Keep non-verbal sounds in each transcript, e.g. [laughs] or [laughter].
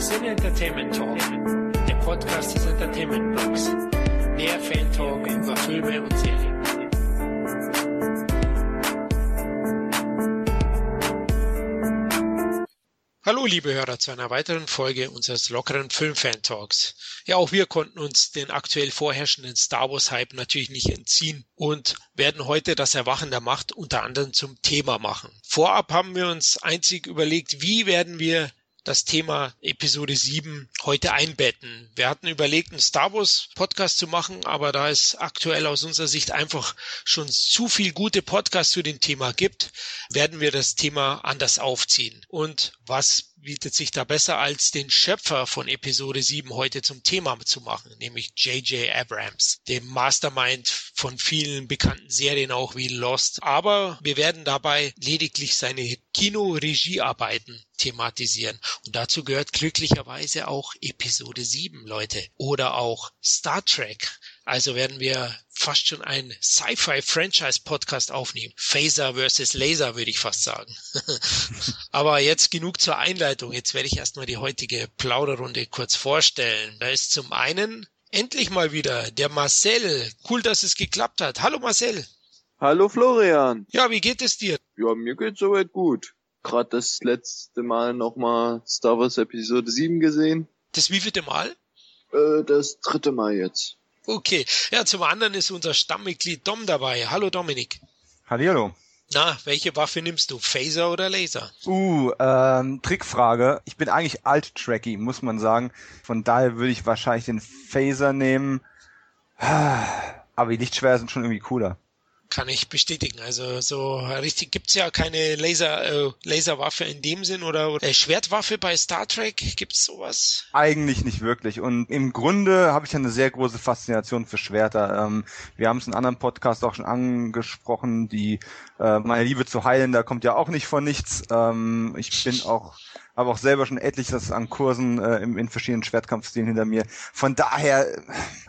Sin Entertainment Talk, der Podcast des Entertainment Blogs. Der Fan Talk über Filme und Serien. Hallo liebe Hörer zu einer weiteren Folge unseres lockeren Film-Fan-Talks. Ja, auch wir konnten uns den aktuell vorherrschenden Star Wars-Hype natürlich nicht entziehen und werden heute das Erwachen der Macht unter anderem zum Thema machen. Vorab haben wir uns einzig überlegt, wie werden wir das Thema Episode 7 heute einbetten. Wir hatten überlegt, einen Star Wars Podcast zu machen, aber da es aktuell aus unserer Sicht einfach schon zu viel gute Podcasts zu dem Thema gibt, werden wir das Thema anders aufziehen. Und was bietet sich da besser als den Schöpfer von Episode 7 heute zum Thema zu machen, nämlich J.J. Abrams, dem Mastermind von vielen bekannten Serien auch wie Lost. Aber wir werden dabei lediglich seine Kino-Regiearbeiten thematisieren. Und dazu gehört glücklicherweise auch Episode 7, Leute. Oder auch Star Trek. Also werden wir fast schon ein Sci-Fi-Franchise-Podcast aufnehmen. Phaser versus Laser, würde ich fast sagen. [laughs] Aber jetzt genug zur Einleitung. Jetzt werde ich erstmal die heutige Plauderrunde kurz vorstellen. Da ist zum einen endlich mal wieder der Marcel. Cool, dass es geklappt hat. Hallo Marcel. Hallo Florian. Ja, wie geht es dir? Ja, mir geht's soweit gut. Gerade das letzte Mal nochmal Star Wars Episode 7 gesehen. Das wievielte Mal? Äh, das dritte Mal jetzt. Okay. Ja, zum anderen ist unser Stammmitglied Dom dabei. Hallo Dominik. Hallihallo. Na, welche Waffe nimmst du? Phaser oder Laser? Uh, ähm, Trickfrage. Ich bin eigentlich alt-tracky, muss man sagen. Von daher würde ich wahrscheinlich den Phaser nehmen. Aber die Lichtschwerter sind schon irgendwie cooler kann ich bestätigen. Also so richtig gibt's ja keine Laser äh, Laserwaffe in dem Sinn oder, oder äh, Schwertwaffe bei Star Trek. Gibt's sowas? Eigentlich nicht wirklich. Und im Grunde habe ich eine sehr große Faszination für Schwerter. Ähm, wir haben es in anderen Podcasts auch schon angesprochen. Die äh, meine Liebe zu heilen, da kommt ja auch nicht von nichts. Ähm, ich bin auch habe auch selber schon etliches an Kursen äh, in, in verschiedenen Schwertkampfstilen hinter mir. Von daher,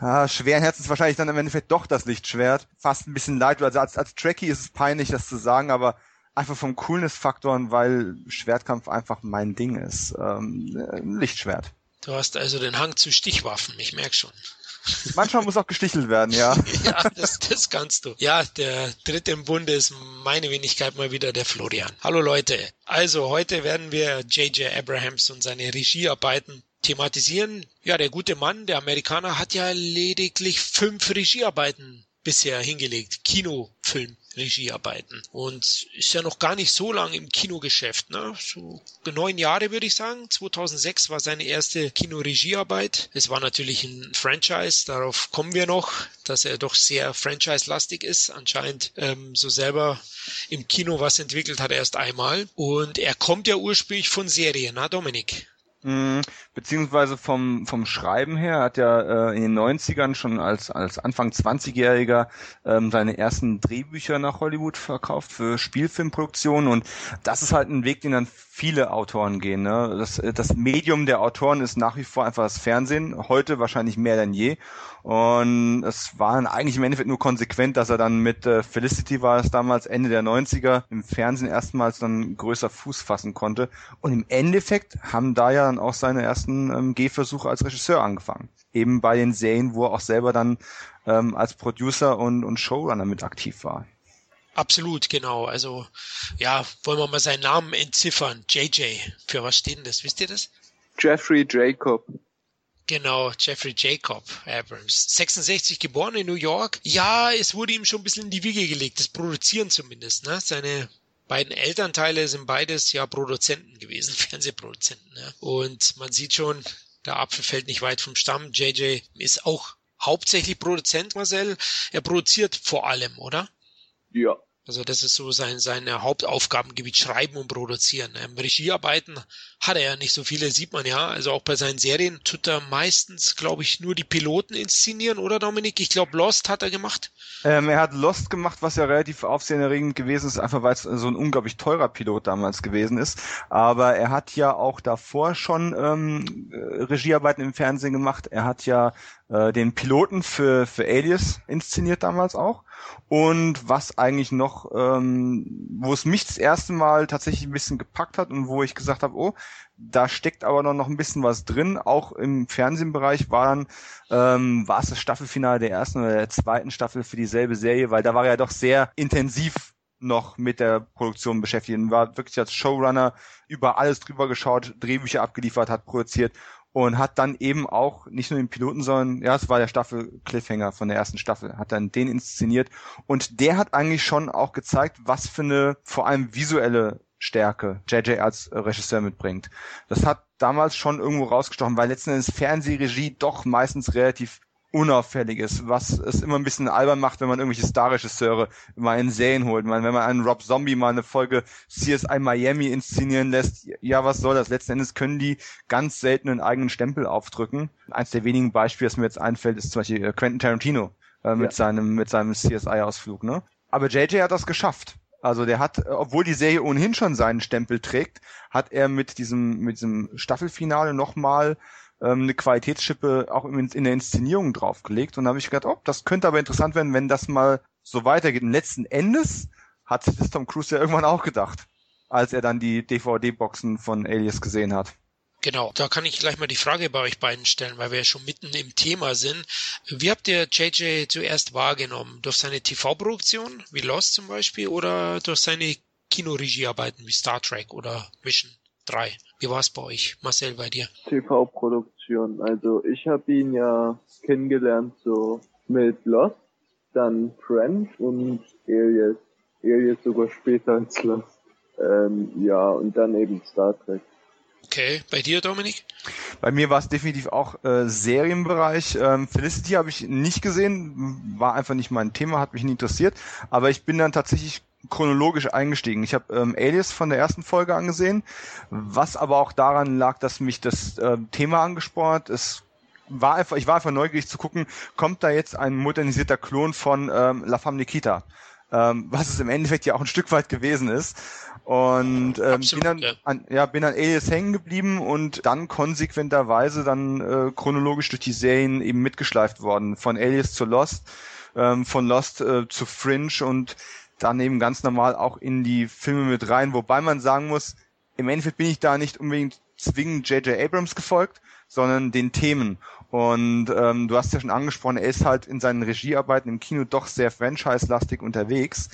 äh, schweren Herzens wahrscheinlich dann im Endeffekt doch das Lichtschwert. Fast ein bisschen leid, also als, als Trekkie ist es peinlich, das zu sagen, aber einfach vom Coolness-Faktoren, weil Schwertkampf einfach mein Ding ist. Ähm, äh, Lichtschwert. Du hast also den Hang zu Stichwaffen, ich merk schon. Manchmal muss auch gestichelt werden, ja. [laughs] ja, das, das kannst du. Ja, der dritte im Bunde ist meine Wenigkeit mal wieder der Florian. Hallo Leute. Also heute werden wir J.J. Abrahams und seine Regiearbeiten thematisieren. Ja, der gute Mann, der Amerikaner, hat ja lediglich fünf Regiearbeiten bisher hingelegt. Kinofilm. Regiearbeiten. Und ist ja noch gar nicht so lang im Kinogeschäft, ne? So neun Jahre würde ich sagen. 2006 war seine erste Kinoregiearbeit. Es war natürlich ein Franchise, darauf kommen wir noch, dass er doch sehr franchise-lastig ist. Anscheinend ähm, so selber im Kino was entwickelt hat erst einmal. Und er kommt ja ursprünglich von Serien, na Dominik? Mhm. Beziehungsweise vom, vom Schreiben her hat er äh, in den 90ern schon als, als Anfang 20-Jähriger ähm, seine ersten Drehbücher nach Hollywood verkauft für Spielfilmproduktionen und das ist halt ein Weg, den dann viele Autoren gehen. Ne? Das, das Medium der Autoren ist nach wie vor einfach das Fernsehen, heute wahrscheinlich mehr denn je und es war dann eigentlich im Endeffekt nur konsequent, dass er dann mit äh, Felicity war es damals Ende der 90er im Fernsehen erstmals dann größer Fuß fassen konnte. Und im Endeffekt haben da ja dann auch seine ersten ähm, Gehversuche als Regisseur angefangen. Eben bei den Serien, wo er auch selber dann ähm, als Producer und, und Showrunner mit aktiv war. Absolut, genau. Also, ja, wollen wir mal seinen Namen entziffern. JJ. Für was steht denn das? Wisst ihr das? Jeffrey Jacob. Genau, Jeffrey Jacob Abrams. 66 geboren in New York. Ja, es wurde ihm schon ein bisschen in die Wiege gelegt, das Produzieren zumindest. Ne? Seine beiden Elternteile sind beides ja Produzenten gewesen, [laughs] Fernsehproduzenten. Ne? Und man sieht schon, der Apfel fällt nicht weit vom Stamm. JJ ist auch hauptsächlich Produzent, Marcel. Er produziert vor allem, oder? Ja, also das ist so sein, sein Hauptaufgabengebiet, schreiben und produzieren. Ähm, Regiearbeiten hat er ja nicht so viele, sieht man ja. Also auch bei seinen Serien tut er meistens, glaube ich, nur die Piloten inszenieren, oder Dominik? Ich glaube, Lost hat er gemacht. Ähm, er hat Lost gemacht, was ja relativ aufsehenerregend gewesen ist, einfach weil es so ein unglaublich teurer Pilot damals gewesen ist. Aber er hat ja auch davor schon ähm, Regiearbeiten im Fernsehen gemacht. Er hat ja äh, den Piloten für, für Alias inszeniert damals auch. Und was eigentlich noch, ähm, wo es mich das erste Mal tatsächlich ein bisschen gepackt hat und wo ich gesagt habe, oh, da steckt aber noch, noch ein bisschen was drin. Auch im Fernsehbereich war dann, ähm, war es das Staffelfinale der ersten oder der zweiten Staffel für dieselbe Serie, weil da war er ja doch sehr intensiv noch mit der Produktion beschäftigt und war wirklich als Showrunner über alles drüber geschaut, Drehbücher abgeliefert, hat produziert und hat dann eben auch nicht nur den Piloten, sondern ja, es war der Staffel Cliffhanger von der ersten Staffel, hat dann den inszeniert und der hat eigentlich schon auch gezeigt, was für eine vor allem visuelle Stärke JJ als Regisseur mitbringt. Das hat damals schon irgendwo rausgestochen, weil letzten Endes Fernsehregie doch meistens relativ unauffällig ist, was es immer ein bisschen albern macht, wenn man irgendwelche Starregisseure mal in Serien holt. Man, wenn man einen Rob Zombie mal eine Folge CSI Miami inszenieren lässt, ja, was soll das? Letzten Endes können die ganz selten einen eigenen Stempel aufdrücken. Eins der wenigen Beispiele, das mir jetzt einfällt, ist zum Beispiel äh, Quentin Tarantino äh, mit ja. seinem mit seinem CSI-Ausflug. Ne? Aber JJ hat das geschafft. Also der hat, obwohl die Serie ohnehin schon seinen Stempel trägt, hat er mit diesem mit diesem Staffelfinale nochmal ähm, eine Qualitätsschippe auch in, in der Inszenierung draufgelegt. Und da habe ich gedacht, oh, das könnte aber interessant werden, wenn das mal so weitergeht. Und letzten Endes hat das Tom Cruise ja irgendwann auch gedacht, als er dann die DVD-Boxen von Alias gesehen hat. Genau, da kann ich gleich mal die Frage bei euch beiden stellen, weil wir ja schon mitten im Thema sind. Wie habt ihr JJ zuerst wahrgenommen? Durch seine TV-Produktion, wie Lost zum Beispiel, oder durch seine Kinoregiearbeiten wie Star Trek oder Mission 3? Wie war es bei euch? Marcel, bei dir? TV-Produktion. Also ich habe ihn ja kennengelernt so mit Lost, dann Friends und Alias. Alias sogar später als Lost. Ähm, ja, und dann eben Star Trek. Okay, bei dir, Dominik? Bei mir war es definitiv auch äh, Serienbereich. Ähm, Felicity habe ich nicht gesehen, war einfach nicht mein Thema, hat mich nie interessiert. Aber ich bin dann tatsächlich chronologisch eingestiegen. Ich habe ähm, Alias von der ersten Folge angesehen, was aber auch daran lag, dass mich das äh, Thema angespornt. Es war einfach, ich war einfach neugierig zu gucken, kommt da jetzt ein modernisierter Klon von ähm, La Femme Nikita, ähm, was es im Endeffekt ja auch ein Stück weit gewesen ist. Und ähm, Absolut, bin dann ja. An, ja bin an Alias hängen geblieben und dann konsequenterweise dann äh, chronologisch durch die Serien eben mitgeschleift worden, von Alias zu Lost, ähm, von Lost äh, zu Fringe und dann eben ganz normal auch in die Filme mit rein, wobei man sagen muss, im Endeffekt bin ich da nicht unbedingt zwingend J.J. Abrams gefolgt, sondern den Themen. Und ähm, du hast ja schon angesprochen, er ist halt in seinen Regiearbeiten im Kino doch sehr franchise-lastig unterwegs.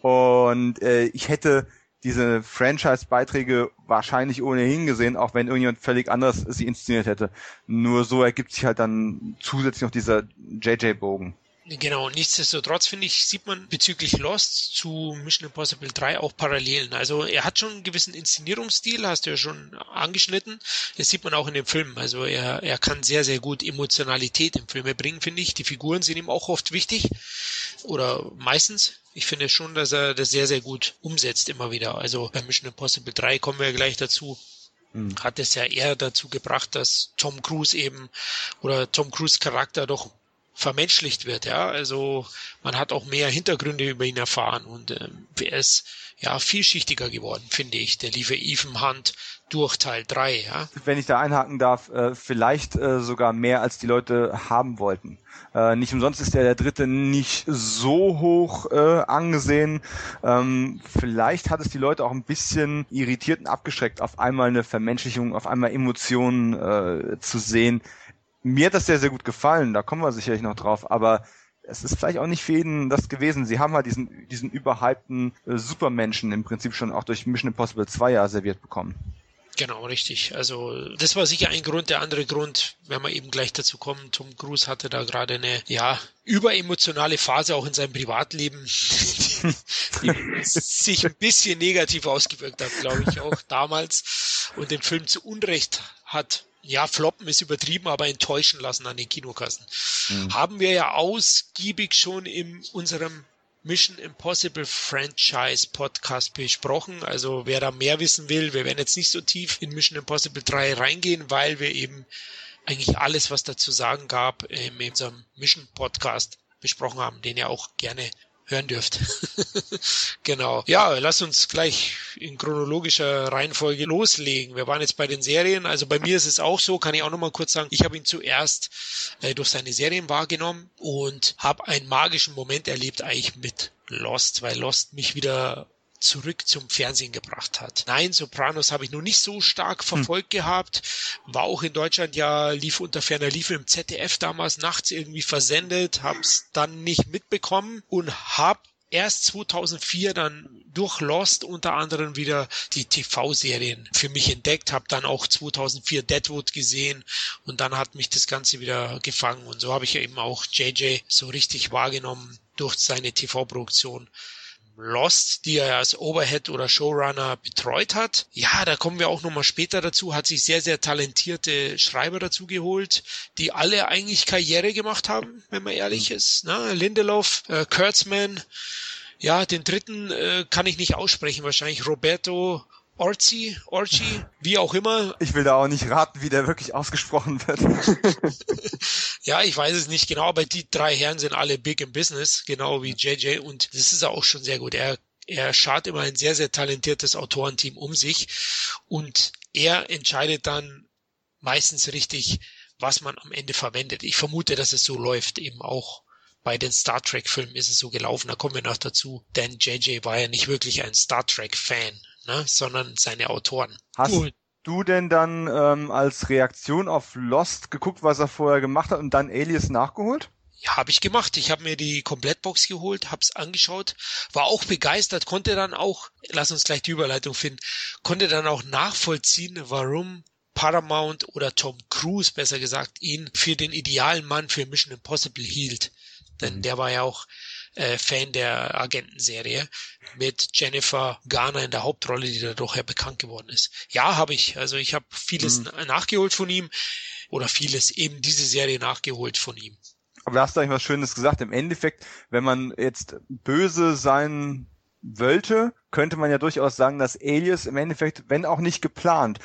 Und äh, ich hätte diese Franchise-Beiträge wahrscheinlich ohnehin gesehen, auch wenn irgendjemand völlig anders sie inszeniert hätte. Nur so ergibt sich halt dann zusätzlich noch dieser JJ-Bogen. Genau, nichtsdestotrotz finde ich, sieht man bezüglich Lost zu Mission Impossible 3 auch Parallelen. Also er hat schon einen gewissen Inszenierungsstil, hast du ja schon angeschnitten. Das sieht man auch in dem Film. Also er, er kann sehr, sehr gut Emotionalität im Film bringen, finde ich. Die Figuren sind ihm auch oft wichtig. Oder meistens. Ich finde schon, dass er das sehr, sehr gut umsetzt immer wieder. Also bei Mission Impossible 3 kommen wir ja gleich dazu hm. hat es ja eher dazu gebracht, dass Tom Cruise eben oder Tom Cruise Charakter doch vermenschlicht wird, ja. Also man hat auch mehr Hintergründe über ihn erfahren und ähm, er ist ja vielschichtiger geworden, finde ich. Der liebe Ethan Hunt durch Teil 3, ja. Wenn ich da einhaken darf, äh, vielleicht äh, sogar mehr als die Leute haben wollten. Äh, nicht umsonst ist der, der dritte nicht so hoch äh, angesehen. Ähm, vielleicht hat es die Leute auch ein bisschen irritiert und abgeschreckt, auf einmal eine Vermenschlichung, auf einmal Emotionen äh, zu sehen mir hat das sehr, sehr gut gefallen, da kommen wir sicherlich noch drauf, aber es ist vielleicht auch nicht für jeden das gewesen. Sie haben halt diesen, diesen überhypten äh, Supermenschen im Prinzip schon auch durch Mission Impossible 2 Jahre serviert bekommen. Genau, richtig. Also das war sicher ein Grund. Der andere Grund, wenn wir eben gleich dazu kommen, Tom Cruise hatte da gerade eine ja überemotionale Phase auch in seinem Privatleben, [laughs] die, die sich ein bisschen negativ ausgewirkt hat, glaube ich auch damals und den Film zu Unrecht hat ja, floppen ist übertrieben, aber enttäuschen lassen an den Kinokassen. Mhm. Haben wir ja ausgiebig schon in unserem Mission Impossible Franchise Podcast besprochen. Also wer da mehr wissen will, wir werden jetzt nicht so tief in Mission Impossible 3 reingehen, weil wir eben eigentlich alles, was dazu sagen gab, in unserem Mission Podcast besprochen haben, den ihr auch gerne hören dürft. [laughs] genau. Ja, lass uns gleich in chronologischer Reihenfolge loslegen. Wir waren jetzt bei den Serien. Also bei mir ist es auch so, kann ich auch nochmal kurz sagen, ich habe ihn zuerst äh, durch seine Serien wahrgenommen und habe einen magischen Moment erlebt eigentlich mit Lost, weil Lost mich wieder zurück zum Fernsehen gebracht hat. Nein, Sopranos habe ich noch nicht so stark hm. verfolgt hm. gehabt. War auch in Deutschland ja, lief unter ferner Lief im ZDF damals nachts irgendwie versendet, hab's dann nicht mitbekommen und hab erst 2004 dann durch Lost unter anderem wieder die TV-Serien für mich entdeckt, habe dann auch 2004 Deadwood gesehen und dann hat mich das Ganze wieder gefangen und so habe ich eben auch JJ so richtig wahrgenommen durch seine TV-Produktion. Lost, die er als Overhead oder Showrunner betreut hat. Ja, da kommen wir auch nochmal später dazu, hat sich sehr, sehr talentierte Schreiber dazu geholt, die alle eigentlich Karriere gemacht haben, wenn man ehrlich mhm. ist. Ne? Lindelof, äh, Kurtzman, ja, den dritten äh, kann ich nicht aussprechen, wahrscheinlich Roberto Orci, Orci, wie auch immer. Ich will da auch nicht raten, wie der wirklich ausgesprochen wird. [laughs] ja, ich weiß es nicht genau, aber die drei Herren sind alle big im Business, genau wie JJ und das ist auch schon sehr gut. Er er schart immer ein sehr, sehr talentiertes Autorenteam um sich und er entscheidet dann meistens richtig, was man am Ende verwendet. Ich vermute, dass es so läuft, eben auch bei den Star Trek Filmen ist es so gelaufen, da kommen wir noch dazu, denn JJ war ja nicht wirklich ein Star Trek Fan ne, sondern seine Autoren. Hast Gut. du denn dann ähm, als Reaktion auf Lost geguckt, was er vorher gemacht hat und dann Alias nachgeholt? Ja, habe ich gemacht. Ich habe mir die Komplettbox geholt, hab's angeschaut, war auch begeistert, konnte dann auch, lass uns gleich die Überleitung finden, konnte dann auch nachvollziehen, warum Paramount oder Tom Cruise, besser gesagt, ihn für den idealen Mann für Mission Impossible hielt. Denn mhm. der war ja auch äh, Fan der Agentenserie mit Jennifer Garner in der Hauptrolle, die dadurch ja bekannt geworden ist. Ja, habe ich. Also ich habe vieles mhm. nachgeholt von ihm oder vieles eben diese Serie nachgeholt von ihm. Aber da hast du eigentlich was Schönes gesagt. Im Endeffekt, wenn man jetzt böse sein wollte, könnte man ja durchaus sagen, dass Alias im Endeffekt, wenn auch nicht geplant,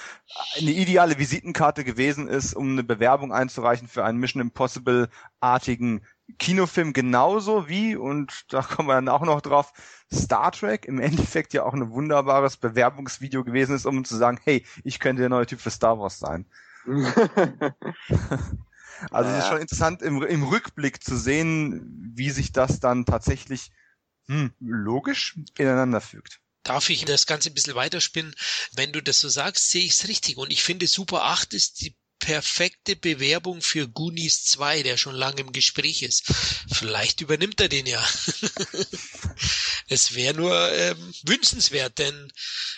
eine ideale Visitenkarte gewesen ist, um eine Bewerbung einzureichen für einen Mission Impossible-artigen Kinofilm genauso wie, und da kommen wir dann auch noch drauf, Star Trek im Endeffekt ja auch ein wunderbares Bewerbungsvideo gewesen ist, um zu sagen, hey, ich könnte der neue Typ für Star Wars sein. [laughs] also ja. es ist schon interessant im, im Rückblick zu sehen, wie sich das dann tatsächlich hm, logisch ineinander fügt. Darf ich das Ganze ein bisschen weiterspinnen? Wenn du das so sagst, sehe ich es richtig. Und ich finde, Super 8 ist die perfekte Bewerbung für Goonies 2, der schon lange im Gespräch ist. Vielleicht übernimmt er den ja. [laughs] es wäre nur ähm, wünschenswert, denn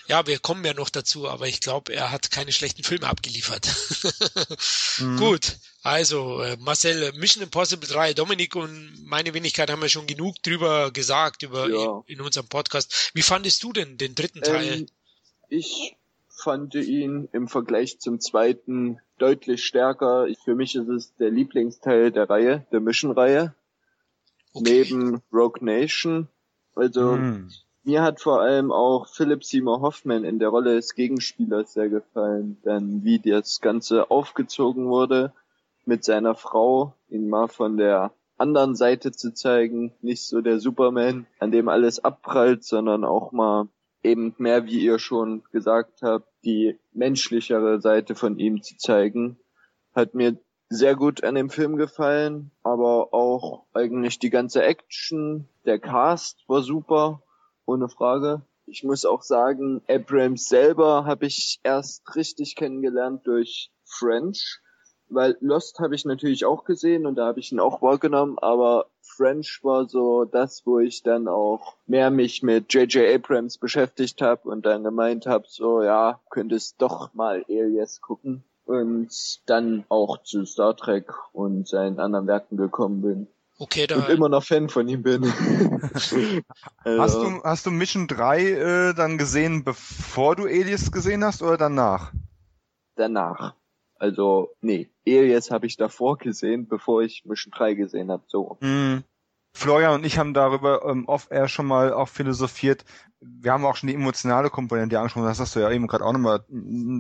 ja, wir kommen ja noch dazu, aber ich glaube, er hat keine schlechten Filme abgeliefert. [laughs] mhm. Gut, also äh, Marcel, Mission Impossible 3, Dominik und meine Wenigkeit haben ja schon genug drüber gesagt über ja. in, in unserem Podcast. Wie fandest du denn den dritten Teil? Ähm, ich fand ihn im Vergleich zum zweiten deutlich stärker. Für mich ist es der Lieblingsteil der Reihe, der Mission-Reihe. Okay. Neben Rogue Nation. Also hm. mir hat vor allem auch Philip Seymour Hoffman in der Rolle des Gegenspielers sehr gefallen. Denn wie das Ganze aufgezogen wurde mit seiner Frau, ihn mal von der anderen Seite zu zeigen, nicht so der Superman, an dem alles abprallt, sondern auch mal eben mehr, wie ihr schon gesagt habt, die menschlichere Seite von ihm zu zeigen. Hat mir sehr gut an dem Film gefallen, aber auch eigentlich die ganze Action, der Cast war super, ohne Frage. Ich muss auch sagen, Abrams selber habe ich erst richtig kennengelernt durch French, weil Lost habe ich natürlich auch gesehen und da habe ich ihn auch wahrgenommen, aber French war so das, wo ich dann auch mehr mich mit J.J. Abrams beschäftigt habe und dann gemeint habe, so ja, könntest doch mal Alias gucken und dann auch zu Star Trek und seinen anderen Werken gekommen bin. Okay, da und immer noch Fan von ihm bin. [laughs] also. Hast du hast du Mission 3 äh, dann gesehen, bevor du Alias gesehen hast oder danach? Danach. Also, nee, Alias habe ich davor gesehen, bevor ich Mission 3 gesehen habe, so. Mm. Florian und ich haben darüber ähm, off-air schon mal auch philosophiert. Wir haben auch schon die emotionale Komponente angesprochen, das hast du ja eben gerade auch nochmal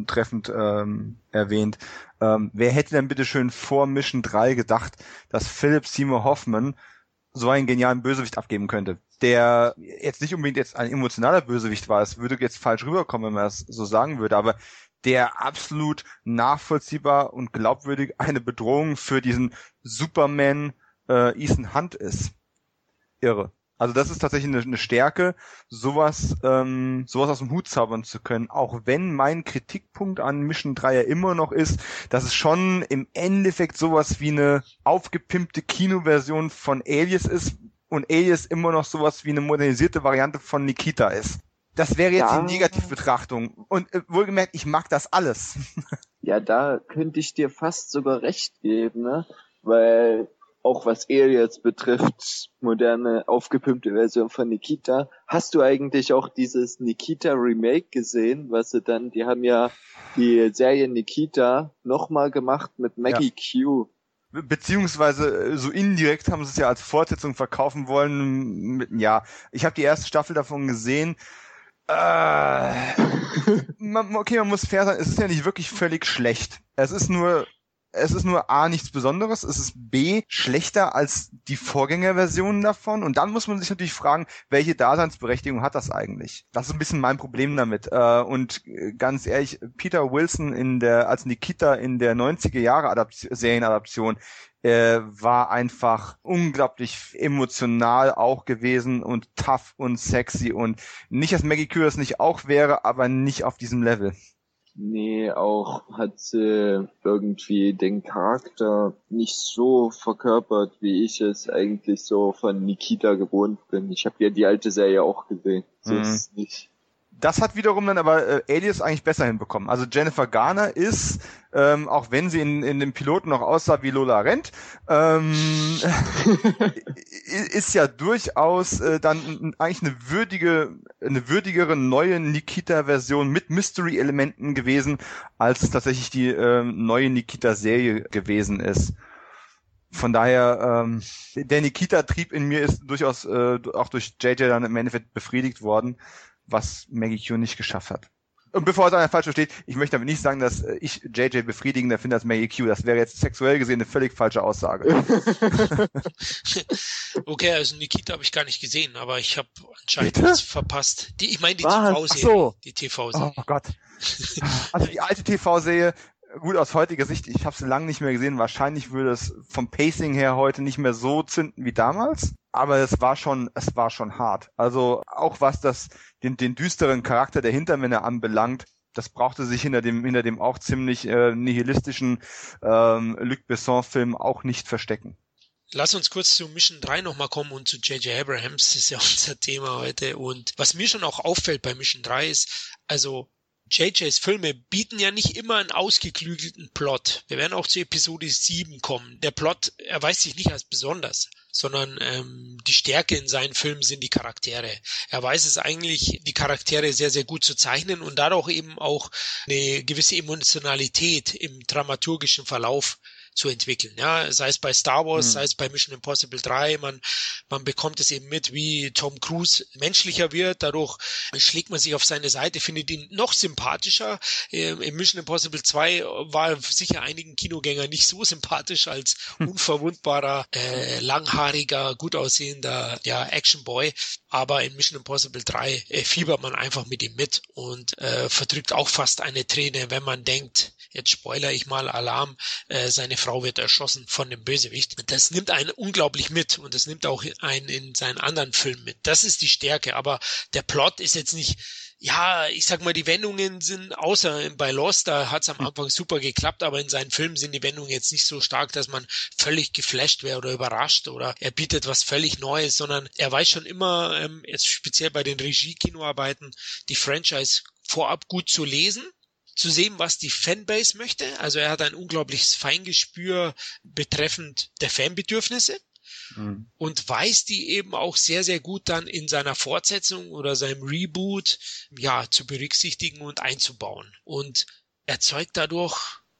treffend ähm, erwähnt. Ähm, wer hätte denn bitte schön vor Mission 3 gedacht, dass Philip Seymour Hoffman so einen genialen Bösewicht abgeben könnte? der jetzt nicht unbedingt jetzt ein emotionaler Bösewicht war, es würde jetzt falsch rüberkommen, wenn man das so sagen würde, aber der absolut nachvollziehbar und glaubwürdig eine Bedrohung für diesen Superman äh, Ethan Hunt ist. Irre. Also das ist tatsächlich eine, eine Stärke, sowas, ähm, sowas aus dem Hut zaubern zu können. Auch wenn mein Kritikpunkt an Mission 3 ja immer noch ist, dass es schon im Endeffekt sowas wie eine aufgepimpte Kinoversion von Alias ist und Alias immer noch sowas wie eine modernisierte Variante von Nikita ist. Das wäre jetzt ja. die Negativbetrachtung. Und äh, wohlgemerkt, ich mag das alles. [laughs] ja, da könnte ich dir fast sogar recht geben, ne? Weil auch was Alias betrifft, moderne, aufgepimpte Version von Nikita. Hast du eigentlich auch dieses Nikita Remake gesehen, was sie dann, die haben ja die Serie Nikita nochmal gemacht mit Maggie ja. Q. Beziehungsweise äh, so indirekt haben sie es ja als Fortsetzung verkaufen wollen. Ja, ich habe die erste Staffel davon gesehen. Äh, [laughs] man, okay, man muss fair sein, es ist ja nicht wirklich völlig schlecht. Es ist nur es ist nur A nichts Besonderes, es ist B schlechter als die Vorgängerversionen davon und dann muss man sich natürlich fragen, welche Daseinsberechtigung hat das eigentlich? Das ist ein bisschen mein Problem damit äh, und äh, ganz ehrlich, Peter Wilson in der als Nikita in der 90er Jahre Adapt Serienadaption äh, war einfach unglaublich emotional auch gewesen und tough und sexy und nicht, dass Maggie Cures nicht auch wäre, aber nicht auf diesem Level. Nee, auch hat sie irgendwie den Charakter nicht so verkörpert, wie ich es eigentlich so von Nikita gewohnt bin. Ich habe ja die alte Serie auch gesehen. So mhm. ist es nicht das hat wiederum dann aber äh, Alias eigentlich besser hinbekommen. Also Jennifer Garner ist, ähm, auch wenn sie in, in dem Piloten noch aussah wie Lola Rent, ähm, [laughs] ist ja durchaus äh, dann eigentlich eine würdige, eine würdigere neue Nikita-Version mit Mystery-Elementen gewesen, als es tatsächlich die äh, neue Nikita-Serie gewesen ist. Von daher, ähm, der Nikita-Trieb in mir ist durchaus äh, auch durch JJ dann im Endeffekt befriedigt worden was Maggie Q nicht geschafft hat. Und bevor es einer falsch versteht, ich möchte damit nicht sagen, dass äh, ich JJ befriedigender finde als Maggie Q. Das wäre jetzt sexuell gesehen eine völlig falsche Aussage. [laughs] [laughs] okay, also Nikita habe ich gar nicht gesehen, aber ich habe anscheinend was verpasst. Die, ich meine die TV-Serie. So. Die TV-Serie. Oh Gott. Also die alte TV-Serie, gut aus heutiger Sicht, ich habe sie lange nicht mehr gesehen. Wahrscheinlich würde es vom Pacing her heute nicht mehr so zünden wie damals. Aber es war schon, es war schon hart. Also auch was das den, den düsteren Charakter der Hintermänner anbelangt, das brauchte sich hinter dem hinter dem auch ziemlich äh, nihilistischen ähm, Luc Besson-Film auch nicht verstecken. Lass uns kurz zu Mission 3 nochmal kommen und zu J.J. Abrahams, das ist ja [laughs] unser Thema heute. Und was mir schon auch auffällt bei Mission 3 ist, also JJs Filme bieten ja nicht immer einen ausgeklügelten Plot. Wir werden auch zu Episode 7 kommen. Der Plot erweist sich nicht als besonders sondern ähm, die Stärke in seinen Filmen sind die Charaktere. Er weiß es eigentlich, die Charaktere sehr, sehr gut zu zeichnen und dadurch eben auch eine gewisse Emotionalität im dramaturgischen Verlauf zu entwickeln. Ja, sei es bei Star Wars, mhm. sei es bei Mission Impossible 3, man, man bekommt es eben mit, wie Tom Cruise menschlicher wird, dadurch schlägt man sich auf seine Seite, findet ihn noch sympathischer. Ähm, Im Mission Impossible 2 war sicher einigen Kinogängern nicht so sympathisch als unverwundbarer, äh, langhaariger, gut aussehender ja, Actionboy. Aber in Mission Impossible 3 äh, fiebert man einfach mit ihm mit und äh, verdrückt auch fast eine Träne, wenn man denkt, jetzt spoiler ich mal Alarm, äh, seine Frau wird erschossen von dem Bösewicht. Das nimmt einen unglaublich mit und das nimmt auch einen in seinen anderen Filmen mit. Das ist die Stärke, aber der Plot ist jetzt nicht ja, ich sag mal, die Wendungen sind, außer bei Lost, da hat's am hm. Anfang super geklappt, aber in seinen Filmen sind die Wendungen jetzt nicht so stark, dass man völlig geflasht wäre oder überrascht oder er bietet was völlig Neues, sondern er weiß schon immer, ähm, jetzt speziell bei den Regie-Kinoarbeiten, die Franchise vorab gut zu lesen zu sehen, was die Fanbase möchte. Also er hat ein unglaubliches Feingespür betreffend der Fanbedürfnisse mhm. und weiß die eben auch sehr, sehr gut dann in seiner Fortsetzung oder seinem Reboot ja zu berücksichtigen und einzubauen. Und erzeugt dadurch,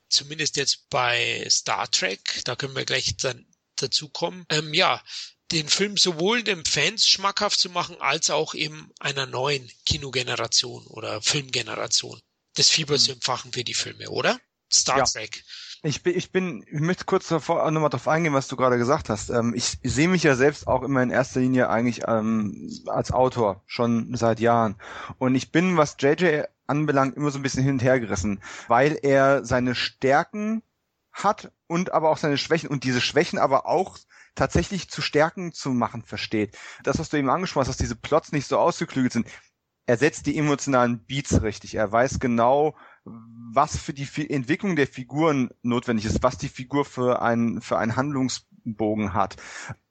zumindest jetzt bei Star Trek, da können wir gleich dann dazu kommen, ähm, ja, den Film sowohl den Fans schmackhaft zu machen, als auch eben einer neuen Kinogeneration oder Filmgeneration das Fieber zu mhm. entfachen für die Filme, oder? Star ja. Trek. Ich bin, ich bin, ich möchte kurz davor nochmal darauf eingehen, was du gerade gesagt hast. Ähm, ich, ich sehe mich ja selbst auch immer in erster Linie eigentlich ähm, als Autor, schon seit Jahren. Und ich bin, was JJ anbelangt, immer so ein bisschen hin und her gerissen, weil er seine Stärken hat und aber auch seine Schwächen und diese Schwächen aber auch tatsächlich zu Stärken zu machen versteht. Das, was du eben angesprochen hast, dass diese Plots nicht so ausgeklügelt sind. Er setzt die emotionalen Beats richtig. Er weiß genau, was für die Entwicklung der Figuren notwendig ist, was die Figur für einen, für einen Handlungsbogen hat.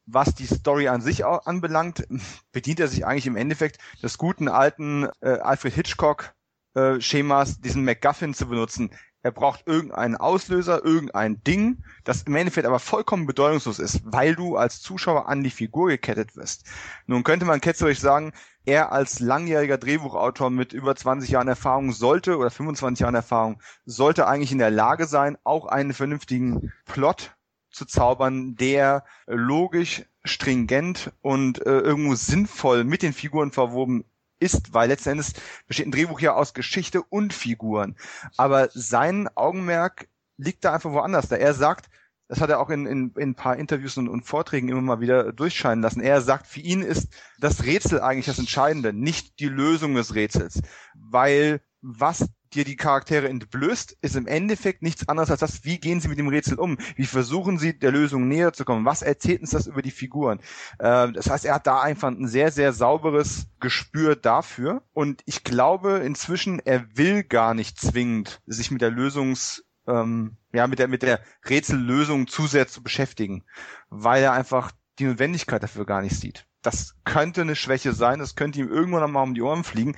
Was die Story an sich anbelangt, [laughs] bedient er sich eigentlich im Endeffekt des guten alten äh, Alfred Hitchcock äh, Schemas, diesen MacGuffin zu benutzen. Er braucht irgendeinen Auslöser, irgendein Ding, das im Endeffekt aber vollkommen bedeutungslos ist, weil du als Zuschauer an die Figur gekettet wirst. Nun könnte man ketzerisch sagen, er als langjähriger Drehbuchautor mit über 20 Jahren Erfahrung sollte oder 25 Jahren Erfahrung sollte eigentlich in der Lage sein, auch einen vernünftigen Plot zu zaubern, der logisch, stringent und äh, irgendwo sinnvoll mit den Figuren verwoben ist, weil letzten Endes besteht ein Drehbuch ja aus Geschichte und Figuren. Aber sein Augenmerk liegt da einfach woanders. Da er sagt, das hat er auch in, in, in ein paar Interviews und, und Vorträgen immer mal wieder durchscheinen lassen. Er sagt, für ihn ist das Rätsel eigentlich das Entscheidende, nicht die Lösung des Rätsels. Weil was dir die Charaktere entblößt, ist im Endeffekt nichts anderes als das, wie gehen sie mit dem Rätsel um? Wie versuchen sie der Lösung näher zu kommen? Was erzählt uns das über die Figuren? Äh, das heißt, er hat da einfach ein sehr, sehr sauberes Gespür dafür. Und ich glaube inzwischen, er will gar nicht zwingend sich mit der Lösungs ähm, ja, mit der, mit der Rätsellösung zu sehr zu beschäftigen, weil er einfach die Notwendigkeit dafür gar nicht sieht. Das könnte eine Schwäche sein, das könnte ihm irgendwann einmal um die Ohren fliegen.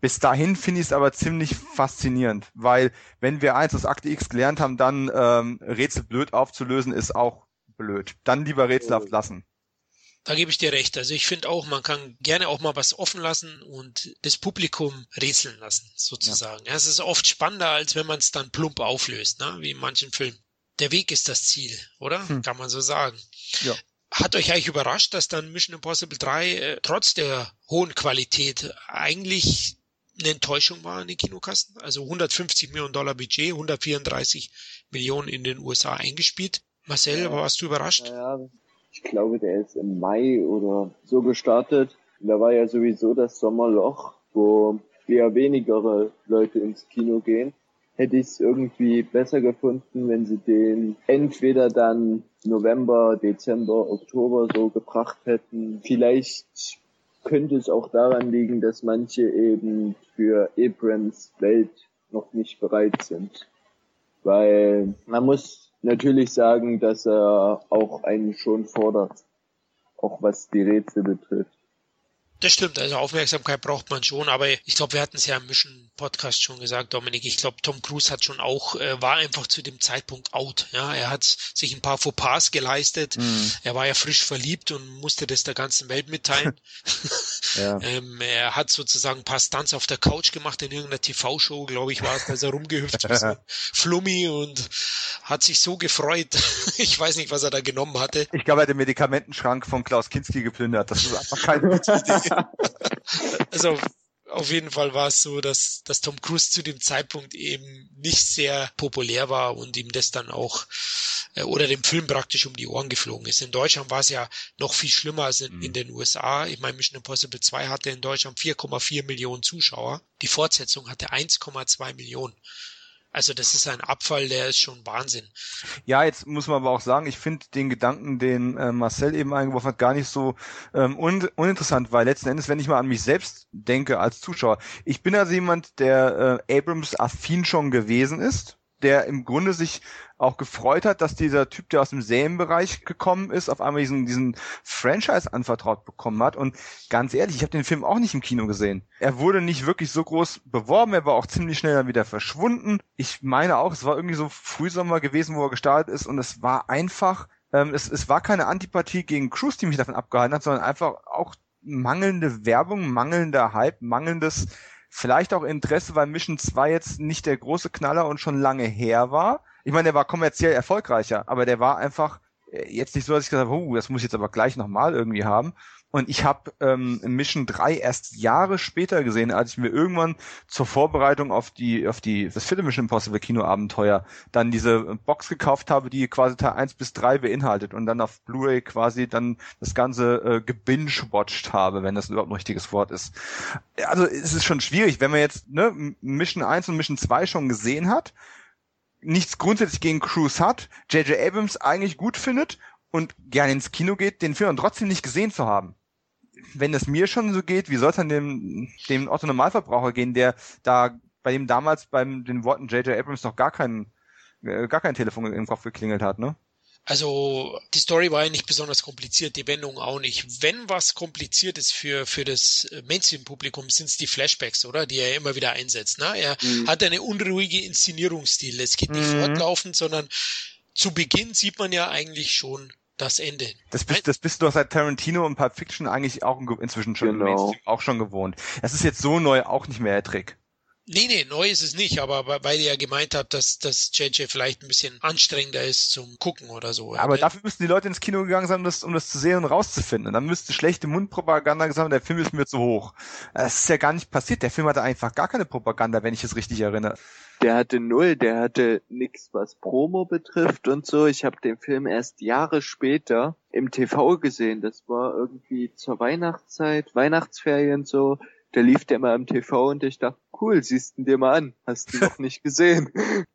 Bis dahin finde ich es aber ziemlich faszinierend, weil wenn wir eins aus Akte X gelernt haben, dann ähm, Rätsel blöd aufzulösen ist auch blöd. Dann lieber rätselhaft lassen. Da gebe ich dir recht. Also ich finde auch, man kann gerne auch mal was offen lassen und das Publikum rätseln lassen, sozusagen. Ja. es ist oft spannender, als wenn man es dann plump auflöst, ne? wie in manchen Filmen. Der Weg ist das Ziel, oder? Hm. Kann man so sagen. Ja. Hat euch eigentlich überrascht, dass dann Mission Impossible 3 äh, trotz der hohen Qualität eigentlich eine Enttäuschung war in den Kinokassen? Also 150 Millionen Dollar Budget, 134 Millionen in den USA eingespielt. Marcel, ja. warst du überrascht? Ja, ich glaube, der ist im Mai oder so gestartet. da war ja sowieso das Sommerloch, wo eher weniger Leute ins Kino gehen. Hätte ich es irgendwie besser gefunden, wenn sie den entweder dann November, Dezember, Oktober so gebracht hätten. Vielleicht könnte es auch daran liegen, dass manche eben für Abrams Welt noch nicht bereit sind. Weil man muss natürlich sagen, dass er auch einen schon fordert, auch was die Rätsel betrifft. Das stimmt, also Aufmerksamkeit braucht man schon, aber ich glaube, wir hatten es ja im Mission Podcast schon gesagt, Dominik. Ich glaube, Tom Cruise hat schon auch, äh, war einfach zu dem Zeitpunkt out. Ja, er hat sich ein paar Fauxpas geleistet. Mhm. Er war ja frisch verliebt und musste das der ganzen Welt mitteilen. [laughs] ja. [laughs] ähm, er hat sozusagen ein paar Stunts auf der Couch gemacht in irgendeiner TV-Show, glaube ich, war es, als er rumgehüpft ist. [laughs] Flummi und hat sich so gefreut. ich weiß nicht, was er da genommen hatte. Ich glaube, er hat den Medikamentenschrank von Klaus Kinski geplündert. Das ist einfach keine gute Idee. [laughs] also auf jeden Fall war es so, dass, dass Tom Cruise zu dem Zeitpunkt eben nicht sehr populär war und ihm das dann auch äh, oder dem Film praktisch um die Ohren geflogen ist. In Deutschland war es ja noch viel schlimmer als in, mhm. in den USA. Ich meine, Mission Impossible 2 hatte in Deutschland 4,4 Millionen Zuschauer. Die Fortsetzung hatte 1,2 Millionen. Also das ist ein Abfall, der ist schon Wahnsinn. Ja, jetzt muss man aber auch sagen, ich finde den Gedanken, den äh, Marcel eben eingeworfen hat, gar nicht so ähm, un uninteressant, weil letzten Endes, wenn ich mal an mich selbst denke als Zuschauer, ich bin also jemand, der äh, Abrams affin schon gewesen ist, der im Grunde sich auch gefreut hat, dass dieser Typ, der aus dem Serienbereich gekommen ist, auf einmal diesen, diesen Franchise anvertraut bekommen hat. Und ganz ehrlich, ich habe den Film auch nicht im Kino gesehen. Er wurde nicht wirklich so groß beworben, er war auch ziemlich schnell dann wieder verschwunden. Ich meine auch, es war irgendwie so Frühsommer gewesen, wo er gestartet ist und es war einfach, ähm, es, es war keine Antipathie gegen Cruise, die mich davon abgehalten hat, sondern einfach auch mangelnde Werbung, mangelnder Hype, mangelndes Vielleicht auch Interesse, weil Mission 2 jetzt nicht der große Knaller und schon lange her war. Ich meine, der war kommerziell erfolgreicher, aber der war einfach äh, jetzt nicht so, dass ich gesagt habe, oh, das muss ich jetzt aber gleich nochmal irgendwie haben. Und ich habe ähm, Mission 3 erst Jahre später gesehen, als ich mir irgendwann zur Vorbereitung auf die auf die das vierte Mission Impossible Kinoabenteuer dann diese Box gekauft habe, die quasi Teil 1 bis 3 beinhaltet und dann auf Blu-ray quasi dann das ganze äh, gebinge-watched habe, wenn das überhaupt ein richtiges Wort ist. Also es ist schon schwierig, wenn man jetzt ne, Mission 1 und Mission 2 schon gesehen hat, nichts grundsätzlich gegen Cruise hat, J.J. Abrams eigentlich gut findet und gerne ins Kino geht, den Film trotzdem nicht gesehen zu haben wenn es mir schon so geht, wie soll es dann dem, dem Otto Normalverbraucher gehen, der da bei dem damals beim den Worten J.J. Abrams noch gar kein, äh, gar kein Telefon im Kopf geklingelt hat, ne? Also die Story war ja nicht besonders kompliziert, die Wendung auch nicht. Wenn was kompliziert ist für, für das Mainstream-Publikum, sind es die Flashbacks, oder? Die er immer wieder einsetzt. Ne? Er mhm. hat eine unruhige Inszenierungsstil. Es geht nicht mhm. fortlaufend, sondern zu Beginn sieht man ja eigentlich schon das Ende. Das bist, das bist du seit Tarantino und Pulp Fiction eigentlich auch inzwischen schon genau. auch schon gewohnt. Das ist jetzt so neu auch nicht mehr der Trick. Nee, nee, neu ist es nicht, aber weil ihr ja gemeint habt, dass das JJ vielleicht ein bisschen anstrengender ist zum Gucken oder so. Aber dafür müssten die Leute ins Kino gegangen sein, um das, um das zu sehen und rauszufinden. Und dann müsste schlechte Mundpropaganda gesagt haben, der Film ist mir zu hoch. Das ist ja gar nicht passiert. Der Film hatte einfach gar keine Propaganda, wenn ich es richtig erinnere. Der hatte null, der hatte nix, was Promo betrifft und so. Ich habe den Film erst Jahre später im TV gesehen. Das war irgendwie zur Weihnachtszeit, Weihnachtsferien so der lief der mal im TV und ich dachte, cool, siehst du dir mal an, hast du noch nicht gesehen. [laughs]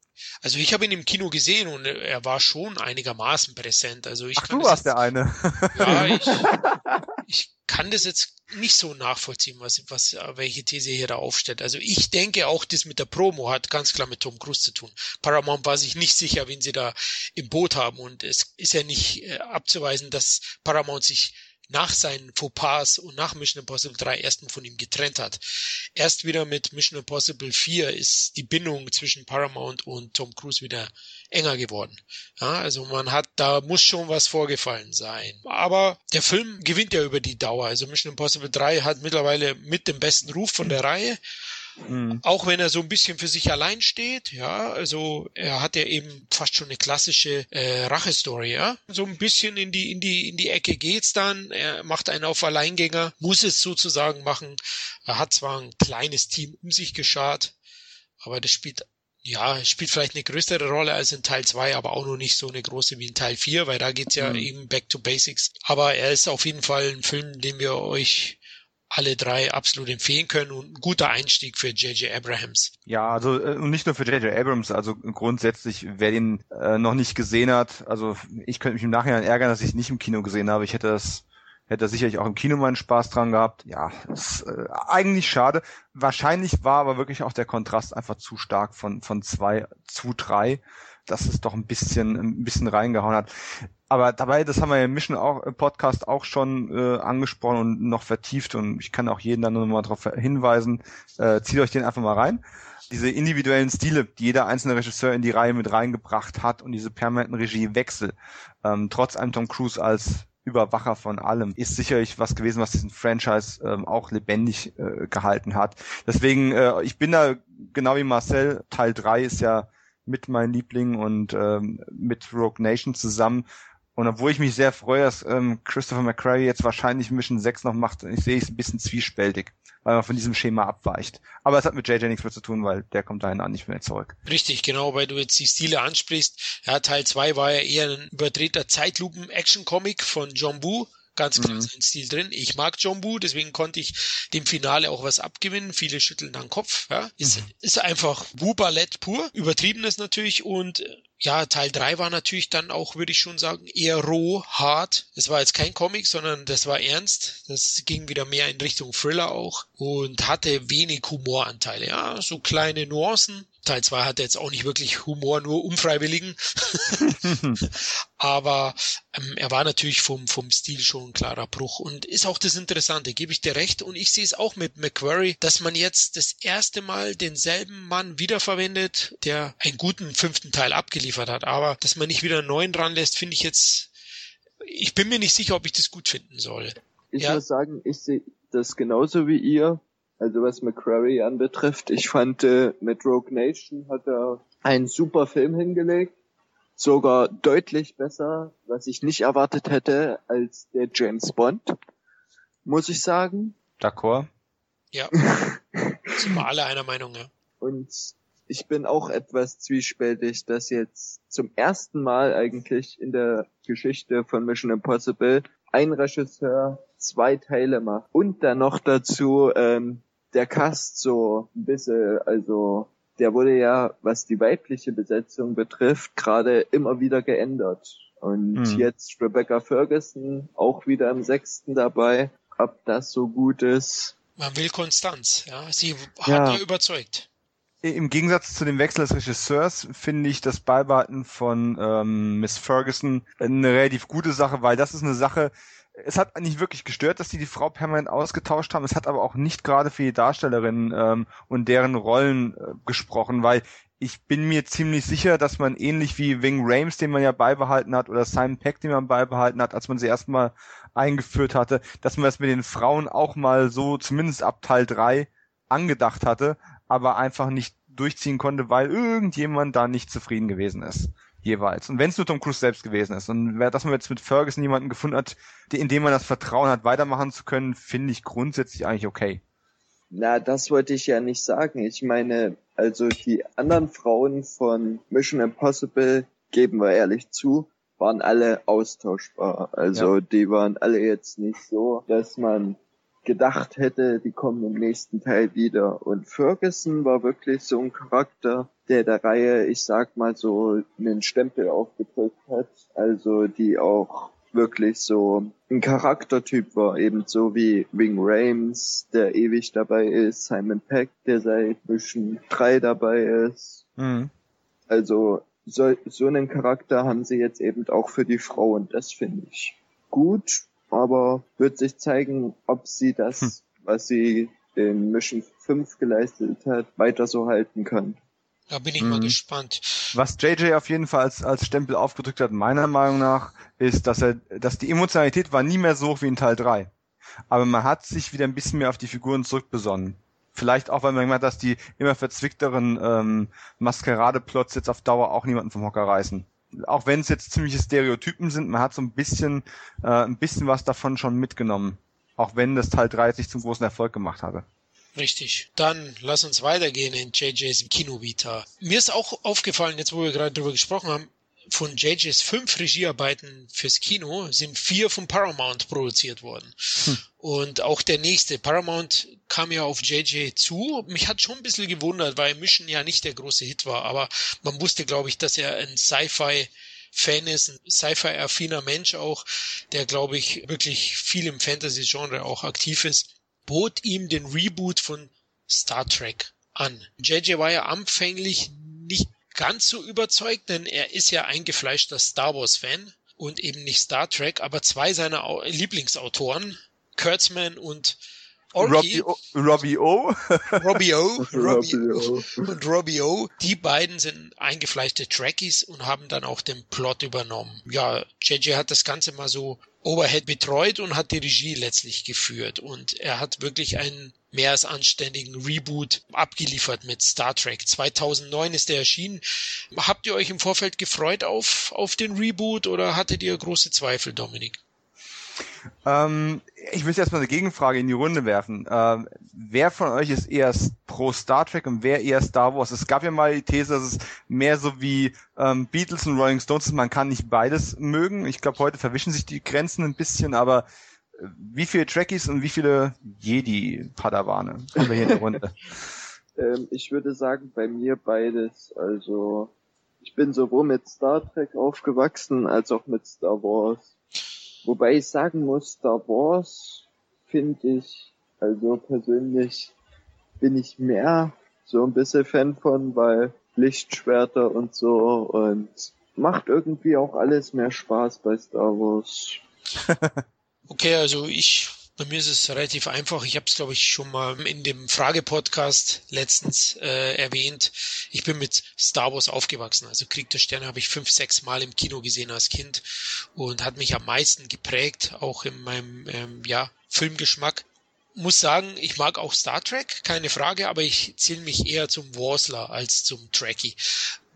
Also ich habe ihn im Kino gesehen und er war schon einigermaßen präsent. Also ich Ach, du warst jetzt, der eine. Ja, ich, [laughs] ich kann das jetzt nicht so nachvollziehen, was, was, welche These hier da aufstellt. Also ich denke auch, das mit der Promo hat ganz klar mit Tom Cruise zu tun. Paramount war sich nicht sicher, wen sie da im Boot haben und es ist ja nicht äh, abzuweisen, dass Paramount sich nach seinen Fauxpas und nach Mission Impossible 3 erstmal von ihm getrennt hat. Erst wieder mit Mission Impossible 4 ist die Bindung zwischen Paramount und Tom Cruise wieder enger geworden. Ja, also man hat, da muss schon was vorgefallen sein. Aber der Film gewinnt ja über die Dauer. Also Mission Impossible 3 hat mittlerweile mit dem besten Ruf von der Reihe. Mhm. Auch wenn er so ein bisschen für sich allein steht, ja, also er hat ja eben fast schon eine klassische äh, Rachestory, ja. So ein bisschen in die, in die, in die Ecke geht's dann. Er macht einen auf Alleingänger, muss es sozusagen machen. Er hat zwar ein kleines Team um sich geschart, aber das spielt ja, spielt vielleicht eine größere Rolle als in Teil 2, aber auch noch nicht so eine große wie in Teil 4, weil da geht's ja mhm. eben back to basics. Aber er ist auf jeden Fall ein Film, den wir euch alle drei absolut empfehlen können und ein guter Einstieg für J.J. Abrahams. Ja, also äh, nicht nur für J.J. Abrams, also grundsätzlich, wer den äh, noch nicht gesehen hat, also ich könnte mich im Nachhinein ärgern, dass ich nicht im Kino gesehen habe. Ich hätte das hätte da sicherlich auch im Kino meinen Spaß dran gehabt. Ja, ist äh, eigentlich schade. Wahrscheinlich war aber wirklich auch der Kontrast einfach zu stark von von zwei zu drei, dass es doch ein bisschen ein bisschen reingehauen hat aber dabei, das haben wir im Mission auch, im Podcast auch schon äh, angesprochen und noch vertieft und ich kann auch jeden dann nochmal darauf hinweisen, äh, zieht euch den einfach mal rein. Diese individuellen Stile, die jeder einzelne Regisseur in die Reihe mit reingebracht hat und diese permanenten Regiewechsel, ähm, trotz einem Tom Cruise als Überwacher von allem, ist sicherlich was gewesen, was diesen Franchise ähm, auch lebendig äh, gehalten hat. Deswegen, äh, ich bin da genau wie Marcel, Teil 3 ist ja mit mein Liebling und ähm, mit Rogue Nation zusammen und obwohl ich mich sehr freue, dass ähm, Christopher McCrary jetzt wahrscheinlich Mission 6 noch macht, ich sehe es ein bisschen zwiespältig, weil man von diesem Schema abweicht. Aber es hat mit JJ nichts mehr zu tun, weil der kommt dahin an nicht mehr zurück. Richtig, genau, weil du jetzt die Stile ansprichst. Ja, Teil 2 war ja eher ein überdrehter Zeitlupen-Action-Comic von John Boo ganz klar mhm. sein Stil drin. Ich mag John Boo, deswegen konnte ich dem Finale auch was abgewinnen. Viele schütteln dann Kopf. Ja. Ist, mhm. ist einfach Boo-Ballett pur, übertriebenes natürlich und ja, Teil 3 war natürlich dann auch, würde ich schon sagen, eher roh, hart. Es war jetzt kein Comic, sondern das war ernst. Das ging wieder mehr in Richtung Thriller auch und hatte wenig Humoranteile. Ja, so kleine Nuancen. Teil 2 hatte jetzt auch nicht wirklich Humor, nur unfreiwilligen. [laughs] Aber ähm, er war natürlich vom, vom Stil schon ein klarer Bruch. Und ist auch das Interessante, gebe ich dir recht. Und ich sehe es auch mit McQuarrie, dass man jetzt das erste Mal denselben Mann wiederverwendet, der einen guten fünften Teil abgeliefert hat. Aber dass man nicht wieder einen neuen dran lässt, finde ich jetzt, ich bin mir nicht sicher, ob ich das gut finden soll. Ich ja? muss sagen, ich sehe das genauso wie ihr. Also was McCrary anbetrifft, ich fand, äh, mit Rogue Nation hat er einen super Film hingelegt. sogar deutlich besser, was ich nicht erwartet hätte, als der James Bond, muss ich sagen. D'accord. Ja, [laughs] sind wir alle einer Meinung, ja. Und ich bin auch etwas zwiespältig, dass jetzt zum ersten Mal eigentlich in der Geschichte von Mission Impossible ein Regisseur zwei Teile macht und dann noch dazu ähm, der Cast so ein bisschen, also der wurde ja, was die weibliche Besetzung betrifft, gerade immer wieder geändert. Und hm. jetzt Rebecca Ferguson auch wieder im sechsten dabei. Ob das so gut ist. Man will Konstanz, ja. Sie hat ja, ja überzeugt. Im Gegensatz zu dem Wechsel des Regisseurs finde ich das Beibehalten von ähm, Miss Ferguson eine relativ gute Sache, weil das ist eine Sache, es hat nicht wirklich gestört, dass die die Frau permanent ausgetauscht haben. Es hat aber auch nicht gerade für die Darstellerinnen ähm, und deren Rollen äh, gesprochen, weil ich bin mir ziemlich sicher, dass man ähnlich wie Wing Rames, den man ja beibehalten hat, oder Simon Peck, den man beibehalten hat, als man sie erstmal eingeführt hatte, dass man das mit den Frauen auch mal so zumindest ab Teil 3 angedacht hatte, aber einfach nicht durchziehen konnte, weil irgendjemand da nicht zufrieden gewesen ist jeweils. Und wenn es nur Tom Cruise selbst gewesen ist und dass man jetzt mit Ferguson jemanden gefunden hat, in dem man das Vertrauen hat, weitermachen zu können, finde ich grundsätzlich eigentlich okay. Na, das wollte ich ja nicht sagen. Ich meine, also die anderen Frauen von Mission Impossible, geben wir ehrlich zu, waren alle austauschbar. Also ja. die waren alle jetzt nicht so, dass man gedacht hätte, die kommen im nächsten Teil wieder. Und Ferguson war wirklich so ein Charakter, der der Reihe, ich sag mal so, einen Stempel aufgedrückt hat. Also die auch wirklich so ein Charaktertyp war, ebenso wie Wing Rames, der ewig dabei ist, Simon Peck, der seit Mission 3 dabei ist. Mhm. Also so, so einen Charakter haben sie jetzt eben auch für die Frau und das finde ich gut, aber wird sich zeigen, ob sie das, hm. was sie in Mission 5 geleistet hat, weiter so halten kann. Da bin ich mhm. mal gespannt. Was JJ auf jeden Fall als, als Stempel aufgedrückt hat, meiner Meinung nach, ist, dass er, dass die Emotionalität war nie mehr so hoch wie in Teil 3. Aber man hat sich wieder ein bisschen mehr auf die Figuren zurückbesonnen. Vielleicht auch, weil man gemerkt hat, dass die immer verzwickteren ähm, Maskeradeplots jetzt auf Dauer auch niemanden vom Hocker reißen. Auch wenn es jetzt ziemliche Stereotypen sind, man hat so ein bisschen, äh, ein bisschen was davon schon mitgenommen. Auch wenn das Teil 3 sich zum großen Erfolg gemacht hatte. Richtig. Dann lass uns weitergehen in JJs Kinovita. Mir ist auch aufgefallen, jetzt wo wir gerade drüber gesprochen haben, von JJs fünf Regiearbeiten fürs Kino sind vier von Paramount produziert worden. Hm. Und auch der nächste, Paramount kam ja auf JJ zu. Mich hat schon ein bisschen gewundert, weil Mission ja nicht der große Hit war, aber man wusste, glaube ich, dass er ein Sci-Fi Fan ist, ein Sci-Fi-affiner Mensch auch, der, glaube ich, wirklich viel im Fantasy-Genre auch aktiv ist bot ihm den Reboot von Star Trek an. JJ war ja anfänglich nicht ganz so überzeugt, denn er ist ja eingefleischter Star Wars Fan und eben nicht Star Trek, aber zwei seiner Lieblingsautoren, Kurtzman und Robbie O. Robbie O. Robbie O. [laughs] Robbie O. Und Robbie O. Die beiden sind eingefleischte Trekkies und haben dann auch den Plot übernommen. Ja, JJ hat das Ganze mal so Overhead betreut und hat die Regie letztlich geführt. Und er hat wirklich einen mehr als anständigen Reboot abgeliefert mit Star Trek. 2009 ist er erschienen. Habt ihr euch im Vorfeld gefreut auf, auf den Reboot oder hattet ihr große Zweifel, Dominik? Ähm, ich möchte erstmal eine Gegenfrage in die Runde werfen. Ähm, wer von euch ist eher pro Star Trek und wer eher Star Wars? Es gab ja mal die These, dass es mehr so wie ähm, Beatles und Rolling Stones ist, man kann nicht beides mögen. Ich glaube, heute verwischen sich die Grenzen ein bisschen, aber wie viele Trekkies und wie viele Jedi-Padawane haben wir hier in der Runde? [laughs] ähm, ich würde sagen, bei mir beides. Also ich bin sowohl mit Star Trek aufgewachsen als auch mit Star Wars. Wobei ich sagen muss, Star Wars finde ich, also persönlich bin ich mehr so ein bisschen Fan von, weil Lichtschwerter und so und macht irgendwie auch alles mehr Spaß bei Star Wars. [laughs] okay, also ich bei mir ist es relativ einfach. Ich habe es, glaube ich, schon mal in dem Frage-Podcast letztens äh, erwähnt. Ich bin mit Star Wars aufgewachsen. Also Krieg der Sterne habe ich fünf, sechs Mal im Kino gesehen als Kind und hat mich am meisten geprägt, auch in meinem ähm, ja, Filmgeschmack. Muss sagen, ich mag auch Star Trek, keine Frage, aber ich zähle mich eher zum Warsler als zum Trekkie.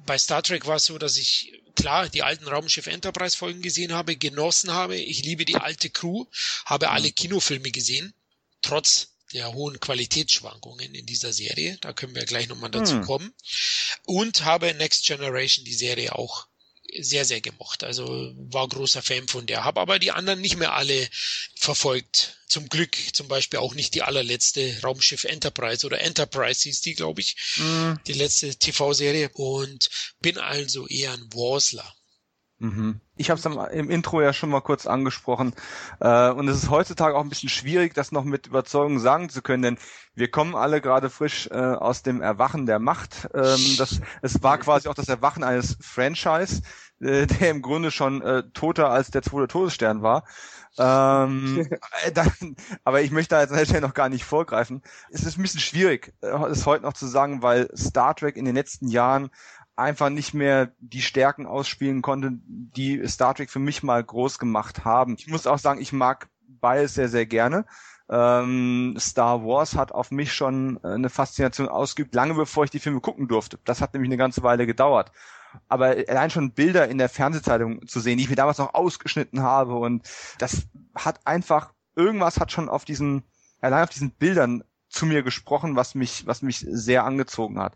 Bei Star Trek war es so, dass ich klar die alten Raumschiff Enterprise Folgen gesehen habe, genossen habe. Ich liebe die alte Crew, habe alle mhm. Kinofilme gesehen, trotz der hohen Qualitätsschwankungen in dieser Serie. Da können wir gleich nochmal dazu hm. kommen. Und habe Next Generation die Serie auch sehr, sehr gemocht. Also war großer Fan von der. Habe aber die anderen nicht mehr alle verfolgt. Zum Glück zum Beispiel auch nicht die allerletzte Raumschiff Enterprise oder Enterprise hieß die, glaube ich. Mhm. Die letzte TV-Serie. Und bin also eher ein Warsler. Mhm. Ich habe es im Intro ja schon mal kurz angesprochen. Äh, und es ist heutzutage auch ein bisschen schwierig, das noch mit Überzeugung sagen zu können, denn wir kommen alle gerade frisch äh, aus dem Erwachen der Macht. Ähm, das, es war quasi auch das Erwachen eines Franchise, äh, der im Grunde schon äh, toter als der zweite Todesstern war. Ähm, [laughs] äh, dann, aber ich möchte da jetzt an der Stelle noch gar nicht vorgreifen. Es ist ein bisschen schwierig, äh, es heute noch zu sagen, weil Star Trek in den letzten Jahren einfach nicht mehr die Stärken ausspielen konnte, die Star Trek für mich mal groß gemacht haben. Ich muss auch sagen, ich mag beides sehr, sehr gerne. Ähm, Star Wars hat auf mich schon äh, eine Faszination ausgeübt, lange bevor ich die Filme gucken durfte. Das hat nämlich eine ganze Weile gedauert. Aber allein schon Bilder in der Fernsehzeitung zu sehen, die ich mir damals noch ausgeschnitten habe und das hat einfach, irgendwas hat schon auf diesen, allein auf diesen Bildern zu mir gesprochen, was mich, was mich sehr angezogen hat.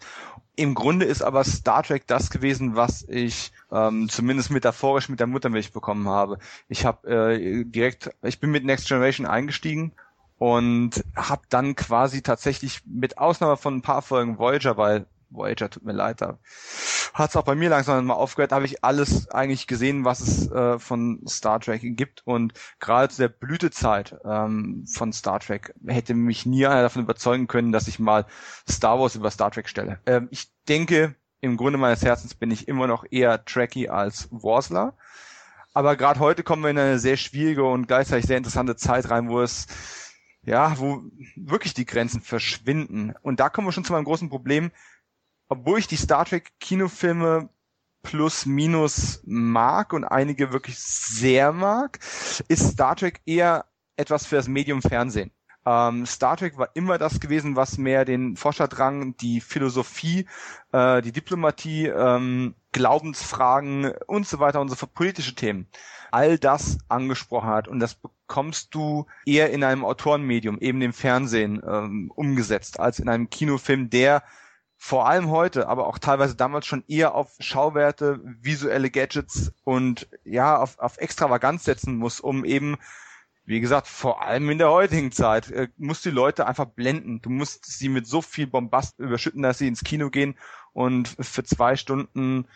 Im Grunde ist aber Star Trek das gewesen, was ich ähm, zumindest metaphorisch mit der Muttermilch bekommen habe. Ich habe äh, direkt, ich bin mit Next Generation eingestiegen und habe dann quasi tatsächlich mit Ausnahme von ein paar Folgen Voyager, weil Voyager tut mir leid, da hat es auch bei mir langsam mal aufgehört, habe ich alles eigentlich gesehen, was es äh, von Star Trek gibt und gerade zu der Blütezeit ähm, von Star Trek hätte mich nie einer davon überzeugen können, dass ich mal Star Wars über Star Trek stelle. Ähm, ich denke, im Grunde meines Herzens bin ich immer noch eher Trekkie als Warsler. Aber gerade heute kommen wir in eine sehr schwierige und gleichzeitig sehr interessante Zeit rein, wo es ja, wo wirklich die Grenzen verschwinden. Und da kommen wir schon zu meinem großen Problem. Obwohl ich die Star Trek Kinofilme plus minus mag und einige wirklich sehr mag, ist Star Trek eher etwas für das Medium Fernsehen. Ähm, Star Trek war immer das gewesen, was mehr den Forscherdrang, die Philosophie, äh, die Diplomatie, ähm, Glaubensfragen und so weiter und so fort, politische Themen, all das angesprochen hat. Und das bekommst du eher in einem Autorenmedium, eben dem Fernsehen, ähm, umgesetzt, als in einem Kinofilm, der vor allem heute, aber auch teilweise damals schon eher auf Schauwerte, visuelle Gadgets und ja, auf, auf Extravaganz setzen muss, um eben wie gesagt, vor allem in der heutigen Zeit, äh, musst die Leute einfach blenden. Du musst sie mit so viel Bombast überschütten, dass sie ins Kino gehen und für zwei Stunden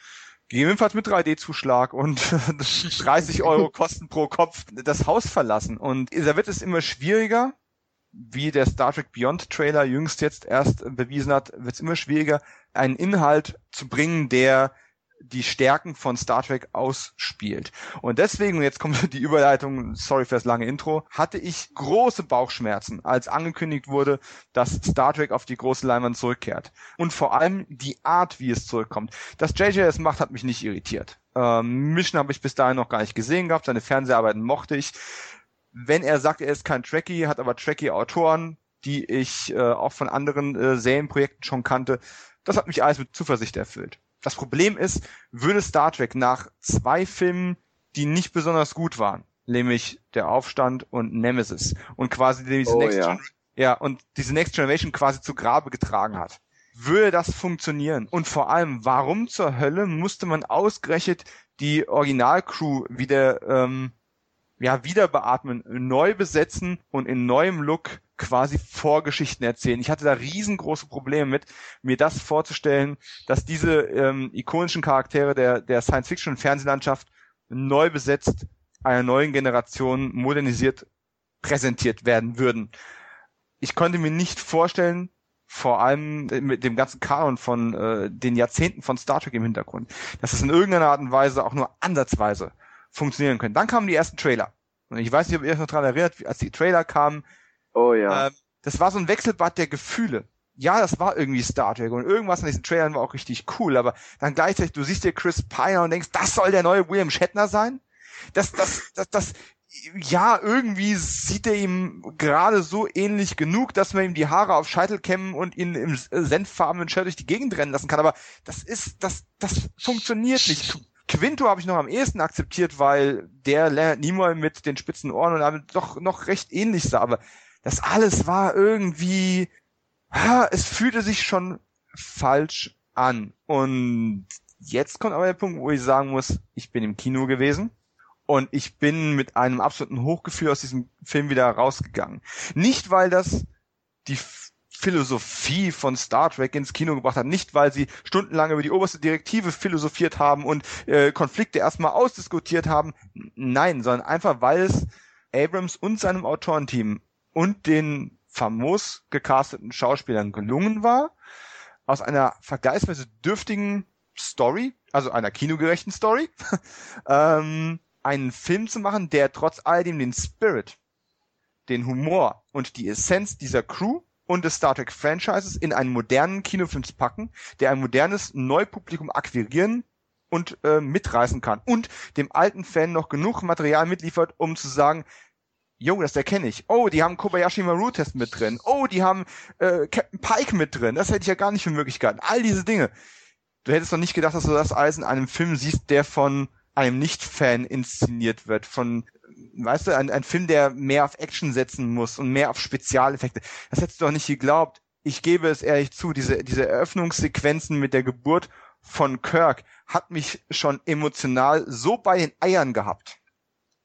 gegebenenfalls mit 3D-Zuschlag und [laughs] 30 Euro Kosten pro Kopf das Haus verlassen. Und da wird es immer schwieriger, wie der Star Trek Beyond Trailer jüngst jetzt erst bewiesen hat, wird es immer schwieriger, einen Inhalt zu bringen, der die Stärken von Star Trek ausspielt. Und deswegen, jetzt kommt [laughs] die Überleitung, sorry für das lange Intro, hatte ich große Bauchschmerzen, als angekündigt wurde, dass Star Trek auf die große Leinwand zurückkehrt. Und vor allem die Art, wie es zurückkommt. Dass JJ es macht, hat mich nicht irritiert. Ähm, Mission habe ich bis dahin noch gar nicht gesehen gehabt, seine Fernseharbeiten mochte ich. Wenn er sagt, er ist kein Trekkie, hat aber Trekkie-Autoren, die ich äh, auch von anderen äh, Serienprojekten schon kannte, das hat mich alles mit Zuversicht erfüllt das Problem ist, würde Star Trek nach zwei Filmen, die nicht besonders gut waren, nämlich Der Aufstand und Nemesis und quasi diese oh, Next ja. ja und diese Next Generation quasi zu Grabe getragen hat, würde das funktionieren? Und vor allem, warum zur Hölle musste man ausgerechnet die Originalcrew wieder ähm, ja wieder beatmen, neu besetzen und in neuem Look quasi Vorgeschichten erzählen. Ich hatte da riesengroße Probleme mit, mir das vorzustellen, dass diese ähm, ikonischen Charaktere der, der Science-Fiction-Fernsehlandschaft neu besetzt einer neuen Generation modernisiert präsentiert werden würden. Ich konnte mir nicht vorstellen, vor allem mit dem ganzen Kanon von äh, den Jahrzehnten von Star Trek im Hintergrund, dass es in irgendeiner Art und Weise auch nur ansatzweise funktionieren könnte. Dann kamen die ersten Trailer. Und ich weiß nicht, ob ihr euch noch daran erinnert, als die Trailer kamen, Oh ja. Ähm, das war so ein Wechselbad der Gefühle. Ja, das war irgendwie Star Trek und irgendwas in diesen Trailern war auch richtig cool, aber dann gleichzeitig, du siehst dir Chris Pine und denkst, das soll der neue William Shatner sein? Das, das, das, das, ja, irgendwie sieht er ihm gerade so ähnlich genug, dass man ihm die Haare auf Scheitel kämmen und ihn im senffarbenen Shirt durch die Gegend rennen lassen kann, aber das ist, das, das funktioniert nicht Quinto habe ich noch am ehesten akzeptiert, weil der Leonard Nimoy mit den spitzen Ohren und damit doch noch recht ähnlich sah. Aber das alles war irgendwie, es fühlte sich schon falsch an. Und jetzt kommt aber der Punkt, wo ich sagen muss, ich bin im Kino gewesen und ich bin mit einem absoluten Hochgefühl aus diesem Film wieder rausgegangen. Nicht, weil das die Philosophie von Star Trek ins Kino gebracht hat. Nicht, weil sie stundenlang über die oberste Direktive philosophiert haben und äh, Konflikte erstmal ausdiskutiert haben. Nein, sondern einfach, weil es Abrams und seinem Autorenteam und den famos gecasteten Schauspielern gelungen war, aus einer vergleichsweise dürftigen Story, also einer kinogerechten Story, [laughs] ähm, einen Film zu machen, der trotz alledem den Spirit, den Humor und die Essenz dieser Crew und des Star Trek Franchises in einen modernen Kinofilm zu packen, der ein modernes Neupublikum akquirieren und äh, mitreißen kann und dem alten Fan noch genug Material mitliefert, um zu sagen, Jo, das erkenne ich. Oh, die haben Kobayashi Maru Test mit drin. Oh, die haben äh, Captain Pike mit drin. Das hätte ich ja gar nicht für Möglichkeiten. All diese Dinge. Du hättest doch nicht gedacht, dass du das alles in einem Film siehst, der von einem Nicht-Fan inszeniert wird, von weißt du, ein, ein Film, der mehr auf Action setzen muss und mehr auf Spezialeffekte. Das hättest du doch nicht geglaubt. Ich gebe es ehrlich zu, diese, diese Eröffnungssequenzen mit der Geburt von Kirk hat mich schon emotional so bei den Eiern gehabt,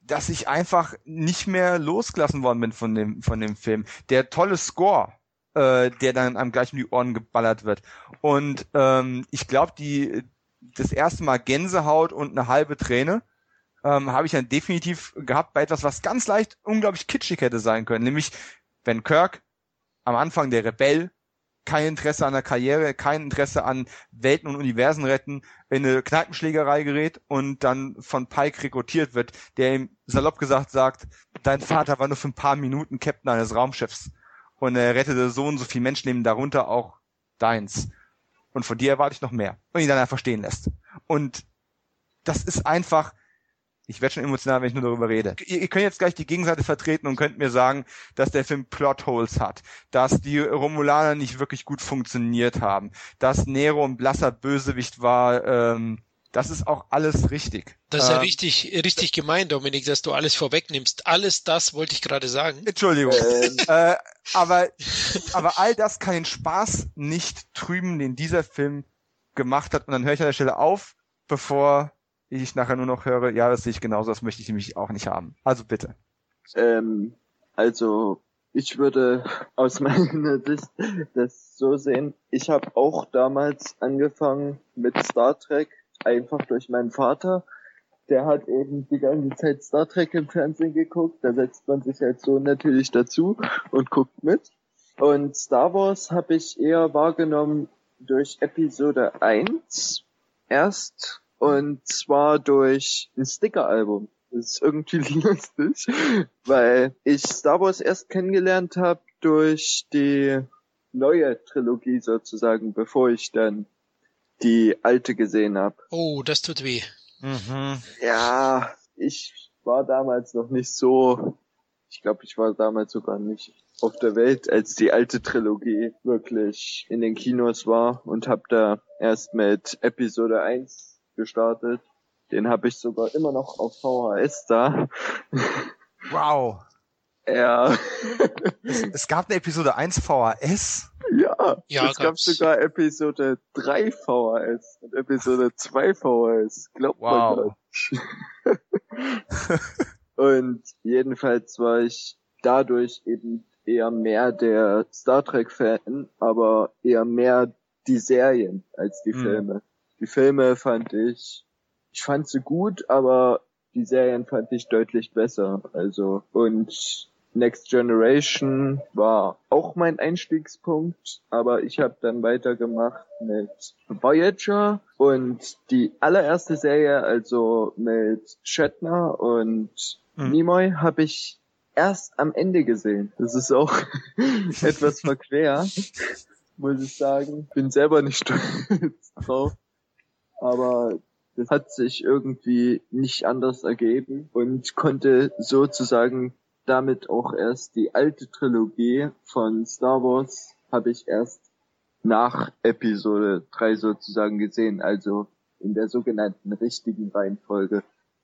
dass ich einfach nicht mehr losgelassen worden bin von dem, von dem Film. Der tolle Score, äh, der dann am gleichen die Ohren geballert wird. Und ähm, ich glaube, die das erste Mal Gänsehaut und eine halbe Träne ähm, habe ich dann definitiv gehabt bei etwas, was ganz leicht unglaublich kitschig hätte sein können. Nämlich, wenn Kirk am Anfang der Rebell kein Interesse an der Karriere, kein Interesse an Welten und Universen retten, in eine Kneipenschlägerei gerät und dann von Pike rekrutiert wird, der ihm salopp gesagt sagt, dein Vater war nur für ein paar Minuten Captain eines Raumschiffs und er rettete so und so viele Menschenleben, darunter auch deins. Und von dir erwarte ich noch mehr. Und ihn dann einfach stehen lässt. Und das ist einfach, ich werde schon emotional, wenn ich nur darüber rede. Ihr, ihr könnt jetzt gleich die Gegenseite vertreten und könnt mir sagen, dass der Film Plotholes hat, dass die Romulaner nicht wirklich gut funktioniert haben, dass Nero ein blasser Bösewicht war. Ähm, das ist auch alles richtig. Das ist ja äh, richtig, richtig gemeint, Dominik, dass du alles vorwegnimmst. Alles das wollte ich gerade sagen. Entschuldigung. Ähm. [laughs] äh, aber, aber all das kann den Spaß nicht trüben, den dieser Film gemacht hat. Und dann höre ich an der Stelle auf, bevor ich nachher nur noch höre, ja, das sehe ich genauso, das möchte ich nämlich auch nicht haben. Also bitte. Ähm, also ich würde aus [laughs] meiner Sicht das so sehen. Ich habe auch damals angefangen mit Star Trek, einfach durch meinen Vater. Der hat eben die ganze Zeit Star Trek im Fernsehen geguckt. Da setzt man sich als Sohn natürlich dazu und guckt mit. Und Star Wars habe ich eher wahrgenommen durch Episode 1 erst und zwar durch ein Sticker-Album. Das ist irgendwie [laughs] lustig, weil ich Star Wars erst kennengelernt habe durch die neue Trilogie sozusagen, bevor ich dann die alte gesehen habe. Oh, das tut weh. Mhm. Ja, ich war damals noch nicht so, ich glaube, ich war damals sogar nicht auf der Welt, als die alte Trilogie wirklich in den Kinos war und habe da erst mit Episode 1 gestartet. Den habe ich sogar immer noch auf VHS da. Wow. Ja. es, es, gab eine Episode 1 VHS? Ja, ja es gab sogar Episode 3 VHS und Episode 2 VHS. Glaubt wow. man Und jedenfalls war ich dadurch eben eher mehr der Star Trek Fan, aber eher mehr die Serien als die hm. Filme. Die Filme fand ich, ich fand sie gut, aber die Serien fand ich deutlich besser. Also, und Next Generation war auch mein Einstiegspunkt, aber ich habe dann weitergemacht mit Voyager und die allererste Serie, also mit Shatner und hm. Nimoy, habe ich erst am Ende gesehen. Das ist auch [laughs] etwas verquer, [laughs] muss ich sagen. Bin selber nicht stolz drauf aber das hat sich irgendwie nicht anders ergeben und konnte sozusagen damit auch erst die alte Trilogie von Star Wars habe ich erst nach Episode 3 sozusagen gesehen. Also in der sogenannten richtigen Reihenfolge.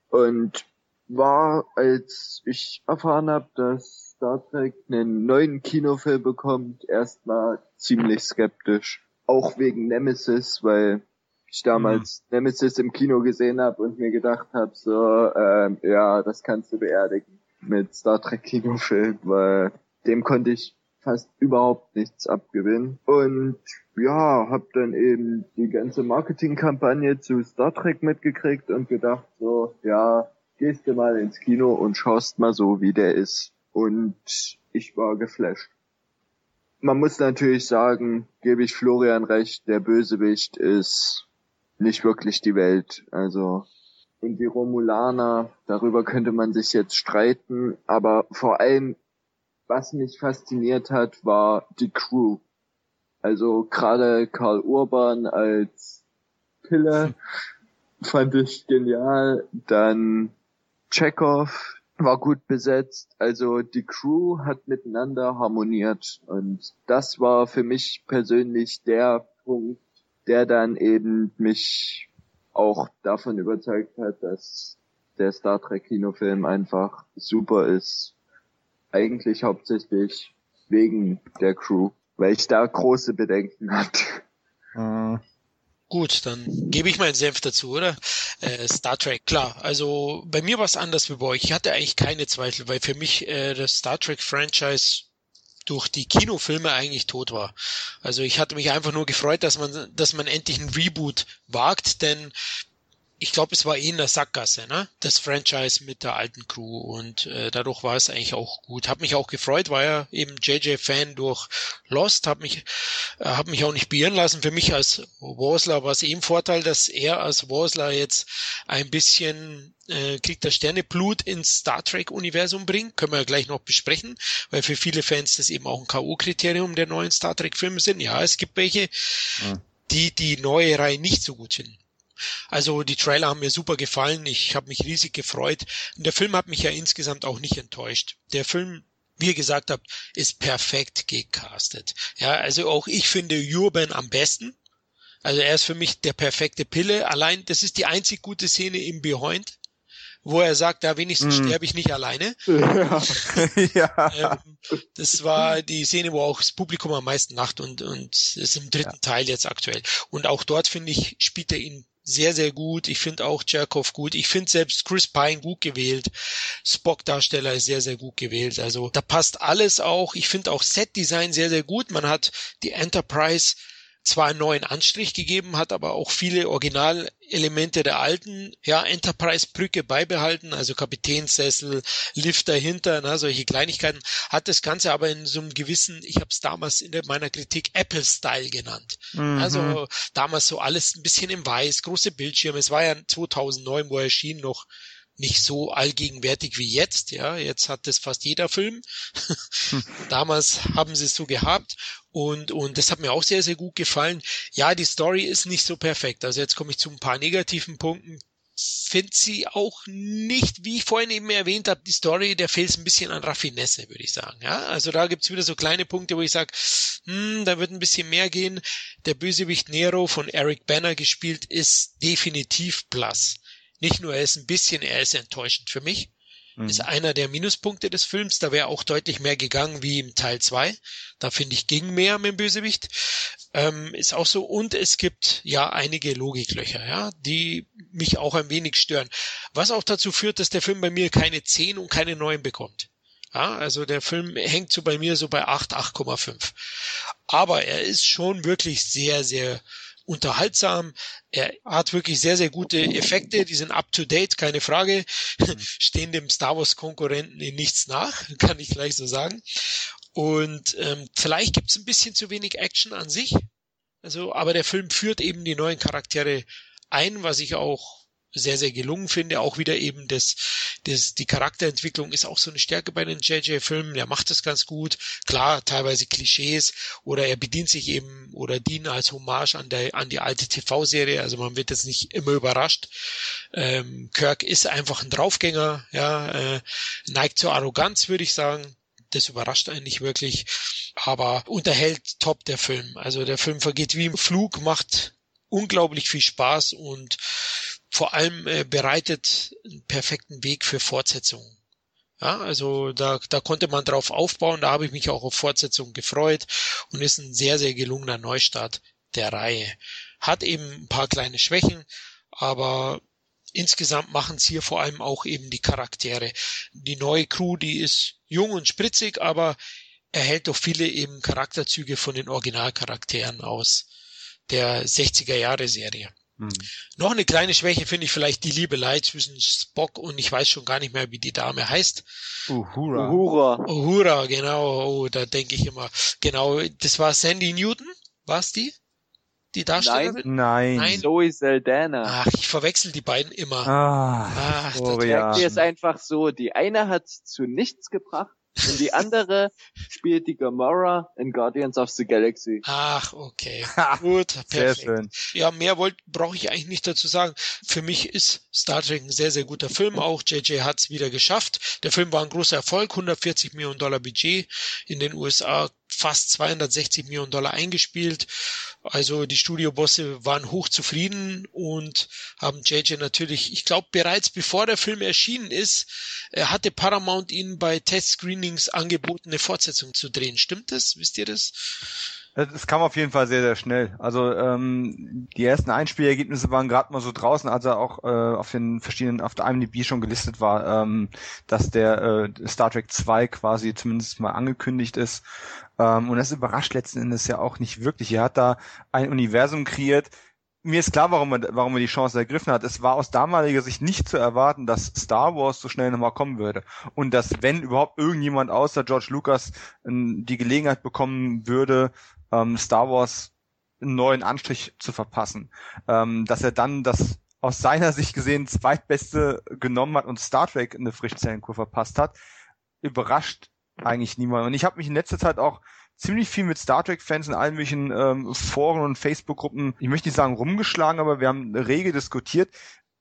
Und war, als ich erfahren habe, dass Star Trek einen neuen Kinofilm bekommt, erstmal ziemlich skeptisch. Auch wegen Nemesis, weil ich damals mhm. Nemesis im Kino gesehen habe und mir gedacht habe, so, ähm, ja, das kannst du beerdigen mit Star Trek Kinofilm, weil dem konnte ich fast überhaupt nichts abgewinnen. Und ja, hab dann eben die ganze Marketingkampagne zu Star Trek mitgekriegt und gedacht so, ja, gehst du mal ins Kino und schaust mal so, wie der ist. Und ich war geflasht. Man muss natürlich sagen, gebe ich Florian recht, der Bösewicht ist nicht wirklich die Welt. Also und die Romulaner, darüber könnte man sich jetzt streiten, aber vor allem, was mich fasziniert hat, war die Crew. Also gerade Karl Urban als Pille [laughs] fand ich genial. Dann Chekhov war gut besetzt. Also die Crew hat miteinander harmoniert und das war für mich persönlich der Punkt, der dann eben mich auch davon überzeugt hat, dass der Star Trek Kinofilm einfach super ist. Eigentlich hauptsächlich wegen der Crew, weil ich da große Bedenken hatte. Mhm. Gut, dann gebe ich meinen Senf dazu, oder? Äh, Star Trek, klar. Also bei mir war es anders wie bei euch. Ich hatte eigentlich keine Zweifel, weil für mich äh, das Star Trek Franchise durch die Kinofilme eigentlich tot war. Also ich hatte mich einfach nur gefreut, dass man, dass man endlich ein Reboot wagt, denn ich glaube, es war eh in der Sackgasse, ne? Das Franchise mit der alten Crew und äh, dadurch war es eigentlich auch gut. Hab mich auch gefreut, war ja eben JJ-Fan durch Lost, hab mich, äh, hab mich auch nicht beirren lassen. Für mich als Wasler war es eben Vorteil, dass er als Wasler jetzt ein bisschen äh, Krieg der Sterne Blut ins Star Trek-Universum bringt. Können wir ja gleich noch besprechen, weil für viele Fans das eben auch ein K.O.-Kriterium der neuen Star Trek-Filme sind. Ja, es gibt welche, ja. die die neue Reihe nicht so gut finden. Also die Trailer haben mir super gefallen. Ich habe mich riesig gefreut. Und der Film hat mich ja insgesamt auch nicht enttäuscht. Der Film wie ihr gesagt habt, ist perfekt gecastet. Ja, also auch ich finde Urban am besten. Also er ist für mich der perfekte Pille. Allein, das ist die einzig gute Szene im Behind, wo er sagt, da wenigstens mm. sterbe ich nicht alleine. [laughs] Ja. ja. Ähm, das war die Szene, wo auch das Publikum am meisten lacht und, und ist im dritten ja. Teil jetzt aktuell. Und auch dort, finde ich, spielt er ihn sehr, sehr gut. Ich finde auch Cherkov gut. Ich finde selbst Chris Pine gut gewählt. Spock-Darsteller ist sehr, sehr gut gewählt. Also da passt alles auch. Ich finde auch Set-Design sehr, sehr gut. Man hat die Enterprise zwar einen neuen Anstrich gegeben, hat aber auch viele Originalelemente der alten ja, Enterprise-Brücke beibehalten, also Kapitänssessel, Lift dahinter, na, solche Kleinigkeiten, hat das Ganze aber in so einem gewissen, ich habe es damals in meiner Kritik Apple-Style genannt. Mhm. Also damals so alles ein bisschen im Weiß, große Bildschirme. Es war ja 2009, wo er erschien, noch nicht so allgegenwärtig wie jetzt. Ja, jetzt hat das fast jeder Film. [laughs] Hm. Damals haben sie es so gehabt und und das hat mir auch sehr sehr gut gefallen. Ja, die Story ist nicht so perfekt. Also jetzt komme ich zu ein paar negativen Punkten. Finde sie auch nicht, wie ich vorhin eben erwähnt habe, die Story, der fehlt ein bisschen an Raffinesse, würde ich sagen. Ja, also da gibt's wieder so kleine Punkte, wo ich sage, hm, da wird ein bisschen mehr gehen. Der Bösewicht Nero von Eric Banner gespielt ist definitiv Plus. Nicht nur er ist ein bisschen, er ist enttäuschend für mich. Mhm. Ist einer der Minuspunkte des Films. Da wäre auch deutlich mehr gegangen wie im Teil 2. Da finde ich ging mehr mit dem Bösewicht. Ähm, ist auch so. Und es gibt ja einige Logiklöcher, ja, die mich auch ein wenig stören. Was auch dazu führt, dass der Film bei mir keine 10 und keine 9 bekommt. Ja, also der Film hängt so bei mir so bei 8, 8,5. Aber er ist schon wirklich sehr, sehr unterhaltsam. Er hat wirklich sehr, sehr gute Effekte, die sind up to date, keine Frage. Mhm. [laughs] Stehen dem Star Wars Konkurrenten in nichts nach, [laughs] kann ich gleich so sagen. Und ähm, vielleicht gibt es ein bisschen zu wenig Action an sich. Also, aber der Film führt eben die neuen Charaktere ein, was ich auch sehr, sehr gelungen finde. Auch wieder eben das, das, die Charakterentwicklung ist auch so eine Stärke bei den JJ-Filmen. Der macht das ganz gut. Klar, teilweise Klischees oder er bedient sich eben oder dient als Hommage an der, an die alte TV-Serie. Also man wird jetzt nicht immer überrascht. Ähm, Kirk ist einfach ein Draufgänger, ja, äh, neigt zur Arroganz, würde ich sagen. Das überrascht einen nicht wirklich, aber unterhält top der Film. Also der Film vergeht wie im Flug, macht unglaublich viel Spaß und vor allem äh, bereitet einen perfekten Weg für Fortsetzungen. Ja, also da, da konnte man drauf aufbauen, da habe ich mich auch auf Fortsetzungen gefreut und ist ein sehr, sehr gelungener Neustart der Reihe. Hat eben ein paar kleine Schwächen, aber insgesamt machen es hier vor allem auch eben die Charaktere. Die neue Crew, die ist jung und spritzig, aber erhält doch viele eben Charakterzüge von den Originalcharakteren aus der 60er Jahre Serie. Hm. Noch eine kleine Schwäche finde ich vielleicht die Liebelei zwischen Spock und ich weiß schon gar nicht mehr, wie die Dame heißt. Uhura. Uhura. Uhura, genau. Oh, da denke ich immer. Genau, das war Sandy Newton, war's die? Die Darstellerin? Nein. Nein. Zoe Saldana. Ach, ich verwechsel die beiden immer. Ah, Ach, das ja. ist einfach so, die eine hat zu nichts gebracht und die andere spielt die Gamora in Guardians of the Galaxy. Ach, okay. [laughs] Gut, perfekt. Sehr schön. Ja, mehr brauche ich eigentlich nicht dazu sagen. Für mich ist Star Trek ein sehr, sehr guter Film. Auch JJ hat es wieder geschafft. Der Film war ein großer Erfolg. 140 Millionen Dollar Budget in den USA fast 260 Millionen Dollar eingespielt. Also die Studiobosse waren hoch zufrieden und haben JJ natürlich, ich glaube bereits bevor der Film erschienen ist, hatte Paramount ihnen bei Test-Screenings angeboten, eine Fortsetzung zu drehen. Stimmt das? Wisst ihr das? Es kam auf jeden Fall sehr, sehr schnell. Also ähm, die ersten Einspielergebnisse waren gerade mal so draußen, als er auch äh, auf den verschiedenen, auf der IMDb schon gelistet war, ähm, dass der äh, Star Trek 2 quasi zumindest mal angekündigt ist. Ähm, und das überrascht letzten Endes ja auch nicht wirklich. Er hat da ein Universum kreiert. Mir ist klar, warum er, warum er die Chance ergriffen hat. Es war aus damaliger Sicht nicht zu erwarten, dass Star Wars so schnell nochmal kommen würde. Und dass, wenn überhaupt irgendjemand außer George Lucas äh, die Gelegenheit bekommen würde, ähm, Star Wars einen neuen Anstrich zu verpassen. Ähm, dass er dann das aus seiner Sicht gesehen zweitbeste genommen hat und Star Trek eine Frischzellenkur verpasst hat, überrascht eigentlich niemand. Und ich habe mich in letzter Zeit auch ziemlich viel mit Star Trek-Fans in allen möglichen ähm, Foren und Facebook-Gruppen, ich möchte nicht sagen rumgeschlagen, aber wir haben rege diskutiert.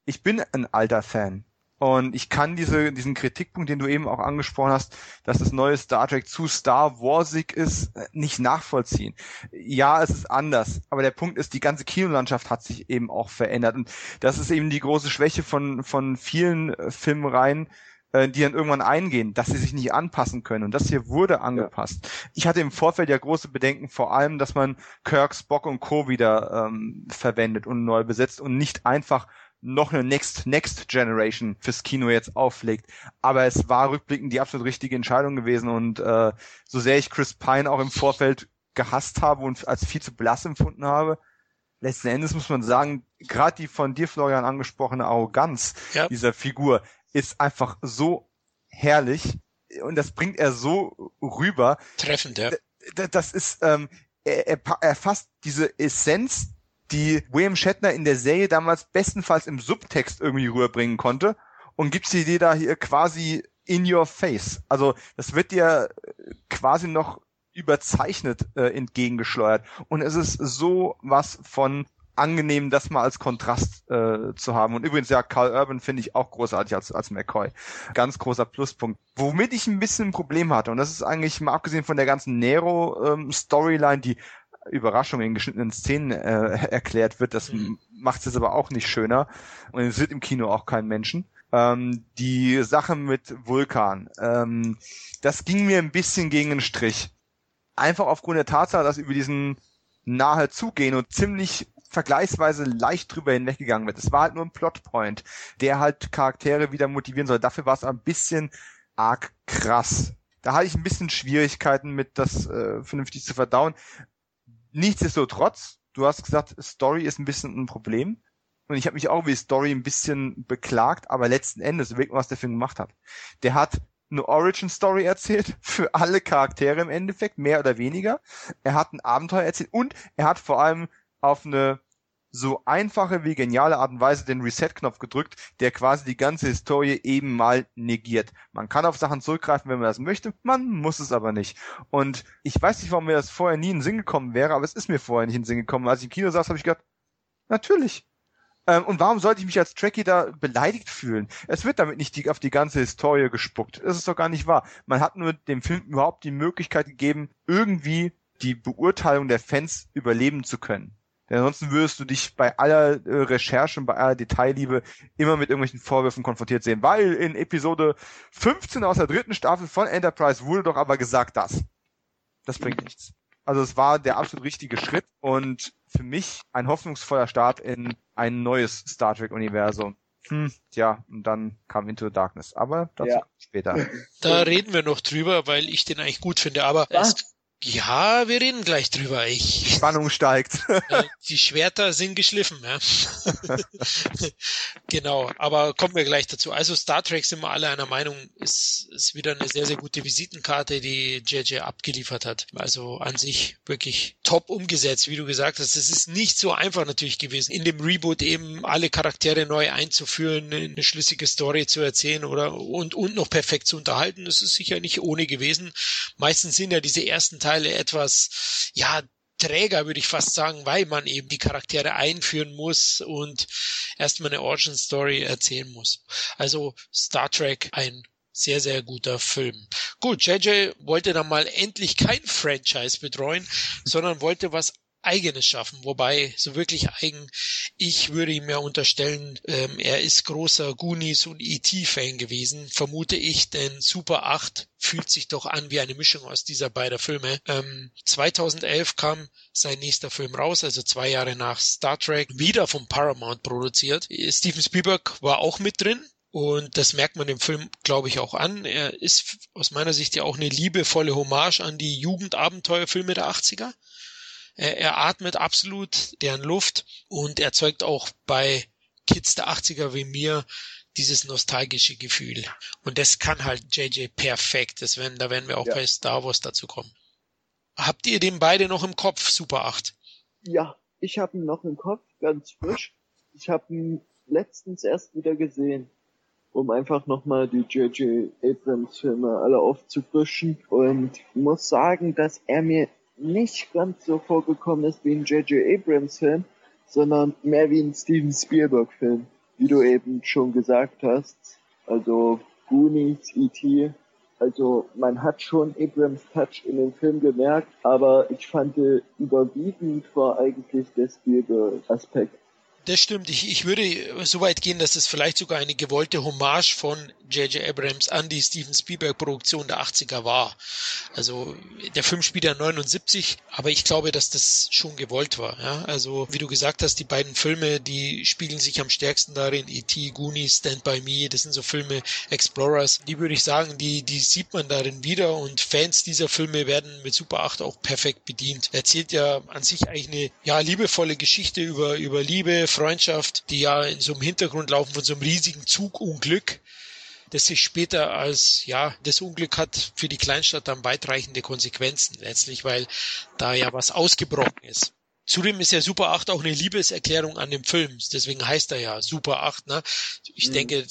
Ich bin ein alter Fan. Und ich kann diese, diesen Kritikpunkt, den du eben auch angesprochen hast, dass das neue Star Trek zu Star Warsig ist, nicht nachvollziehen. Ja, es ist anders. Aber der Punkt ist, die ganze Kinolandschaft hat sich eben auch verändert. Und das ist eben die große Schwäche von, von vielen äh, Filmreihen, äh, die dann irgendwann eingehen, dass sie sich nicht anpassen können. Und das hier wurde angepasst. Ja. Ich hatte im Vorfeld ja große Bedenken, vor allem, dass man Kirk, Spock und Co. wieder ähm, verwendet und neu besetzt und nicht einfach noch eine Next, Next Generation fürs Kino jetzt auflegt. Aber es war rückblickend die absolut richtige Entscheidung gewesen und äh, so sehr ich Chris Pine auch im Vorfeld gehasst habe und als viel zu blass empfunden habe, letzten Endes muss man sagen, gerade die von dir, Florian, angesprochene Arroganz ja. dieser Figur ist einfach so herrlich und das bringt er so rüber. Treffend, ja. Das ist, ähm, er, er, er fasst diese Essenz die William Shatner in der Serie damals bestenfalls im Subtext irgendwie rüberbringen konnte und gibt sie dir da hier quasi in your face. Also das wird dir quasi noch überzeichnet äh, entgegengeschleudert und es ist so was von angenehm, das mal als Kontrast äh, zu haben. Und übrigens, ja, Carl Urban finde ich auch großartig als, als McCoy. Ganz großer Pluspunkt. Womit ich ein bisschen ein Problem hatte, und das ist eigentlich mal abgesehen von der ganzen Nero-Storyline, ähm, die Überraschung in geschnittenen Szenen äh, [laughs] erklärt wird. Das mhm. macht es aber auch nicht schöner. Und es wird im Kino auch kein Menschen. Ähm, die Sache mit Vulkan, ähm, das ging mir ein bisschen gegen den Strich. Einfach aufgrund der Tatsache, dass über diesen nahe zugehen und ziemlich vergleichsweise leicht drüber hinweggegangen wird. Es war halt nur ein Plotpoint, der halt Charaktere wieder motivieren soll. Dafür war es ein bisschen arg krass. Da hatte ich ein bisschen Schwierigkeiten mit, das äh, vernünftig zu verdauen. Nichtsdestotrotz, du hast gesagt, Story ist ein bisschen ein Problem. Und ich habe mich auch wie Story ein bisschen beklagt, aber letzten Endes, überlegt was der Film gemacht hat. Der hat eine Origin-Story erzählt [laughs] für alle Charaktere im Endeffekt, mehr oder weniger. Er hat ein Abenteuer erzählt und er hat vor allem auf eine so einfache wie geniale Art und Weise den Reset-Knopf gedrückt, der quasi die ganze Historie eben mal negiert. Man kann auf Sachen zurückgreifen, wenn man das möchte, man muss es aber nicht. Und ich weiß nicht, warum mir das vorher nie in den Sinn gekommen wäre, aber es ist mir vorher nicht in den Sinn gekommen. Als ich im Kino saß, habe ich gedacht, natürlich. Ähm, und warum sollte ich mich als Trekkie da beleidigt fühlen? Es wird damit nicht die, auf die ganze Historie gespuckt. Das ist doch gar nicht wahr. Man hat nur dem Film überhaupt die Möglichkeit gegeben, irgendwie die Beurteilung der Fans überleben zu können Denn ansonsten würdest du dich bei aller äh, Recherche und bei aller Detailliebe immer mit irgendwelchen Vorwürfen konfrontiert sehen. Weil in Episode 15 aus der dritten Staffel von Enterprise wurde doch aber gesagt das. Das bringt nichts. Also es war der absolut richtige Schritt und für mich ein hoffnungsvoller Start in ein neues Star Trek Universum. Hm, ja, und dann kam Into the Darkness. Aber dazu ja. später. Da reden wir noch drüber, weil ich den eigentlich gut finde. Aber Was? es ja, wir reden gleich drüber. Ich, Spannung steigt. [laughs] die Schwerter sind geschliffen, ja. [laughs] genau, aber kommen wir gleich dazu. Also Star Trek sind wir alle einer Meinung, ist, ist wieder eine sehr, sehr gute Visitenkarte, die JJ abgeliefert hat. Also an sich wirklich top umgesetzt, wie du gesagt hast. Es ist nicht so einfach natürlich gewesen, in dem Reboot eben alle Charaktere neu einzuführen, eine schlüssige Story zu erzählen oder und, und noch perfekt zu unterhalten. Das ist sicher nicht ohne gewesen. Meistens sind ja diese ersten Teile Teile etwas, ja, träger, würde ich fast sagen, weil man eben die Charaktere einführen muss und erstmal eine Origin Story erzählen muss. Also Star Trek ein sehr, sehr guter Film. Gut, JJ wollte dann mal endlich kein Franchise betreuen, sondern wollte was eigenes schaffen, wobei so wirklich eigen, ich würde ihm ja unterstellen, ähm, er ist großer Goonies und E.T.-Fan gewesen, vermute ich, denn Super 8 fühlt sich doch an wie eine Mischung aus dieser beiden Filme. Ähm, 2011 kam sein nächster Film raus, also zwei Jahre nach Star Trek, wieder vom Paramount produziert. Steven Spielberg war auch mit drin, und das merkt man dem Film, glaube ich, auch an. Er ist aus meiner Sicht ja auch eine liebevolle Hommage an die Jugendabenteuerfilme der 80er. Er, atmet absolut deren Luft und erzeugt auch bei Kids der 80er wie mir dieses nostalgische Gefühl. Und das kann halt JJ perfekt. Das werden, da werden wir auch ja. bei Star Wars dazu kommen. Habt ihr den beide noch im Kopf, Super 8? Ja, ich habe ihn noch im Kopf, ganz frisch. Ich habe ihn letztens erst wieder gesehen, um einfach nochmal die J.J. Abrams Filme alle aufzufrischen und muss sagen, dass er mir nicht ganz so vorgekommen ist wie ein J.J. Abrams Film, sondern mehr wie ein Steven Spielberg Film, wie du eben schon gesagt hast. Also Goonies, E.T., also man hat schon Abrams Touch in dem Film gemerkt, aber ich fand überwiegend war eigentlich der Spielberg Aspekt das stimmt. Ich, ich würde so weit gehen, dass es vielleicht sogar eine gewollte Hommage von J.J. Abrams an die Steven Spielberg-Produktion der 80er war. Also der Film spielt ja 79, aber ich glaube, dass das schon gewollt war. Ja? Also wie du gesagt hast, die beiden Filme, die spiegeln sich am stärksten darin. E.T., Goonies, Stand By Me, das sind so Filme, Explorers. Die würde ich sagen, die, die sieht man darin wieder und Fans dieser Filme werden mit Super 8 auch perfekt bedient. Er erzählt ja an sich eigentlich eine ja, liebevolle Geschichte über, über Liebe, Freundschaft, die ja in so einem Hintergrund laufen von so einem riesigen Zugunglück, das sich später als, ja, das Unglück hat für die Kleinstadt dann weitreichende Konsequenzen letztlich, weil da ja was ausgebrochen ist. Zudem ist ja Super 8 auch eine Liebeserklärung an dem Film. Deswegen heißt er ja Super 8, ne? Ich mhm. denke,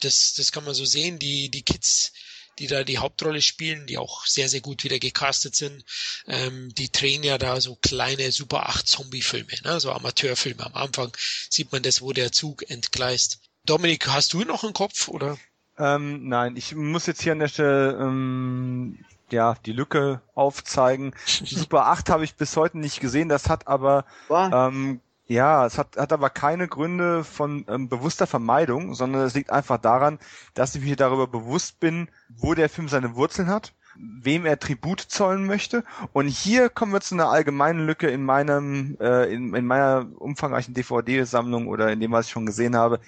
das, das kann man so sehen. Die, die Kids die da die Hauptrolle spielen, die auch sehr, sehr gut wieder gecastet sind. Ähm, die drehen ja da so kleine Super 8 Zombie-Filme, ne? so Amateurfilme. Am Anfang sieht man das, wo der Zug entgleist. Dominik, hast du noch einen Kopf oder? Ähm, nein, ich muss jetzt hier an der Stelle ähm, ja die Lücke aufzeigen. Super 8 habe ich bis heute nicht gesehen, das hat aber ähm, ja, es hat, hat aber keine Gründe von ähm, bewusster Vermeidung, sondern es liegt einfach daran, dass ich mir darüber bewusst bin, wo der Film seine Wurzeln hat, wem er Tribut zollen möchte. Und hier kommen wir zu einer allgemeinen Lücke in meinem, äh, in, in meiner umfangreichen DVD-Sammlung oder in dem, was ich schon gesehen habe.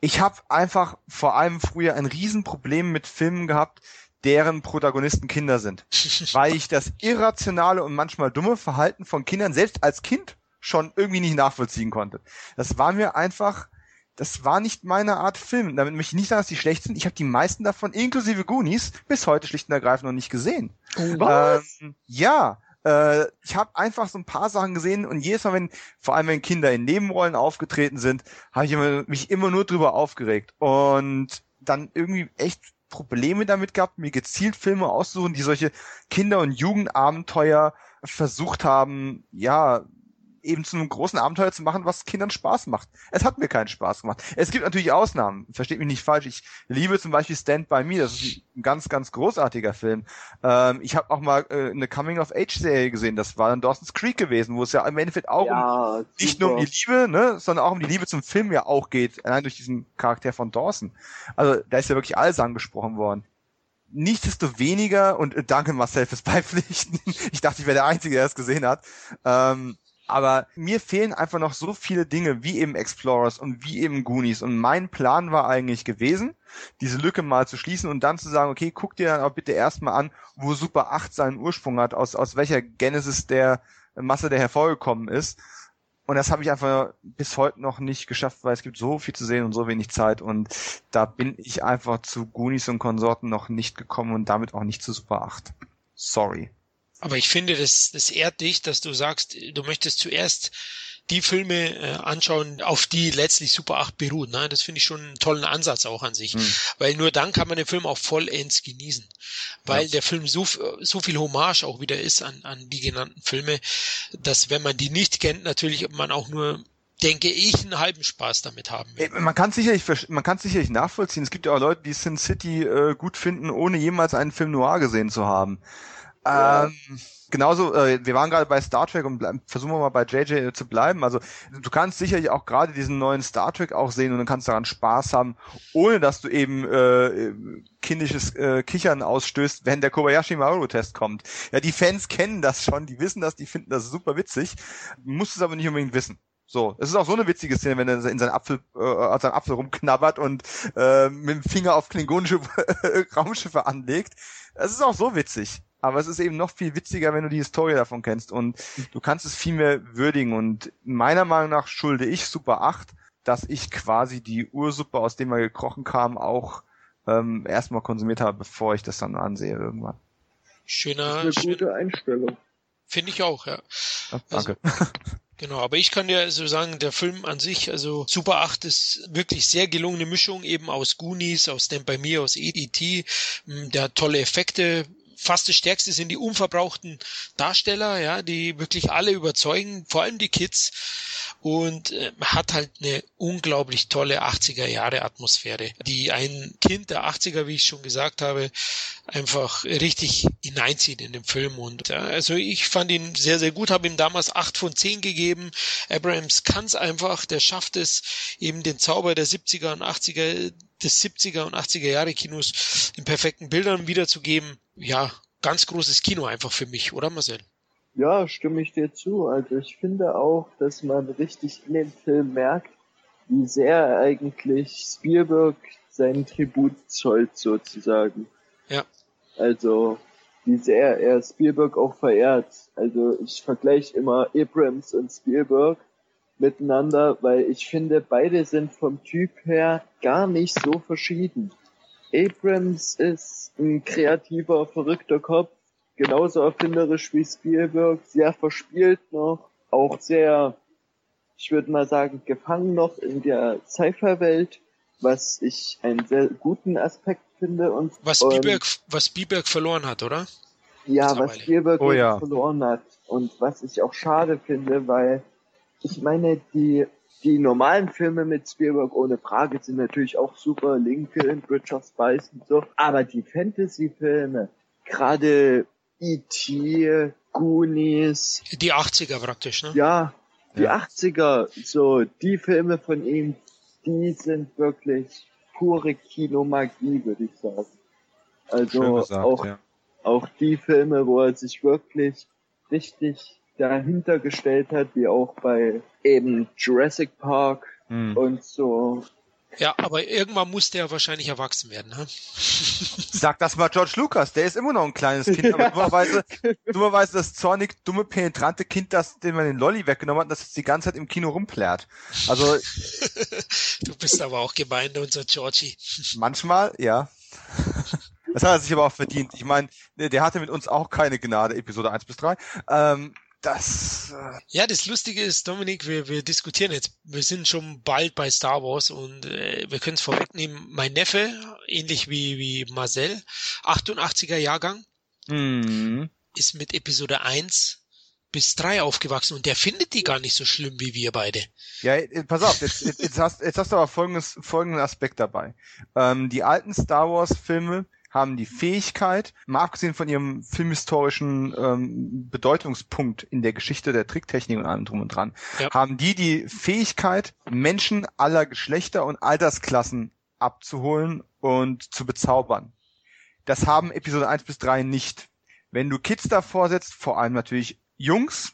Ich habe einfach vor allem früher ein Riesenproblem mit Filmen gehabt, deren Protagonisten Kinder sind. [laughs] weil ich das irrationale und manchmal dumme Verhalten von Kindern selbst als Kind schon irgendwie nicht nachvollziehen konnte. Das war mir einfach, das war nicht meine Art Film. Damit möchte ich nicht sagen, dass die schlecht sind. Ich habe die meisten davon, inklusive Goonies, bis heute schlicht und ergreifend noch nicht gesehen. Was? Ähm, ja, äh, ich habe einfach so ein paar Sachen gesehen und jedes Mal, wenn, vor allem wenn Kinder in Nebenrollen aufgetreten sind, habe ich immer, mich immer nur drüber aufgeregt. Und dann irgendwie echt Probleme damit gehabt, mir gezielt Filme auszusuchen, die solche Kinder- und Jugendabenteuer versucht haben, ja, eben zu einem großen Abenteuer zu machen, was Kindern Spaß macht. Es hat mir keinen Spaß gemacht. Es gibt natürlich Ausnahmen, versteht mich nicht falsch. Ich liebe zum Beispiel Stand By Me, das ist ein ganz, ganz großartiger Film. Ähm, ich habe auch mal äh, eine Coming-of-Age-Serie gesehen, das war dann Dawson's Creek gewesen, wo es ja im Endeffekt auch ja, um, nicht nur um die Liebe, ne, sondern auch um die Liebe zum Film ja auch geht, allein durch diesen Charakter von Dawson. Also da ist ja wirklich alles angesprochen worden nichtsdestoweniger, und äh, danke Marcel fürs Beipflichten, [laughs] ich dachte, ich wäre der Einzige, der es gesehen hat, ähm, aber mir fehlen einfach noch so viele Dinge, wie eben Explorers und wie eben Goonies. Und mein Plan war eigentlich gewesen, diese Lücke mal zu schließen und dann zu sagen, okay, guck dir dann auch bitte erstmal an, wo Super 8 seinen Ursprung hat, aus, aus welcher Genesis der Masse der hervorgekommen ist. Und das habe ich einfach bis heute noch nicht geschafft, weil es gibt so viel zu sehen und so wenig Zeit. Und da bin ich einfach zu Goonies und Konsorten noch nicht gekommen und damit auch nicht zu Super 8. Sorry. Aber ich finde, das, das ehrt dich, dass du sagst, du möchtest zuerst die Filme äh, anschauen, auf die letztlich Super 8 beruht. Ne? Das finde ich schon einen tollen Ansatz auch an sich. Mhm. Weil nur dann kann man den Film auch vollends genießen. Weil ja. der Film so, so viel Hommage auch wieder ist an, an die genannten Filme, dass wenn man die nicht kennt, natürlich man auch nur denke ich, einen halben Spaß damit haben wird. Man kann sicherlich, man kann sicherlich nachvollziehen. Es gibt ja auch Leute, die Sin City äh, gut finden, ohne jemals einen Film noir gesehen zu haben. Ähm, genauso, äh, wir waren gerade bei Star Trek und bleib, versuchen wir mal bei JJ zu bleiben. Also du kannst sicherlich auch gerade diesen neuen Star Trek auch sehen und dann kannst daran Spaß haben, ohne dass du eben äh, kindisches äh, Kichern ausstößt, wenn der Kobayashi Maru-Test kommt. Ja, die Fans kennen das schon, die wissen das, die finden das super witzig, musst es aber nicht unbedingt wissen. So, es ist auch so eine witzige Szene, wenn er in seinen Apfel, äh, an seinem Apfel rumknabbert und äh, mit dem Finger auf klingonische [laughs] Raumschiffe anlegt. Es ist auch so witzig aber es ist eben noch viel witziger, wenn du die Historie davon kennst und du kannst es viel mehr würdigen und meiner Meinung nach schulde ich Super 8, dass ich quasi die Ursuppe, aus dem wir gekrochen kamen, auch ähm, erstmal konsumiert habe, bevor ich das dann ansehe irgendwann. Schöner, das ist eine gute Einstellung. Finde ich auch, ja. ja danke. Also, [laughs] Genau, aber ich kann dir so sagen, der Film an sich, also Super 8 ist wirklich sehr gelungene Mischung eben aus Goonies, aus Stand By Me, aus E.T., der hat tolle Effekte, fast das Stärkste sind die unverbrauchten Darsteller, ja, die wirklich alle überzeugen, vor allem die Kids und äh, hat halt eine unglaublich tolle 80er Jahre Atmosphäre, die ein Kind der 80er, wie ich schon gesagt habe, einfach richtig hineinzieht in den Film und ja, also ich fand ihn sehr, sehr gut, habe ihm damals acht von zehn gegeben. Abrams kann es einfach, der schafft es eben den Zauber der 70er und 80er des 70er und 80er Jahre Kinos in perfekten Bildern wiederzugeben. Ja, ganz großes Kino einfach für mich, oder Marcel? Ja, stimme ich dir zu. Also ich finde auch, dass man richtig in dem Film merkt, wie sehr eigentlich Spielberg seinen Tribut zollt sozusagen. Ja. Also wie sehr er Spielberg auch verehrt. Also ich vergleiche immer Abrams und Spielberg miteinander, weil ich finde, beide sind vom Typ her gar nicht so verschieden. Abrams ist ein kreativer, verrückter Kopf, genauso erfinderisch wie Spielberg, sehr verspielt noch, auch sehr, ich würde mal sagen, gefangen noch in der Sci-Fi-Welt, was ich einen sehr guten Aspekt finde. Und, was Spielberg, und, was Spielberg verloren hat, oder? Ja, was Spielberg oh, ja. verloren hat. Und was ich auch schade finde, weil ich meine, die, die normalen Filme mit Spielberg ohne Frage sind natürlich auch super, Lincoln, Bridge of Spice und so, aber die Fantasy-Filme, gerade E.T., Goonies. Die 80er praktisch, ne? Ja, die ja. 80er, so, die Filme von ihm, die sind wirklich pure Kinomagie, würde ich sagen. Also gesagt, auch, ja. auch die Filme, wo er sich wirklich richtig dahinter gestellt hat, wie auch bei eben Jurassic Park hm. und so. Ja, aber irgendwann muss der wahrscheinlich erwachsen werden. Ne? [laughs] Sag das mal George Lucas, der ist immer noch ein kleines Kind, aber dummerweise, dummerweise das zornig, dumme, penetrante Kind, das, dem man den Lolly weggenommen hat, das jetzt die ganze Zeit im Kino rumplärt. Also. [laughs] du bist aber auch gemein, unser Georgie. Manchmal, ja. Das hat er sich aber auch verdient. Ich meine, der hatte mit uns auch keine Gnade, Episode 1 bis 3. Ähm, das. Äh ja, das Lustige ist, Dominik, wir, wir diskutieren jetzt. Wir sind schon bald bei Star Wars und äh, wir können es vorwegnehmen. Mein Neffe, ähnlich wie, wie Marcel, 88er Jahrgang, mhm. ist mit Episode 1 bis drei aufgewachsen und der findet die gar nicht so schlimm wie wir beide. Ja, äh, pass auf, jetzt, jetzt, hast, jetzt hast du aber folgendes, folgenden Aspekt dabei. Ähm, die alten Star Wars Filme haben die Fähigkeit, mal abgesehen von ihrem filmhistorischen ähm, Bedeutungspunkt in der Geschichte der Tricktechnik und allem drum und dran, ja. haben die die Fähigkeit, Menschen aller Geschlechter und Altersklassen abzuholen und zu bezaubern. Das haben Episode 1 bis 3 nicht. Wenn du Kids davor setzt, vor allem natürlich Jungs,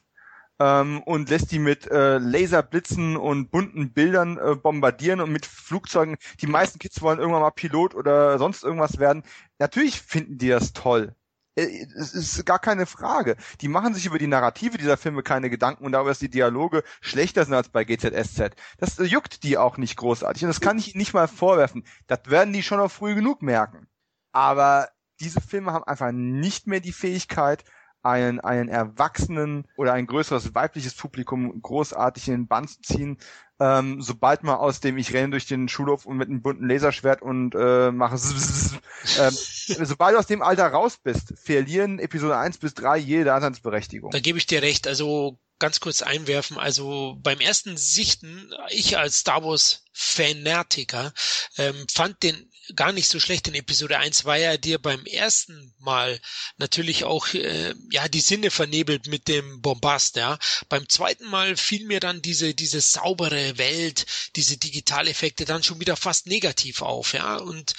ähm, und lässt die mit äh, Laserblitzen und bunten Bildern äh, bombardieren und mit Flugzeugen. Die meisten Kids wollen irgendwann mal Pilot oder sonst irgendwas werden. Natürlich finden die das toll. Äh, es ist gar keine Frage. Die machen sich über die Narrative dieser Filme keine Gedanken und darüber, dass die Dialoge schlechter sind als bei GZSZ. Das juckt die auch nicht großartig. Und das kann ich ihnen nicht mal vorwerfen. Das werden die schon noch früh genug merken. Aber diese Filme haben einfach nicht mehr die Fähigkeit, einen, einen Erwachsenen oder ein größeres weibliches Publikum großartig in den Bann zu ziehen, ähm, sobald man aus dem ich renne durch den Schulhof und mit einem bunten Laserschwert und äh, mache ähm, [laughs] sobald du aus dem Alter raus bist, verlieren Episode 1 bis 3 jede Ansatzberechtigung. Da gebe ich dir recht. Also ganz kurz einwerfen. Also beim ersten Sichten, ich als Star Wars Fanatiker, ähm, fand den gar nicht so schlecht in Episode 1, weil er dir beim ersten Mal natürlich auch äh, ja die Sinne vernebelt mit dem Bombast, ja. Beim zweiten Mal fiel mir dann diese diese saubere Welt, diese Digitaleffekte dann schon wieder fast negativ auf, ja. Und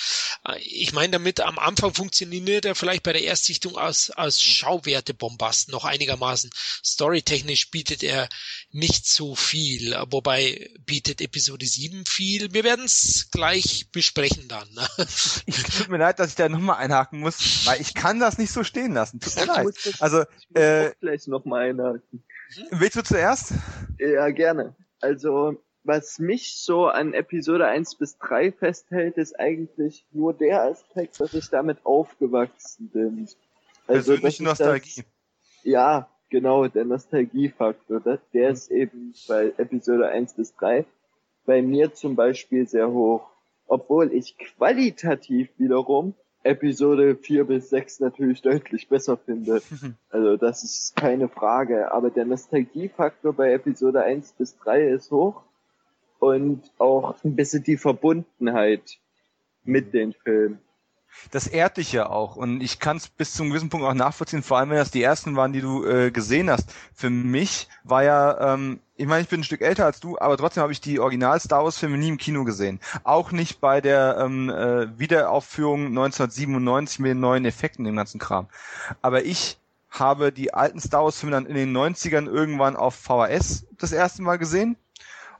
äh, ich meine damit am Anfang funktioniert er vielleicht bei der Erstsichtung als als Schauwerte Bombast noch einigermaßen. Storytechnisch bietet er nicht so viel, wobei bietet Episode 7 viel. Wir werden es gleich besprechen dann. Ne? [laughs] Ich, tut mir leid, dass ich da nochmal einhaken muss, weil ich kann das nicht so stehen lassen. Tut mir leid. Also, äh, gleich nochmal einhaken. Willst du zuerst? Ja, gerne. Also, was mich so an Episode 1 bis 3 festhält, ist eigentlich nur der Aspekt, dass ich damit aufgewachsen bin. Also, Persönliche Nostalgie. Das, ja, genau, der Nostalgiefaktor. Der ist eben bei Episode 1 bis 3 bei mir zum Beispiel sehr hoch. Obwohl ich qualitativ wiederum Episode 4 bis 6 natürlich deutlich besser finde. [laughs] Also das ist keine Frage. Aber der Nostalgiefaktor bei Episode 1 bis 3 ist hoch. Und auch ein bisschen die Verbundenheit mit den Filmen das ehrt dich ja auch und ich kann es bis zum gewissen Punkt auch nachvollziehen, vor allem wenn das die ersten waren, die du äh, gesehen hast. Für mich war ja, ähm, ich meine, ich bin ein Stück älter als du, aber trotzdem habe ich die Original Star Wars Filme nie im Kino gesehen. Auch nicht bei der ähm, äh, Wiederaufführung 1997 mit den neuen Effekten, dem ganzen Kram. Aber ich habe die alten Star Wars Filme dann in den 90ern irgendwann auf VHS das erste Mal gesehen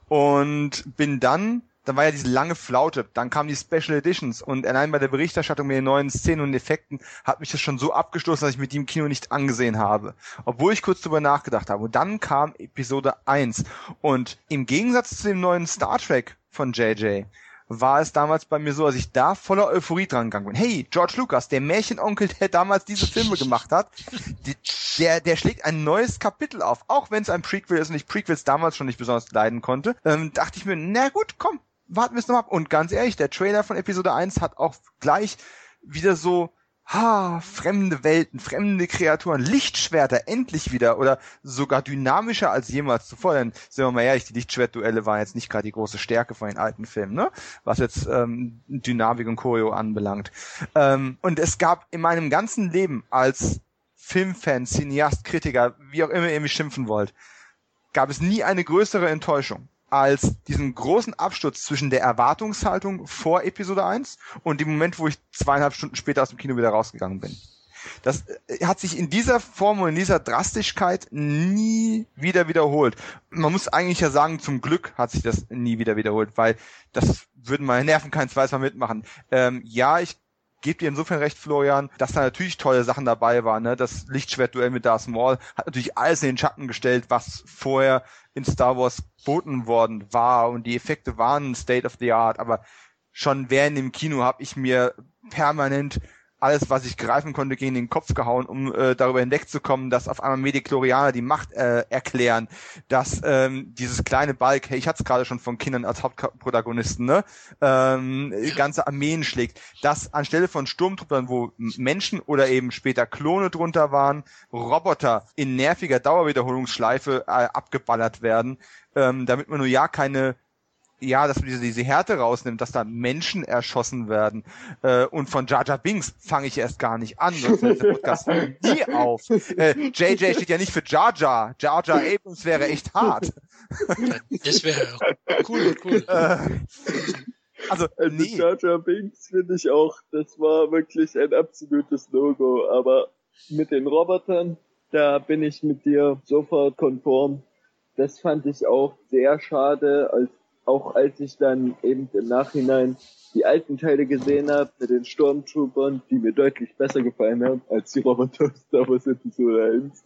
und bin dann dann war ja diese lange Flaute, dann kamen die Special Editions und allein bei der Berichterstattung mit den neuen Szenen und Effekten hat mich das schon so abgestoßen, dass ich mit dem Kino nicht angesehen habe. Obwohl ich kurz drüber nachgedacht habe. Und dann kam Episode 1 und im Gegensatz zu dem neuen Star Trek von JJ war es damals bei mir so, dass ich da voller Euphorie dran gegangen bin. Hey, George Lucas, der Märchenonkel, der damals diese Filme gemacht hat, der, der schlägt ein neues Kapitel auf. Auch wenn es ein Prequel ist und ich Prequels damals schon nicht besonders leiden konnte, ähm, dachte ich mir, na gut, komm, warten wir es noch ab. Und ganz ehrlich, der Trailer von Episode 1 hat auch gleich wieder so, ha, fremde Welten, fremde Kreaturen, Lichtschwerter, endlich wieder oder sogar dynamischer als jemals zuvor. Denn, sind wir mal ehrlich, die Lichtschwertduelle waren jetzt nicht gerade die große Stärke von den alten Filmen, ne? Was jetzt ähm, Dynamik und Choreo anbelangt. Ähm, und es gab in meinem ganzen Leben als Filmfan, Cineast, Kritiker, wie auch immer ihr mich schimpfen wollt, gab es nie eine größere Enttäuschung als diesen großen Absturz zwischen der Erwartungshaltung vor Episode 1 und dem Moment, wo ich zweieinhalb Stunden später aus dem Kino wieder rausgegangen bin. Das äh, hat sich in dieser Form und in dieser Drastigkeit nie wieder wiederholt. Man muss eigentlich ja sagen, zum Glück hat sich das nie wieder wiederholt, weil das würden meine Nerven kein zweites Mal mitmachen. Ähm, ja, ich gebe dir insofern recht, Florian, dass da natürlich tolle Sachen dabei waren. Ne? Das Lichtschwertduell mit Darth Maul hat natürlich alles in den Schatten gestellt, was vorher in Star Wars geboten worden war und die Effekte waren State of the Art, aber schon während dem Kino habe ich mir permanent alles, was ich greifen konnte, gegen den Kopf gehauen, um äh, darüber hinwegzukommen, dass auf einmal Mediklorianer die Macht äh, erklären, dass ähm, dieses kleine Balk, hey, ich hatte es gerade schon von Kindern als Hauptprotagonisten, ne, ähm, ganze Armeen schlägt, dass anstelle von Sturmtruppern, wo Menschen oder eben später Klone drunter waren, Roboter in nerviger Dauerwiederholungsschleife äh, abgeballert werden, ähm, damit man nur ja keine ja, dass man diese, diese Härte rausnimmt, dass da Menschen erschossen werden. Äh, und von Jar Jar Binks fange ich erst gar nicht an, sonst hört der Podcast [laughs] nie auf. Äh, JJ steht ja nicht für Jar Jar. Jar Jar Abrams wäre echt hart. [laughs] Das wäre cool, cool. Äh, also, also nee. Jar Jar Binks finde ich auch, das war wirklich ein absolutes No-Go. Aber mit den Robotern, da bin ich mit dir sofort konform. Das fand ich auch sehr schade, als auch als ich dann eben im Nachhinein die alten Teile gesehen habe mit den Stormtroopern, die mir deutlich besser gefallen haben als die Roboter Star Wars Episode 1.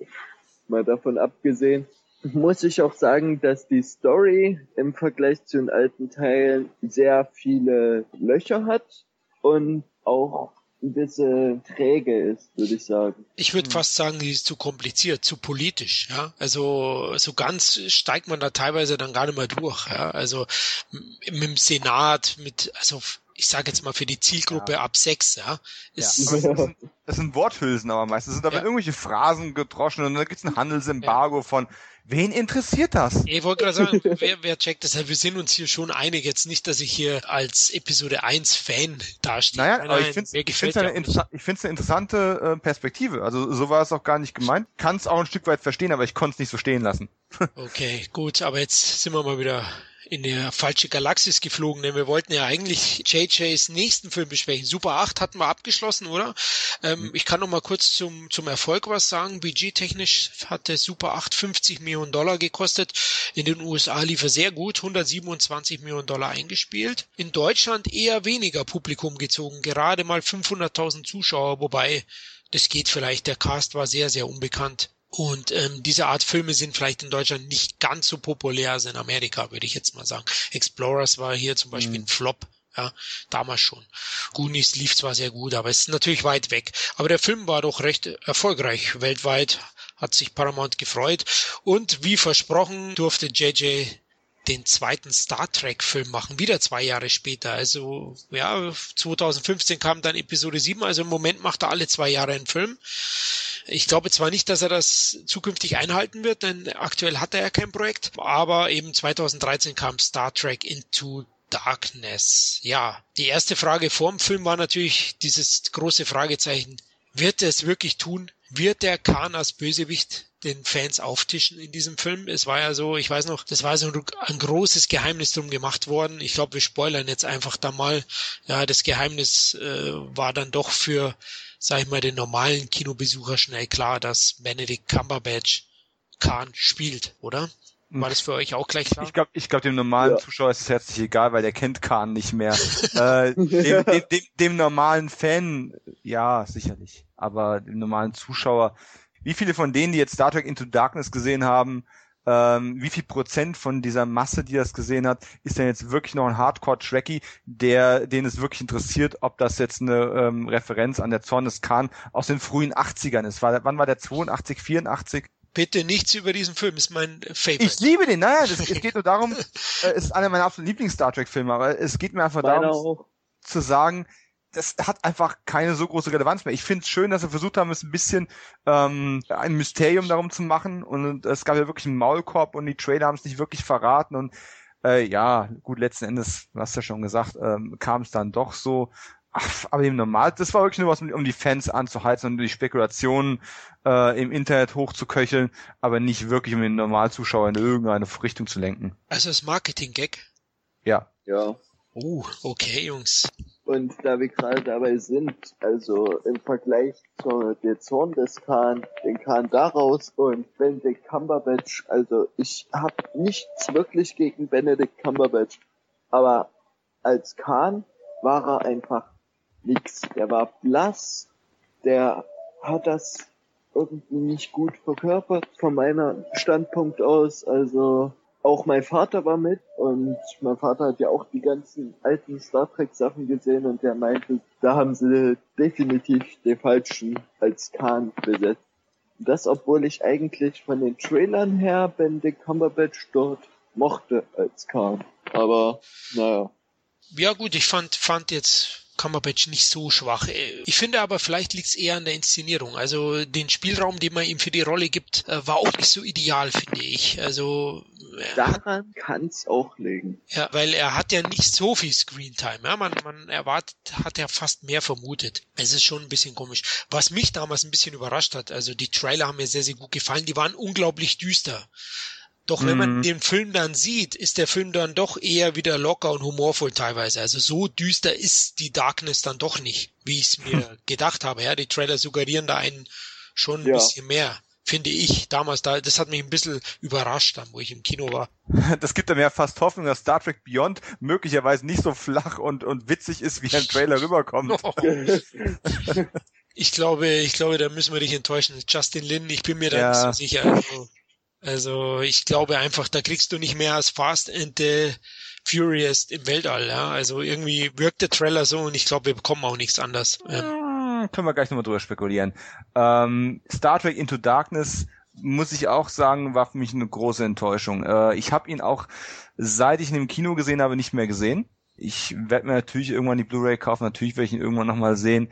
Mal davon abgesehen, muss ich auch sagen, dass die Story im Vergleich zu den alten Teilen sehr viele Löcher hat und auch ein bisschen träge ist, würde ich sagen. Ich würde hm. fast sagen, die ist zu kompliziert, zu politisch, ja. Also so ganz steigt man da teilweise dann gar nicht mehr durch, ja. Also mit dem Senat, mit, also ich sage jetzt mal für die Zielgruppe ja. ab sechs, ja. Ist ja. Das, sind, das sind Worthülsen aber meistens. sind aber ja. irgendwelche Phrasen gedroschen und dann gibt's ein Handelsembargo ja. von Wen interessiert das? Ich wollte gerade sagen, wer, wer checkt das? Wir sind uns hier schon einig. Jetzt nicht, dass ich hier als Episode 1 Fan dastehe. Naja, nein, aber ich finde es eine, inter eine interessante äh, Perspektive. Also so war es auch gar nicht gemeint. Kann es auch ein Stück weit verstehen, aber ich konnte es nicht so stehen lassen. [laughs] okay, gut, aber jetzt sind wir mal wieder in der falsche Galaxis geflogen, denn wir wollten ja eigentlich JJs nächsten Film besprechen. Super 8 hatten wir abgeschlossen, oder? Ähm, mhm. Ich kann noch mal kurz zum, zum Erfolg was sagen. Budgettechnisch hatte Super 8 50 Millionen Dollar gekostet. In den USA lief er sehr gut, 127 Millionen Dollar eingespielt. In Deutschland eher weniger Publikum gezogen, gerade mal 500.000 Zuschauer, wobei das geht vielleicht, der Cast war sehr, sehr unbekannt. Und ähm, diese Art Filme sind vielleicht in Deutschland nicht ganz so populär als in Amerika, würde ich jetzt mal sagen. Explorers war hier zum Beispiel mhm. ein Flop. Ja, damals schon. Goonies lief zwar sehr gut, aber es ist natürlich weit weg. Aber der Film war doch recht erfolgreich weltweit, hat sich Paramount gefreut. Und wie versprochen durfte JJ den zweiten Star Trek Film machen, wieder zwei Jahre später. Also ja, 2015 kam dann Episode 7, also im Moment macht er alle zwei Jahre einen Film. Ich glaube zwar nicht, dass er das zukünftig einhalten wird, denn aktuell hat er ja kein Projekt, aber eben 2013 kam Star Trek Into Darkness. Ja, die erste Frage vorm Film war natürlich dieses große Fragezeichen. Wird er es wirklich tun? Wird der Khan als Bösewicht den Fans auftischen in diesem Film? Es war ja so, ich weiß noch, das war so ein, großes Geheimnis drum gemacht worden. Ich glaube, wir spoilern jetzt einfach da mal. Ja, das Geheimnis äh, war dann doch für sag ich mal, den normalen Kinobesucher schnell klar, dass Benedict Cumberbatch Khan spielt, oder? War das für euch auch gleich klar? Ich glaube, ich glaub, dem normalen ja. Zuschauer ist es herzlich egal, weil der kennt Khan nicht mehr. [laughs] äh, dem, dem, dem, dem, normalen Fan, ja, sicherlich. Aber dem normalen Zuschauer, wie viele von denen, die jetzt Star Trek Into Darkness gesehen haben, ähm, wie viel Prozent von dieser Masse, die das gesehen hat, ist denn jetzt wirklich noch ein Hardcore-Tracky, der, den es wirklich interessiert, ob das jetzt eine ähm, Referenz an der Zorn des Khan aus den frühen 80ern ist. War, wann war der 82, 84? Bitte nichts über diesen Film, ist mein Favorite. Ich liebe den, naja, es geht nur darum, [laughs] äh, es ist einer meiner absoluten Lieblings-Star Trek-Filme, aber es geht mir einfach Meine darum, auch. zu sagen, das hat einfach keine so große Relevanz mehr. Ich finde es schön, dass sie versucht haben, es ein bisschen ähm, ein Mysterium darum zu machen. Und es gab ja wirklich einen Maulkorb und die Trailer haben es nicht wirklich verraten. Und äh, ja, gut, letzten Endes, du hast ja schon gesagt, ähm, kam es dann doch so. Ach, aber eben normal, das war wirklich nur was, um die Fans anzuheizen und die Spekulationen äh, im Internet hochzuköcheln, aber nicht wirklich, um den Normalzuschauer in irgendeine Richtung zu lenken. Also das Marketing-Gag? Ja. Ja. Oh, okay, Jungs. Und da wir gerade dabei sind, also im Vergleich zu der Zorn des Khan, den Khan daraus und Benedict Cumberbatch, also ich habe nichts wirklich gegen Benedict Cumberbatch, aber als Khan war er einfach nix. Der war blass, der hat das irgendwie nicht gut verkörpert von meiner Standpunkt aus, also auch mein Vater war mit und mein Vater hat ja auch die ganzen alten Star Trek Sachen gesehen und der meinte, da haben sie definitiv den falschen als Khan besetzt. Das, obwohl ich eigentlich von den Trailern her Benedict Cumberbatch dort mochte als Khan. Aber, naja. Ja gut, ich fand, fand jetzt Cumberbatch nicht so schwach. Ich finde aber, vielleicht liegt es eher an der Inszenierung. Also den Spielraum, den man ihm für die Rolle gibt, äh, war auch nicht so ideal, finde ich. Also daran kann es auch liegen. Ja, weil er hat ja nicht so viel Screentime. Ja, man, man erwartet, hat ja fast mehr vermutet. Es ist schon ein bisschen komisch. Was mich damals ein bisschen überrascht hat, also die Trailer haben mir sehr, sehr gut gefallen. Die waren unglaublich düster. Doch wenn man mhm. den Film dann sieht, ist der Film dann doch eher wieder locker und humorvoll teilweise. Also so düster ist die Darkness dann doch nicht, wie ich es mir hm. gedacht habe. Ja, die Trailer suggerieren da einen schon ein ja. bisschen mehr finde ich damals da, das hat mich ein bisschen überrascht, dann, wo ich im Kino war. [laughs] Das gibt mir ja fast Hoffnung, dass Star Trek Beyond möglicherweise nicht so flach und, und witzig ist, wie ein Trailer rüberkommt. [laughs] ich glaube, ich glaube, da müssen wir dich enttäuschen. Justin Lin, ich bin mir da ja. nicht so sicher. Also, also ich glaube einfach, da kriegst du nicht mehr als Fast and the Furious im Weltall. Ja? Also irgendwie wirkt der Trailer so und ich glaube, wir bekommen auch nichts anderes. Ähm. Können wir gleich nochmal drüber spekulieren. Ähm, Star Trek Into Darkness muss ich auch sagen, war für mich eine große Enttäuschung. Äh, ich habe ihn auch, seit ich ihn im Kino gesehen habe, nicht mehr gesehen. Ich werde mir natürlich irgendwann die Blu-ray kaufen, natürlich werde ich ihn irgendwann nochmal sehen.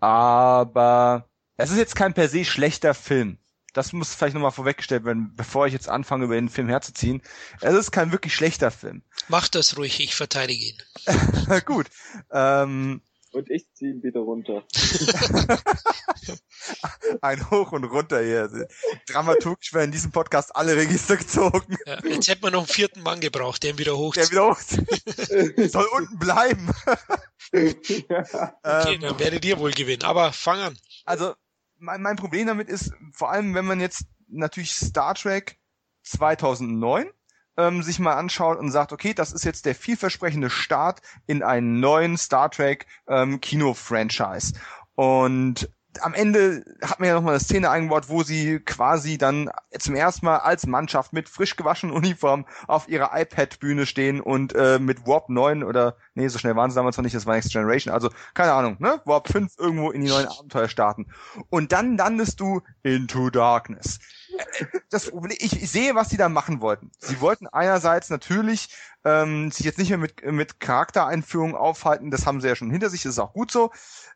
Aber es ist jetzt kein per se schlechter Film das muss vielleicht nochmal vorweggestellt werden, bevor ich jetzt anfange, über den Film herzuziehen. Es ist kein wirklich schlechter Film. Mach das ruhig, ich verteidige ihn. [laughs] Gut. Ähm, und ich ziehe ihn wieder runter. [laughs] Ein Hoch und runter hier. Dramaturgisch werden in diesem Podcast alle Register gezogen. Ja, jetzt hätte man noch einen vierten Mann gebraucht, der ihn wieder hochzieht. Der wieder hochzieht. [laughs] Soll unten bleiben. okay, dann werdet ihr wohl gewinnen. Aber fang an. Also, mein, mein Problem damit ist, vor allem wenn man jetzt natürlich Star Trek 2009 ähm, sich mal anschaut und sagt, okay, das ist jetzt der vielversprechende Start in einen neuen Star Trek ähm, Kino-Franchise. Und am Ende hat man ja nochmal eine Szene eingebaut, wo sie quasi dann zum ersten Mal als Mannschaft mit frisch gewaschenen Uniform auf ihrer iPad-Bühne stehen und äh, mit Warp 9 oder, nee, so schnell waren sie damals noch nicht, das war Next Generation, also keine Ahnung, ne, Warp 5 irgendwo in die neuen Abenteuer starten. Und dann landest du Into Darkness. Das Problem, ich, ich sehe, was sie da machen wollten. Sie wollten einerseits natürlich ähm, sich jetzt nicht mehr mit, mit Charaktereinführungen aufhalten, das haben sie ja schon hinter sich, das ist auch gut so.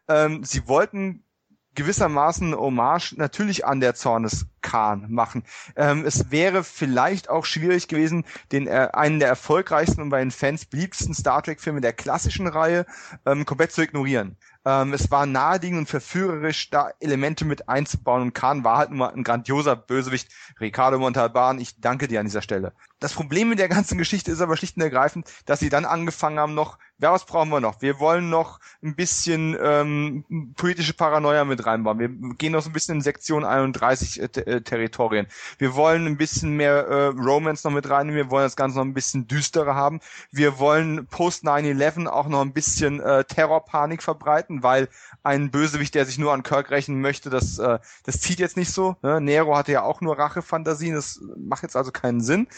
Ähm, sie wollten gewissermaßen Hommage natürlich an der Zornes Khan machen. Ähm, es wäre vielleicht auch schwierig gewesen, den äh, einen der erfolgreichsten und bei den Fans beliebtesten Star Trek Filme der klassischen Reihe ähm, komplett zu ignorieren. Ähm, es war naheliegend und verführerisch, da Elemente mit einzubauen und Khan war halt nur ein grandioser Bösewicht. Ricardo Montalban, ich danke dir an dieser Stelle. Das Problem mit der ganzen Geschichte ist aber schlicht und ergreifend, dass sie dann angefangen haben noch, ja, was brauchen wir noch? Wir wollen noch ein bisschen ähm, politische Paranoia mit reinbauen. Wir gehen noch so ein bisschen in Sektion 31 äh, äh, Territorien. Wir wollen ein bisschen mehr äh, Romance noch mit rein. Wir wollen das Ganze noch ein bisschen düsterer haben. Wir wollen post 9-11 auch noch ein bisschen äh, Terrorpanik verbreiten, weil ein Bösewicht, der sich nur an Kirk rächen möchte, das, äh, das zieht jetzt nicht so. Ne? Nero hatte ja auch nur Rachefantasien, das macht jetzt also keinen Sinn.